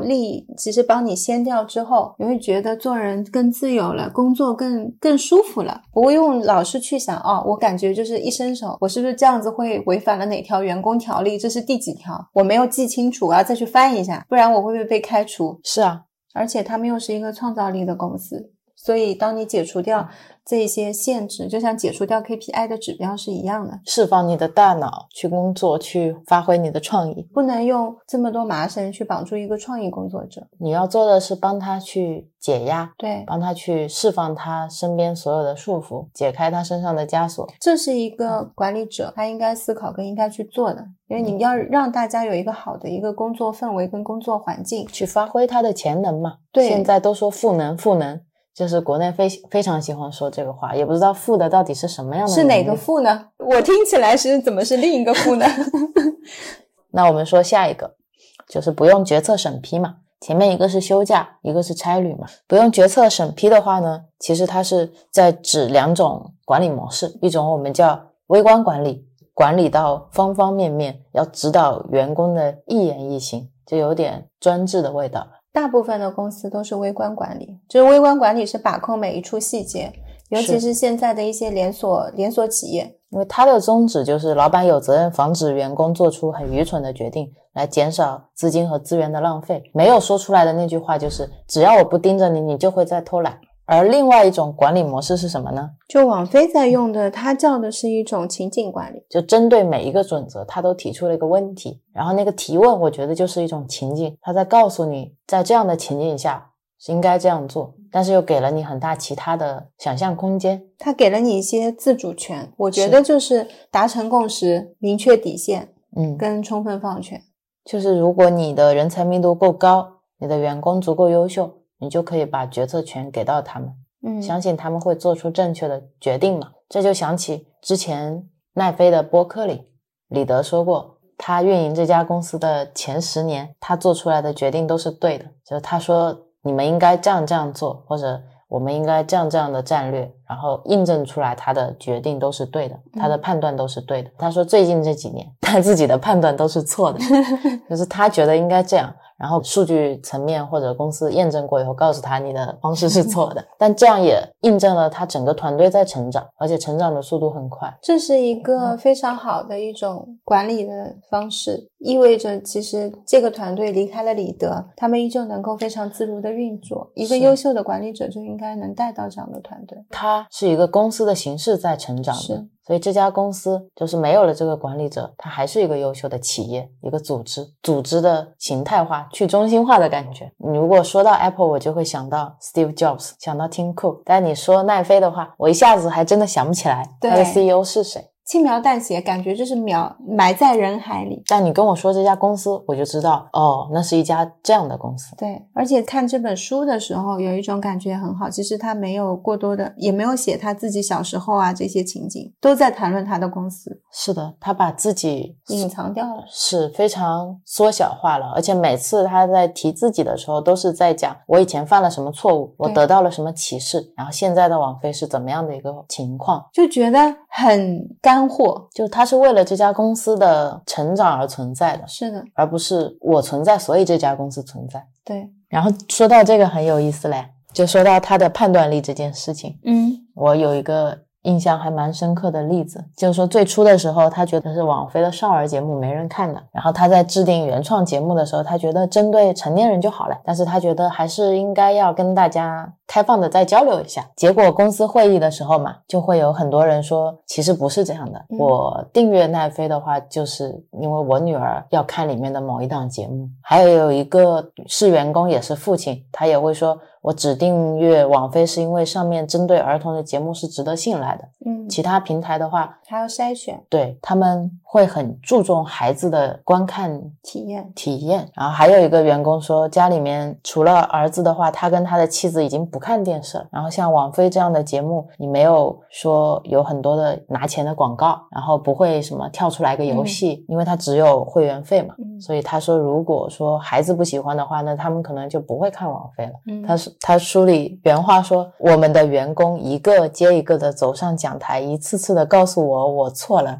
例其实帮你掀掉之后，你会觉得做人更自由了，工作更更舒服了，不用老是去想哦，我感觉就是一伸手，我是不是这样子会违反了哪条员工条例？这是第几条？我没有记清楚，我要再去翻一下。下，不然我会不会被开除？是啊，而且他们又是一个创造力的公司，所以当你解除掉这些限制，就像解除掉 KPI 的指标是一样的，释放你的大脑去工作，去发挥你的创意。不能用这么多麻绳去绑住一个创意工作者。你要做的是帮他去解压，对，帮他去释放他身边所有的束缚，解开他身上的枷锁。这是一个管理者他应该思考跟应该去做的，因为你要让大家有一个好的一个工作氛围跟工作环境。去发挥他的潜能嘛。对现在都说赋能，赋能，就是国内非非常喜欢说这个话，也不知道富的到底是什么样的。是哪个？富呢？我听起来是怎么是另一个富呢？那我们说下一个，就是不用决策审批嘛。前面一个是休假，一个是差旅嘛。不用决策审批的话呢，其实它是在指两种管理模式，一种我们叫微观管理，管理到方方面面，要指导员工的一言一行，就有点专制的味道了。大部分的公司都是微观管理，就是微观管理是把控每一处细节，尤其是是现在的一些连锁连锁企业，因为它的宗旨就是老板有责任防止员工做出很愚蠢的决定，来减少资金和资源的浪费。没有说出来的那句话就是，只要我不盯着你，你就会在偷懒。而另外一种管理模式是什么呢？就网飞在用的，它叫的是一种情景管理。就针对每一个准则，它都提出了一个问题，然后那个提问，我觉得就是一种情景，它在告诉你，在这样的情景下是应该这样做，但是又给了你很大其他的想象空间。它给了你一些自主权，我觉得就是达成共识、明确底线嗯，跟充分放权。就是如果你的人才密度够高，你的员工足够优秀，你就可以把决策权给到他们。嗯，相信他们会做出正确的决定嘛。这就想起之前奈飞的播客里，李德说过，他运营这家公司的前十年，他做出来的决定都是对的。就是他说你们应该这样这样做，或者我们应该这样这样的战略，然后印证出来他的决定都是对的，他的判断都是对的。他说最近这几年他自己的判断都是错的，就是他觉得应该这样。然后数据层面或者公司验证过以后，告诉他你的方式是错的，但这样也印证了他整个团队在成长，而且成长的速度很快。这是一个非常好的一种管理的方式，意味着其实这个团队离开了李德，他们依旧能够非常自如的运作。一个优秀的管理者就应该能带到这样的团队。他是一个公司的形式在成长的是，所以这家公司就是没有了这个管理者，它还是一个优秀的企业，一个组织，组织的形态化、去中心化的感觉。你如果说到 Apple，我就会想到 Steve Jobs，想到 Tim Cook，但你说奈飞的话，我一下子还真的想不起来对它的 CEO 是谁。轻描淡写，感觉就是秒埋在人海里。但你跟我说这家公司，我就知道哦，那是一家这样的公司。对，而且看这本书的时候，有一种感觉很好。其实他没有过多的，也没有写他自己小时候啊这些情景，都在谈论他的公司，是的，他把自己隐藏掉了。是非常缩小化了，而且每次他在提自己的时候，都是在讲我以前犯了什么错误，我得到了什么启示，然后现在的王菲是怎么样的一个情况。就觉得很干货。就他是为了这家公司的成长而存在的，是的，而不是我存在，所以这家公司存在。对，然后说到这个很有意思嘞，就说到他的判断力这件事情，嗯我有一个印象还蛮深刻的例子，就是说最初的时候，他觉得是网飞的少儿节目没人看的，然后他在制定原创节目的时候，他觉得针对成年人就好了，但是他觉得还是应该要跟大家开放的再交流一下。结果公司会议的时候嘛，就会有很多人说，其实不是这样的。嗯我订阅奈飞的话，就是因为我女儿要看里面的某一档节目，还有有一个是员工也是父亲，他也会说。我只订阅网飞是因为上面针对儿童的节目是值得信赖的，嗯，其他平台的话，还要筛选对他们会很注重孩子的观看体验。体验。然后还有一个员工说，家里面除了儿子的话，他跟他的妻子已经不看电视了。然后像网飞这样的节目，你没有说有很多的拿钱的广告，然后不会什么跳出来个游戏，因为它只有会员费嘛。嗯所以他说，如果说孩子不喜欢的话，那他们可能就不会看网飞了。嗯，他是他书里原话说，我们的员工一个接一个的走上讲台，一次次的告诉我我错了，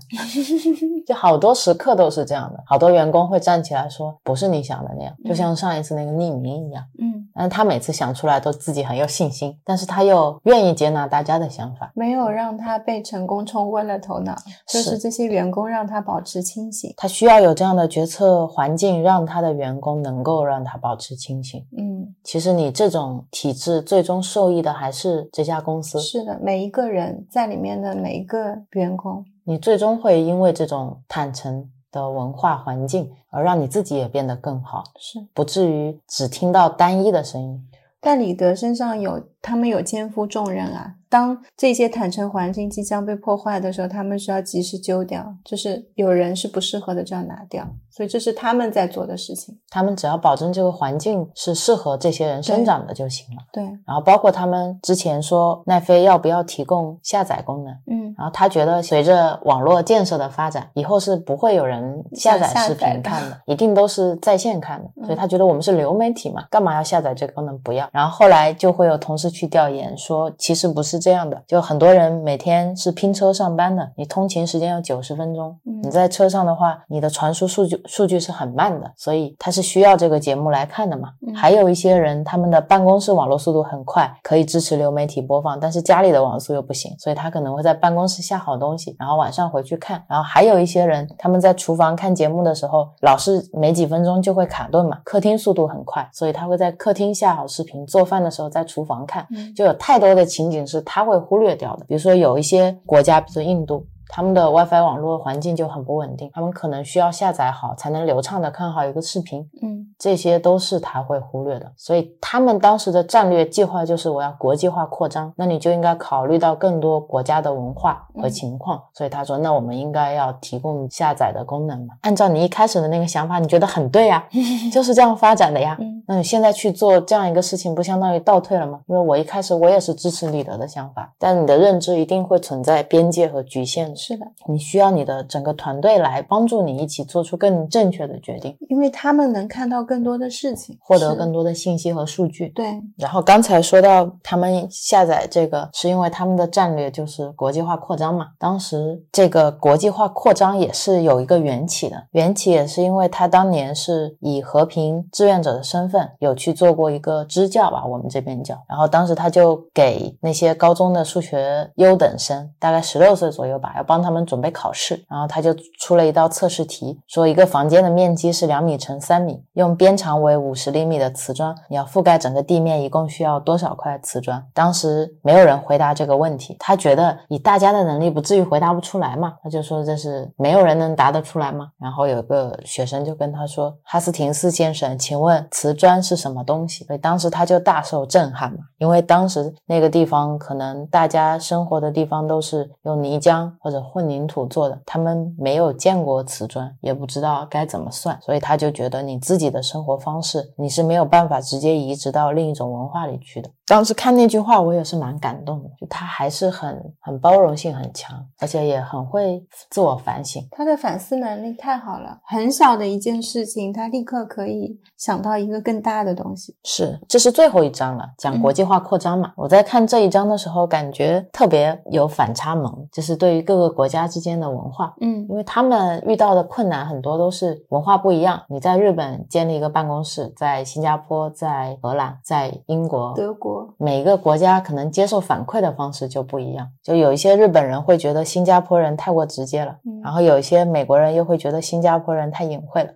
就好多时刻都是这样的。好多员工会站起来说，不是你想的那样，就像上一次那个匿名一样。嗯但他每次想出来都自己很有信心，但是他又愿意接纳大家的想法。没有让他被成功冲昏了头脑，就是是这些员工让他保持清醒。他需要有这样的决策环境，让他的员工能够让他保持清醒。嗯，其实你这种体制最终受益的还是这家公司，是的，每一个人在里面的每一个员工，你最终会因为这种坦诚的文化环境，而让你自己也变得更好，是。不至于只听到单一的声音。但李德身上有，他们有肩负重任啊。当这些坦诚环境即将被破坏的时候，他们需要及时揪掉，就是有人是不适合的就要拿掉，所以这是他们在做的事情。他们只要保证这个环境是适合这些人生长的就行了。对，然后包括他们之前说奈飞要不要提供下载功能，嗯，然后他觉得随着网络建设的发展，以后是不会有人下载视频看的，一定都是在线看的。所以他觉得我们是流媒体嘛，干嘛要下载这个功能？不要。然后后来就会有同事去调研说，其实不是这样的，就很多人每天是拼车上班的，你通勤时间要九十分钟，嗯你在车上的话，你的传输数据数据是很慢的，所以他是需要这个节目来看的嘛。嗯还有一些人，他们的办公室网络速度很快，可以支持流媒体播放，但是家里的网速又不行，所以他可能会在办公室下好东西，然后晚上回去看。然后还有一些人，他们在厨房看节目的时候，老是没几分钟就会卡顿嘛。客厅速度很快，所以他会在客厅下好视频，做饭的时候在厨房看。嗯就有太多的情景是他会忽略掉的，比如说有一些国家，比如说印度。他们的 WiFi 网络环境就很不稳定，他们可能需要下载好才能流畅的看好一个视频，嗯这些都是他会忽略的。所以他们当时的战略计划就是我要国际化扩张，那你就应该考虑到更多国家的文化和情况。所以他说，那我们应该要提供下载的功能嘛。按照你一开始的那个想法，你觉得很对呀，就是这样发展的呀。嗯那你现在去做这样一个事情，不相当于倒退了吗？因为我一开始我也是支持李德的想法，但你的认知一定会存在边界和局限，是的，你需要你的整个团队来帮助你一起做出更正确的决定，因为他们能看到更多的事情，获得更多的信息和数据。对，然后刚才说到他们下载这个，是因为他们的战略就是国际化扩张嘛。当时这个国际化扩张也是有一个缘起的，缘起也是因为他当年是以和平志愿者的身份有去做过一个支教吧，我们这边叫。然后当时他就给那些高中的数学优等生，大概十六岁左右吧，要帮他们准备考试。然后他就出了一道测试题，说一个房间的面积是两米乘三米，用边长为五十厘米的瓷砖，你要覆盖整个地面，一共需要多少块瓷砖？当时没有人回答这个问题，他觉得以大家的能力不至于回答不出来嘛，他就说这是没有人能答得出来吗？然后有个学生就跟他说：“哈斯廷斯先生，请问瓷砖是什么东西？”所以当时他就大受震撼嘛，因为当时那个地方可能大家生活的地方都是用泥浆或者混凝土做的，他们没有见过瓷砖，也不知道该怎么算，所以他就觉得你自己的生活方式你是没有办法直接移植到另一种文化里去的。当时看那句话，我也是蛮感动的，就他还是很很包容性很强，而且也很会自我反省。他的反思能力太好了，很小的一件事情，他立刻可以想到一个更大的东西。是，这是最后一章了，讲国际化扩张嘛。我在看这一章的时候，感觉特别有反差萌，就是对于各个国家之间的文化。嗯因为他们遇到的困难很多都是文化不一样。你在日本建立一个办公室，在新加坡、在荷兰、在英国、德国，每一个国家可能接受反馈的方式就不一样。就有一些日本人会觉得新加坡人太过直接了，嗯然后有一些美国人又会觉得新加坡人太隐晦了。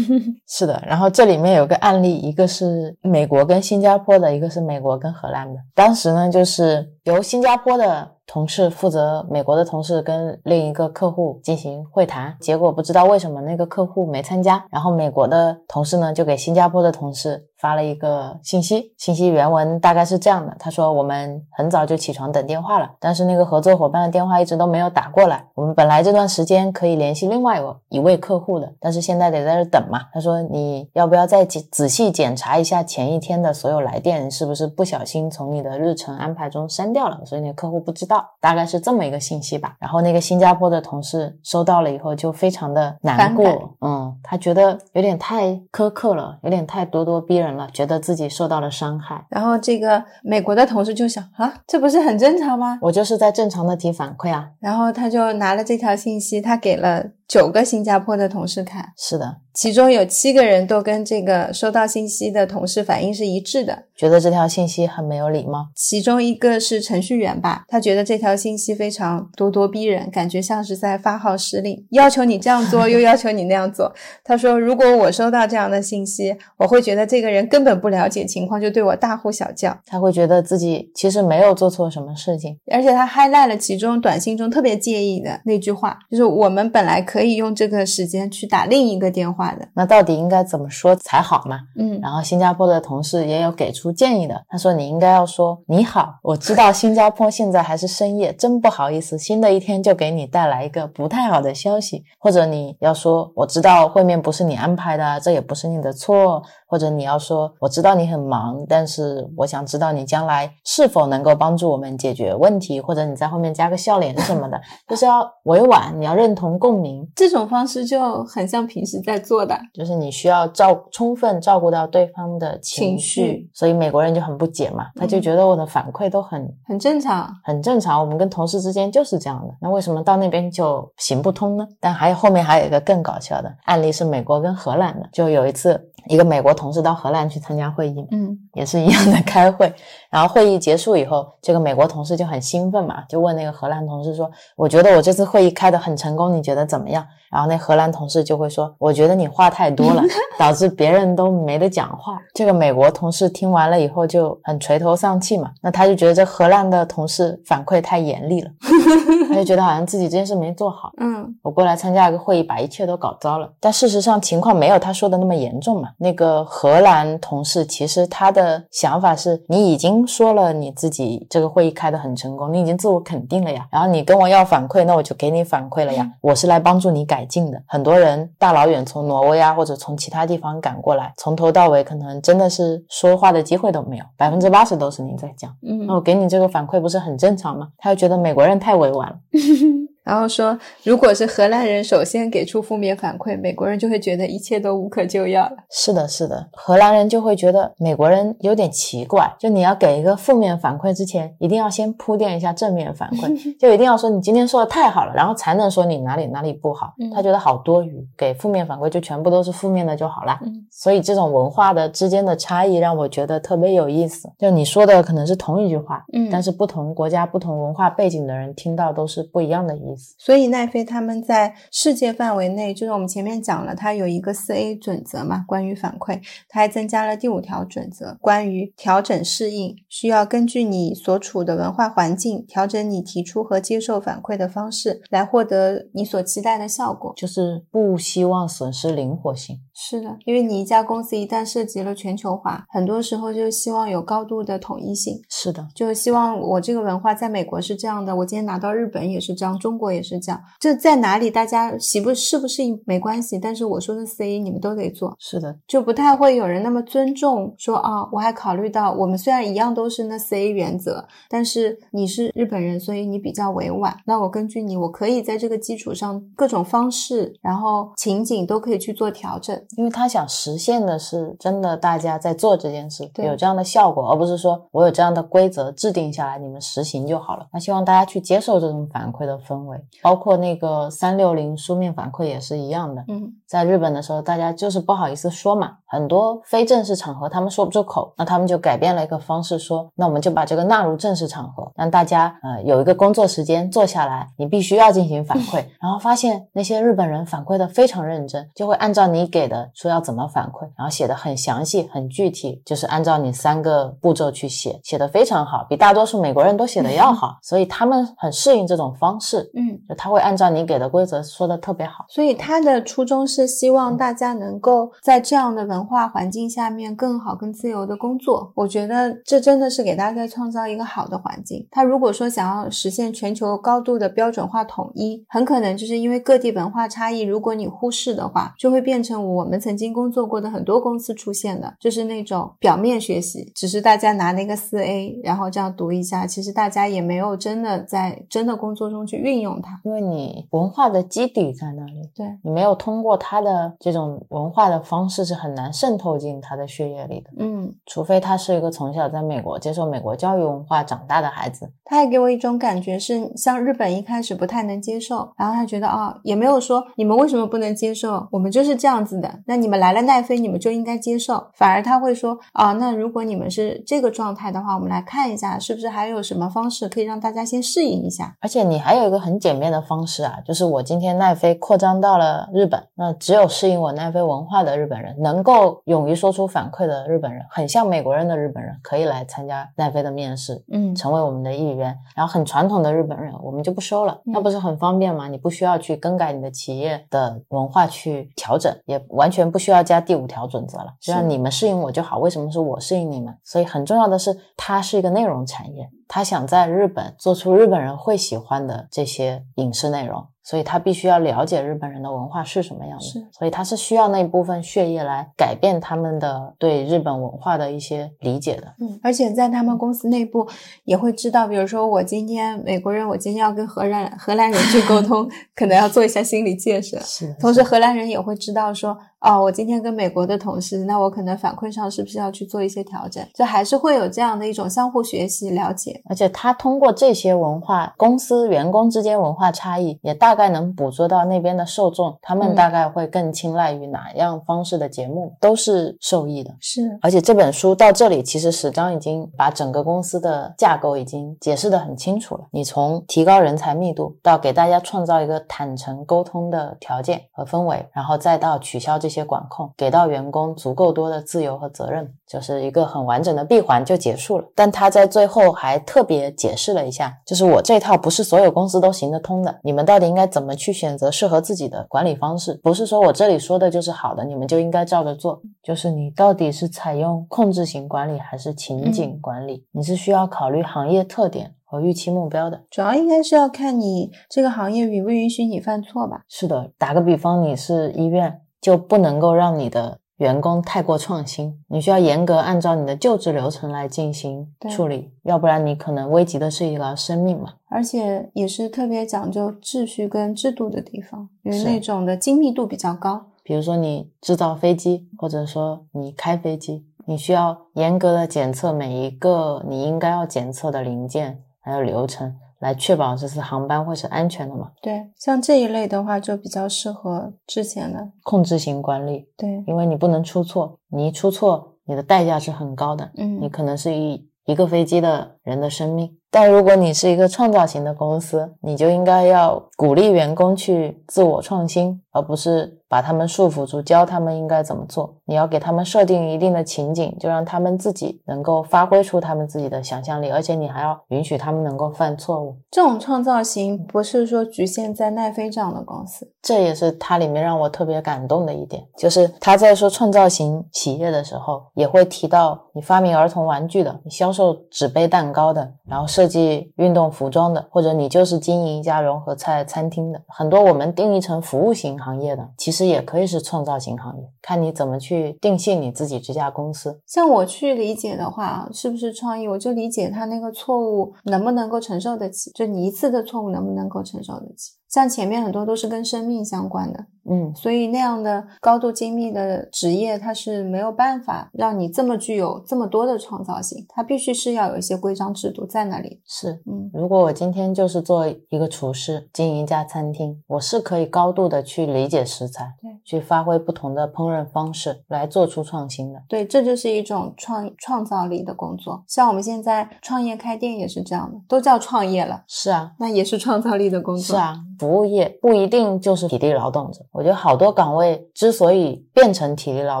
是的，然后这里面有个案例，一个是美国跟新加坡的，一个是美国跟荷兰的。当时呢，就是由新加坡的同事负责美国的同事跟另一个客户进行会谈，结果不知道为什么那个客户没参加，然后美国的同事呢就给新加坡的同事发了一个信息，信息原文大概是这样的：他说我们很早就起床等电话了，但是那个合作伙伴的电话一直都没有打过来。我们本来这段时间可以联系另外有一位客户的，但是现在得在这等嘛。他说你要不要再仔仔细检查一下前一天的所有来电是不是不小心从你的日程安排中删掉了，所以你的客户不知道，大概是这么一个信息吧。然后那个新加坡的同事收到了以后就非常的难过，嗯，他觉得有点太苛刻了，有点太咄咄逼人了，觉得自己受到了伤害。然后这个美国的同事就想啊，这不是很正常吗？我就是在正常的提反馈啊，然后他就拿了这条信息，他给了九个新加坡的同事看。是的，其中有七个人都跟这个收到信息的同事反应是一致的。觉得这条信息很没有礼貌。其中一个是程序员吧，他觉得这条信息非常咄咄逼人，感觉像是在发号施令，要求你这样做，又要求你那样做。他说，如果我收到这样的信息，我会觉得这个人根本不了解情况，就对我大呼小叫。他会觉得自己其实没有做错什么事情，而且他 highlight 了其中短信中特别介意的那句话，就是我们本来可以用这个时间去打另一个电话的。那到底应该怎么说才好嘛？嗯，然后新加坡的同事也有给出建议的，他说你应该要说你好，我知道新加坡现在还是深夜，真不好意思，新的一天就给你带来一个不太好的消息，或者你要说我知道会面不是你安排的，这也不是你的错，或者你要说我知道你很忙，但是我想知道你将来是否能够帮助我们解决问题，或者你在后面加个笑脸什么的，就是要委婉，你要认同共鸣，这种方式就很像平时在做的。就是你需要照充分照顾到对方的情情绪所以美国人就很不解嘛，他就觉得我的反馈都很很正常。很正常，我们跟同事之间就是这样的，那为什么到那边就行不通呢？但还有后面还有一个更搞笑的案例是美国跟荷兰的，就有一次一个美国同事到荷兰去参加会议，嗯。也是一样的开会，然后会议结束以后，这个美国同事就很兴奋嘛，就问那个荷兰同事说：“我觉得我这次会议开得很成功，你觉得怎么样？”然后那荷兰同事就会说：“我觉得你话太多了，导致别人都没得讲话。”这个美国同事听完了以后就很垂头丧气嘛，那他就觉得这荷兰的同事反馈太严厉了，他就觉得好像自己这件事没做好。嗯我过来参加一个会议，把一切都搞糟了。但事实上情况没有他说的那么严重嘛。那个荷兰同事其实他的想法是，你已经说了你自己这个会议开得很成功，你已经自我肯定了呀。然后你跟我要反馈，那我就给你反馈了呀。我是来帮助你改进的。很多人大老远从挪威啊或者从其他地方赶过来，从头到尾可能真的是说话的机会都没有，百分之八十都是你在讲。嗯那嗯，我给你这个反馈不是很正常吗？他又觉得美国人太委婉了。然后说，如果是荷兰人首先给出负面反馈，美国人就会觉得一切都无可救药了。是的，是的，荷兰人就会觉得美国人有点奇怪，就你要给一个负面反馈之前，一定要先铺垫一下正面反馈，就一定要说你今天说的太好了，然后才能说你哪里哪里不好。嗯他觉得好多余，给负面反馈就全部都是负面的就好啦。嗯所以这种文化的之间的差异让我觉得特别有意思。就你说的可能是同一句话，嗯但是不同国家、不同文化背景的人听到都是不一样的意思。所以奈飞他们在世界范围内，就是我们前面讲了，它有一个四 A 准则嘛，关于反馈，它还增加了第五条准则，关于调整适应，需要根据你所处的文化环境，调整你提出和接受反馈的方式，来获得你所期待的效果。就是不希望损失灵活性。是的，因为你一家公司一旦涉及了全球化，很多时候就希望有高度的统一性，是的，就希望我这个文化在美国是这样的，我今天拿到日本也是这样，中国也是这样。这在哪里大家喜不适不适应没关系，但是我说的 C 你们都得做，是的，就不太会有人那么尊重说啊，我还考虑到我们虽然一样都是那 ca 原则，但是你是日本人，所以你比较委婉，那我根据你，我可以在这个基础上各种方式，然后情景都可以去做调整。因为他想实现的是真的大家在做这件事，有这样的效果，而不是说我有这样的规则制定下来，你们实行就好了。那希望大家去接受这种反馈的氛围，包括那个三六零书面反馈也是一样的。嗯在日本的时候，大家就是不好意思说嘛，很多非正式场合他们说不出口，那他们就改变了一个方式说，那我们就把这个纳入正式场合，让大家呃有一个工作时间坐下来，你必须要进行反馈，然后发现那些日本人反馈的非常认真，就会按照你给的说要怎么反馈，然后写的很详细、很具体，就是按照你三个步骤去写，写的非常好，比大多数美国人都写的要好，所以他们很适应这种方式，嗯。就他会按照你给的规则说的特别好。所以他的初衷是希望大家能够在这样的文化环境下面更好、更自由的工作。我觉得这真的是给大家创造一个好的环境。他如果说想要实现全球高度的标准化统一，很可能就是因为各地文化差异，如果你忽视的话，就会变成我们曾经工作过的很多公司出现的，就是那种表面学习，只是大家拿那个四 A，然后这样读一下，其实大家也没有真的在真的工作中去运用它。因为你文化的基底在那里，对，你没有通过他的这种文化的方式是很难难渗透进他的血液里的，嗯，除非他是一个从小在美国接受美国教育文化长大的孩子。他还给我一种感觉是，像日本一开始不太能接受，然后他觉得啊、也没有说你们为什么不能接受，我们就是这样子的，那你们来了奈飞，你们就应该接受。反而他会说啊，那如果你们是这个状态的话，我们来看一下是不是还有什么方式可以让大家先适应一下。而且你还有一个很简便的方式啊，就是我今天奈飞扩张到了日本，那只有适应我奈飞文化的日本人，能够勇于说出反馈的日本人，很像美国人的日本人，可以来参加奈飞的面试，嗯成为我们的一员。然后很传统的日本人，我们就不收了，嗯那不是很方便吗？你不需要去更改你的企业的文化去调整，也完全不需要加第五条准则了，只要你们适应我就好。为什么是我适应你们？所以很重要的是，它是一个内容产业，它想在日本做出日本人会喜欢的这些影视内容。所以他必须要了解日本人的文化是什么样的，是所以他是需要那部分血液来改变他们的对日本文化的一些理解的。嗯，而且在他们公司内部也会知道，比如说我今天美国人，我今天要跟荷兰荷兰人去沟通，可能要做一下心理建设。是同时，荷兰人也会知道说，哦，我今天跟美国的同事，那我可能反馈上是不是要去做一些调整？就还是会有这样的一种相互学习、了解。而且他通过这些文化，公司员工之间文化差异，也大概能捕捉到那边的受众，他们嗯大概会更青睐于哪样方式的节目，都是受益的。是，而且这本书到这里，其实史章已经把整个公司的架构已经解释的很清楚了。你从提高人才密度，到给大家创造一个坦诚沟通的条件和氛围，然后再到取消这些管控，给到员工足够多的自由和责任，就是一个很完整的闭环就结束了。但他在最后还特别解释了一下，就是我这套不是所有公司都行得通的，你们到底应该怎么去选择适合自己的管理方式？不是说我这里说的就是好的，你们就应该照着做。就是你到底是采用控制型管理还是情景管理？你是需要考虑行业特点和预期目标的。主要应该是要看你这个行业允不允许你犯错吧。是的，打个比方，你是医院，就不能够让你的员工太过创新，你需要严格按照你的救治流程来进行处理，要不然你可能危及的是一个生命嘛。而且也是特别讲究秩序跟制度的地方，因为是那种的精密度比较高。比如说你制造飞机，或者说你开飞机，你需要严格的检测每一个你应该要检测的零件还有流程，来确保这次航班会是安全的嘛。对，像这一类的话，就比较适合之前的。控制型管理，对，因为你不能出错，你一出错，你的代价是很高的，嗯你嗯，可能是一一个飞机的人的生命。但如果你是一个创造型的公司，你就应该要鼓励员工去自我创新，而不是把他们束缚住，教他们应该怎么做。你要给他们设定一定的情景，就让他们自己能够发挥出他们自己的想象力，而且你还要允许他们能够犯错误。这种创造型不是说局限在奈飞这样的公司。这也是它里面让我特别感动的一点，就是他在说创造型企业的时候，也会提到你发明儿童玩具的，你销售纸杯蛋糕的，然后设计运动服装的，或者你就是经营一家融合菜餐厅的，很多我们定义成服务型行业的，其实也可以是创造型行业，看你怎么去定性你自己这家公司。像我去理解的话，是不是创意？我就理解他那个错误能不能够承受得起，就你一次的错误能不能够承受得起？像前面很多都是跟生命相关的，嗯，所以那样的高度精密的职业，它是没有办法让你这么具有这么多的创造性，它必须是要有一些规章制度在那里。是。嗯，如果我今天就是做一个厨师，经营一家餐厅，我是可以高度的去理解食材，对，去发挥不同的烹饪方式来做出创新的。对，这就是一种创创造力的工作。像我们现在创业开店也是这样的，都叫创业了，是啊，那也是创造力的工作。是啊，服务业不一定就是体力劳动者。我觉得好多岗位之所以变成体力劳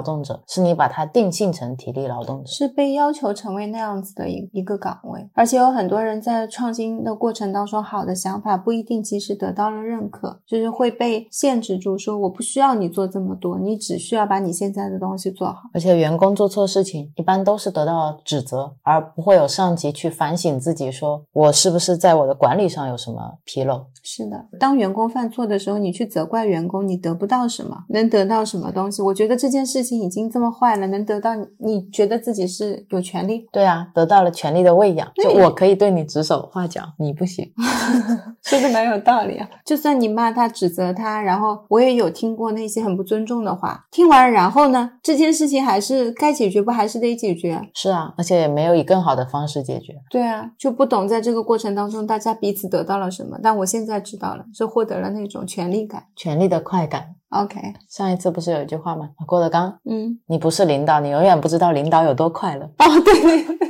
动者，是你把它定性成体力劳动者。是被要求成为那样子的一一个岗位，而且有很多人在创新的过程当中，好的想法不一定及时得到了认可，就是会被限制住，说我不需要你做这么多，你只需要把你现在的东西做好。而且员工做错事情，一般都是得到指责，而不会有上级去反省自己，说我是不是在我的管理上有什么纰漏。是的，当当员工犯错的时候，你去责怪员工，你得不到什么，能得到什么东西？我觉得这件事情已经这么坏了，能得到你，你觉得自己是有权利？对啊，得到了权利的喂养，就我可以对你指手画脚，你不行。说的蛮有道理啊。就算你骂他、指责他，然后我也有听过那些很不尊重的话，听完然后呢，这件事情还是该解决不还是得解决？是啊，而且也没有以更好的方式解决。对啊，就不懂在这个过程当中大家彼此得到了什么，但我现在知道了，是获得了那种权力感。权力的快感。OK，上一次不是有一句话吗？郭德纲，嗯，你不是领导，你永远不知道领导有多快乐。哦，对，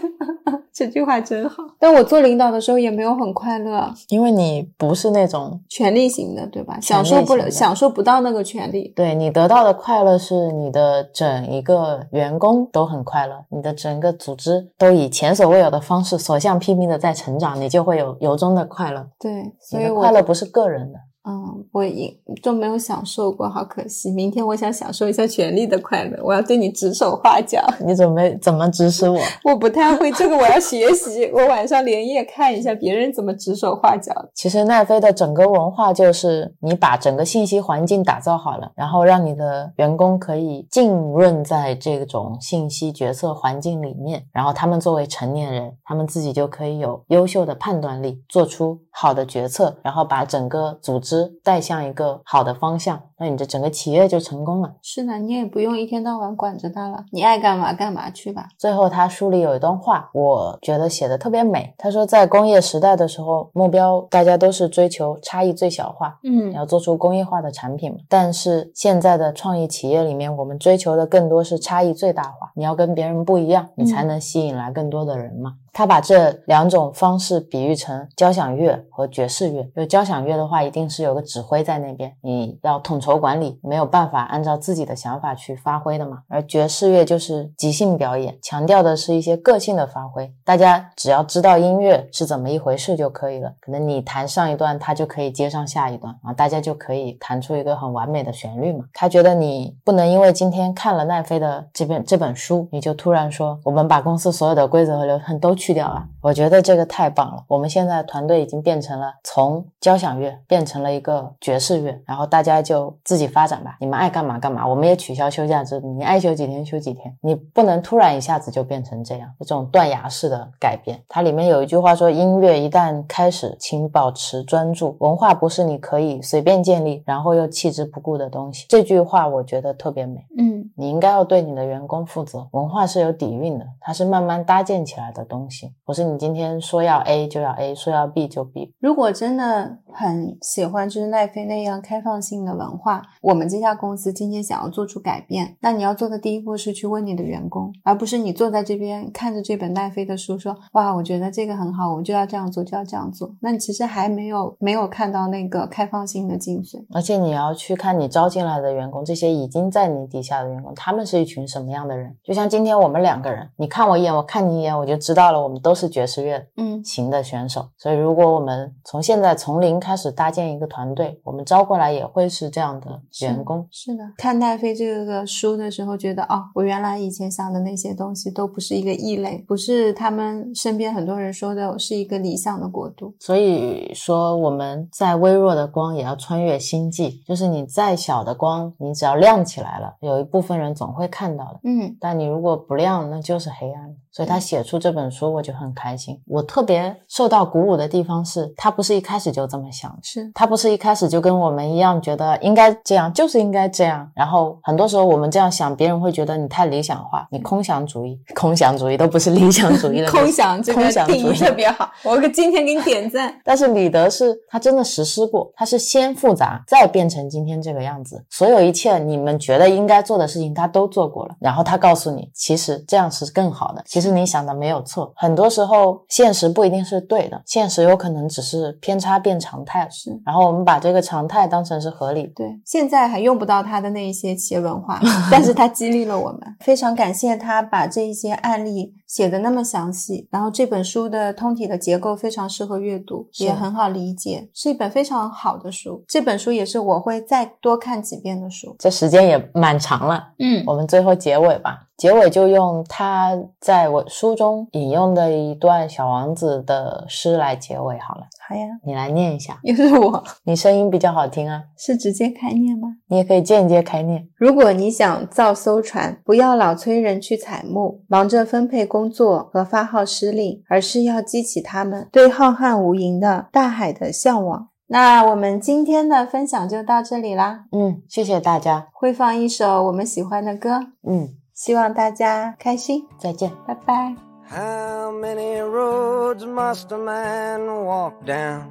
这句话真好。但我做领导的时候也没有很快乐，因为你不是那种权力型的，对吧？享受不了，享受不到那个权利。对你得到的快乐是你的整一个员工都很快乐，你的整个组织都以前所未有的方式所向披靡的在成长，你就会有由衷的快乐。对，所以我快乐不是个人的，嗯，我也就没有享受过，好可惜。明天我想享受一下权力的快乐，我要对你指手画脚。你准备怎么指使我？我不太会这个，我要学习。我晚上连夜看一下别人怎么指手画脚的。其实奈飞的整个文化就是你把整个信息环境打造好了，然后让你的员工可以浸润在这种信息决策环境里面，然后他们作为成年人，他们自己就可以有优秀的判断力，做出好的决策，然后把整个组织带向一个好的方向，那你的整个企业就成功了。是的，你也不用一天到晚管着他了，你爱干嘛干嘛去吧。最后，他书里有一段话，我觉得写的特别美。他说，在工业时代的时候，目标大家都是追求差异最小化，嗯你要做出工业化的产品嘛。但是现在的创意企业里面，我们追求的更多是差异最大化。你要跟别人不一样，你才能吸引来更多的人嘛。他把这两种方式比喻成交响乐和爵士乐。就交响乐的话，一定是有个指挥在那边，你要统筹管理，没有办法按照自己的想法去发挥的嘛。而爵士乐就是即兴表演，强调的是一些个性的发挥。大家只要知道音乐是怎么一回事就可以了。可能你弹上一段，他就可以接上下一段啊，大家就可以弹出一个很完美的旋律嘛。他觉得你不能因为今天看了奈飞的这本这本书，你就突然说我们把公司所有的规则和流程都去掉了。我觉得这个太棒了。我们现在团队已经变成了从交响乐变成了一个爵士乐，然后大家就自己发展吧，你们爱干嘛干嘛，我们也取消休假制度，你爱休几天休几天，你不能突然一下子就变成这样，这种断崖式的改变。它里面有一句话说，音乐一旦开始，请保持专注，文化不是你可以随便建立，然后又弃之不顾的东西。这句话我觉得特别美。嗯，你应该要对你的员工负责。文化是有底蕴的，它是慢慢搭建起来的东西，不是你今天说要 A 就要 A，说要 B 就 B。如果真的很喜欢就是奈飞那样开放性的文化，我们这家公司今天想要做出改变，那你要做的第一步是去问你的员工，而不是你坐在这边看着这本奈飞的书说哇，我觉得这个很好，我就要这样做，就要这样做。那你其实还没有没有看到那个开放性的精髓。而且你要去看你招进来的员工，这些已经在你底下的员工，他们是一群什么样的人？就像今天我们两个人，你看我一眼，我看你一眼，我就知道了，我们都是爵士乐嗯型的选手。所以，如果我们从现在从零开始搭建一个团队，我们招过来也会是这样的员工。是的，看戴飞这个书的时候，觉得哦，我原来以前想的那些东西都不是一个异类，不是他们身边很多人说的是一个理想的国度。所以说，我们在微弱的光也要穿越星际，就是你再小的光，你只要亮起来了，有一部分人总会看到的。嗯但你如果不亮，那就是黑暗。所以他写出这本书，我就很开心。我特别受到鼓舞的地方是，他不是一开始就这么想，是他不是一开始就跟我们一样觉得应该这样，就是应该这样。然后很多时候我们这样想，别人会觉得你太理想化，你空想主义，空想主义都不是理想主义的 空想这个空想主义定义特别好，我给今天给你点赞。但是李德是他真的实施过，他是先复杂，再变成今天这个样子。所有一切你们觉得应该做的事情，他都做过了。然后他告诉你，其实这样是更好的。其实你想的没有错。很多时候，现实不一定是对的，现实有可能只是偏差变常态。是然后我们把这个常态当成是合理。对，现在还用不到他的那一些企业文化，但是他激励了我们。非常感谢他把这一些案例写的那么详细，然后这本书的通体的结构非常适合阅读，也很好理解，是一本非常好的书。这本书也是我会再多看几遍的书。这时间也蛮长了，嗯我们最后结尾吧。结尾就用他在我书中引用的一段《小王子》的诗来结尾好了。好呀，你来念一下，又是我，你声音比较好听啊，是直接开念吗？你也可以间接开念。如果你想造艘船，不要老催人去采木，忙着分配工作和发号施令，而是要激起他们对浩瀚无垠的大海的向往。那我们今天的分享就到这里啦，嗯，谢谢大家，会放一首我们喜欢的歌，嗯，希望大家开心，再见。拜拜。 How many roads must a man walk down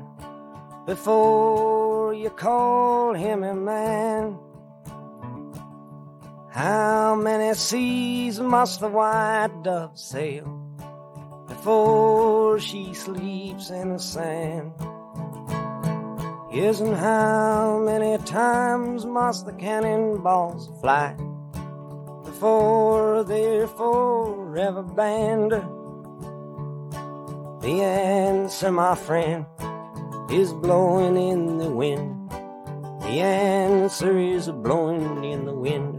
before you call him a man? How many seas must the white dove sail before she sleeps in the sand? Yes, and how many times must the cannonballs fly Before they're forever banned? The answer, my friend, is blowing in the wind. The answer is blowing in the wind.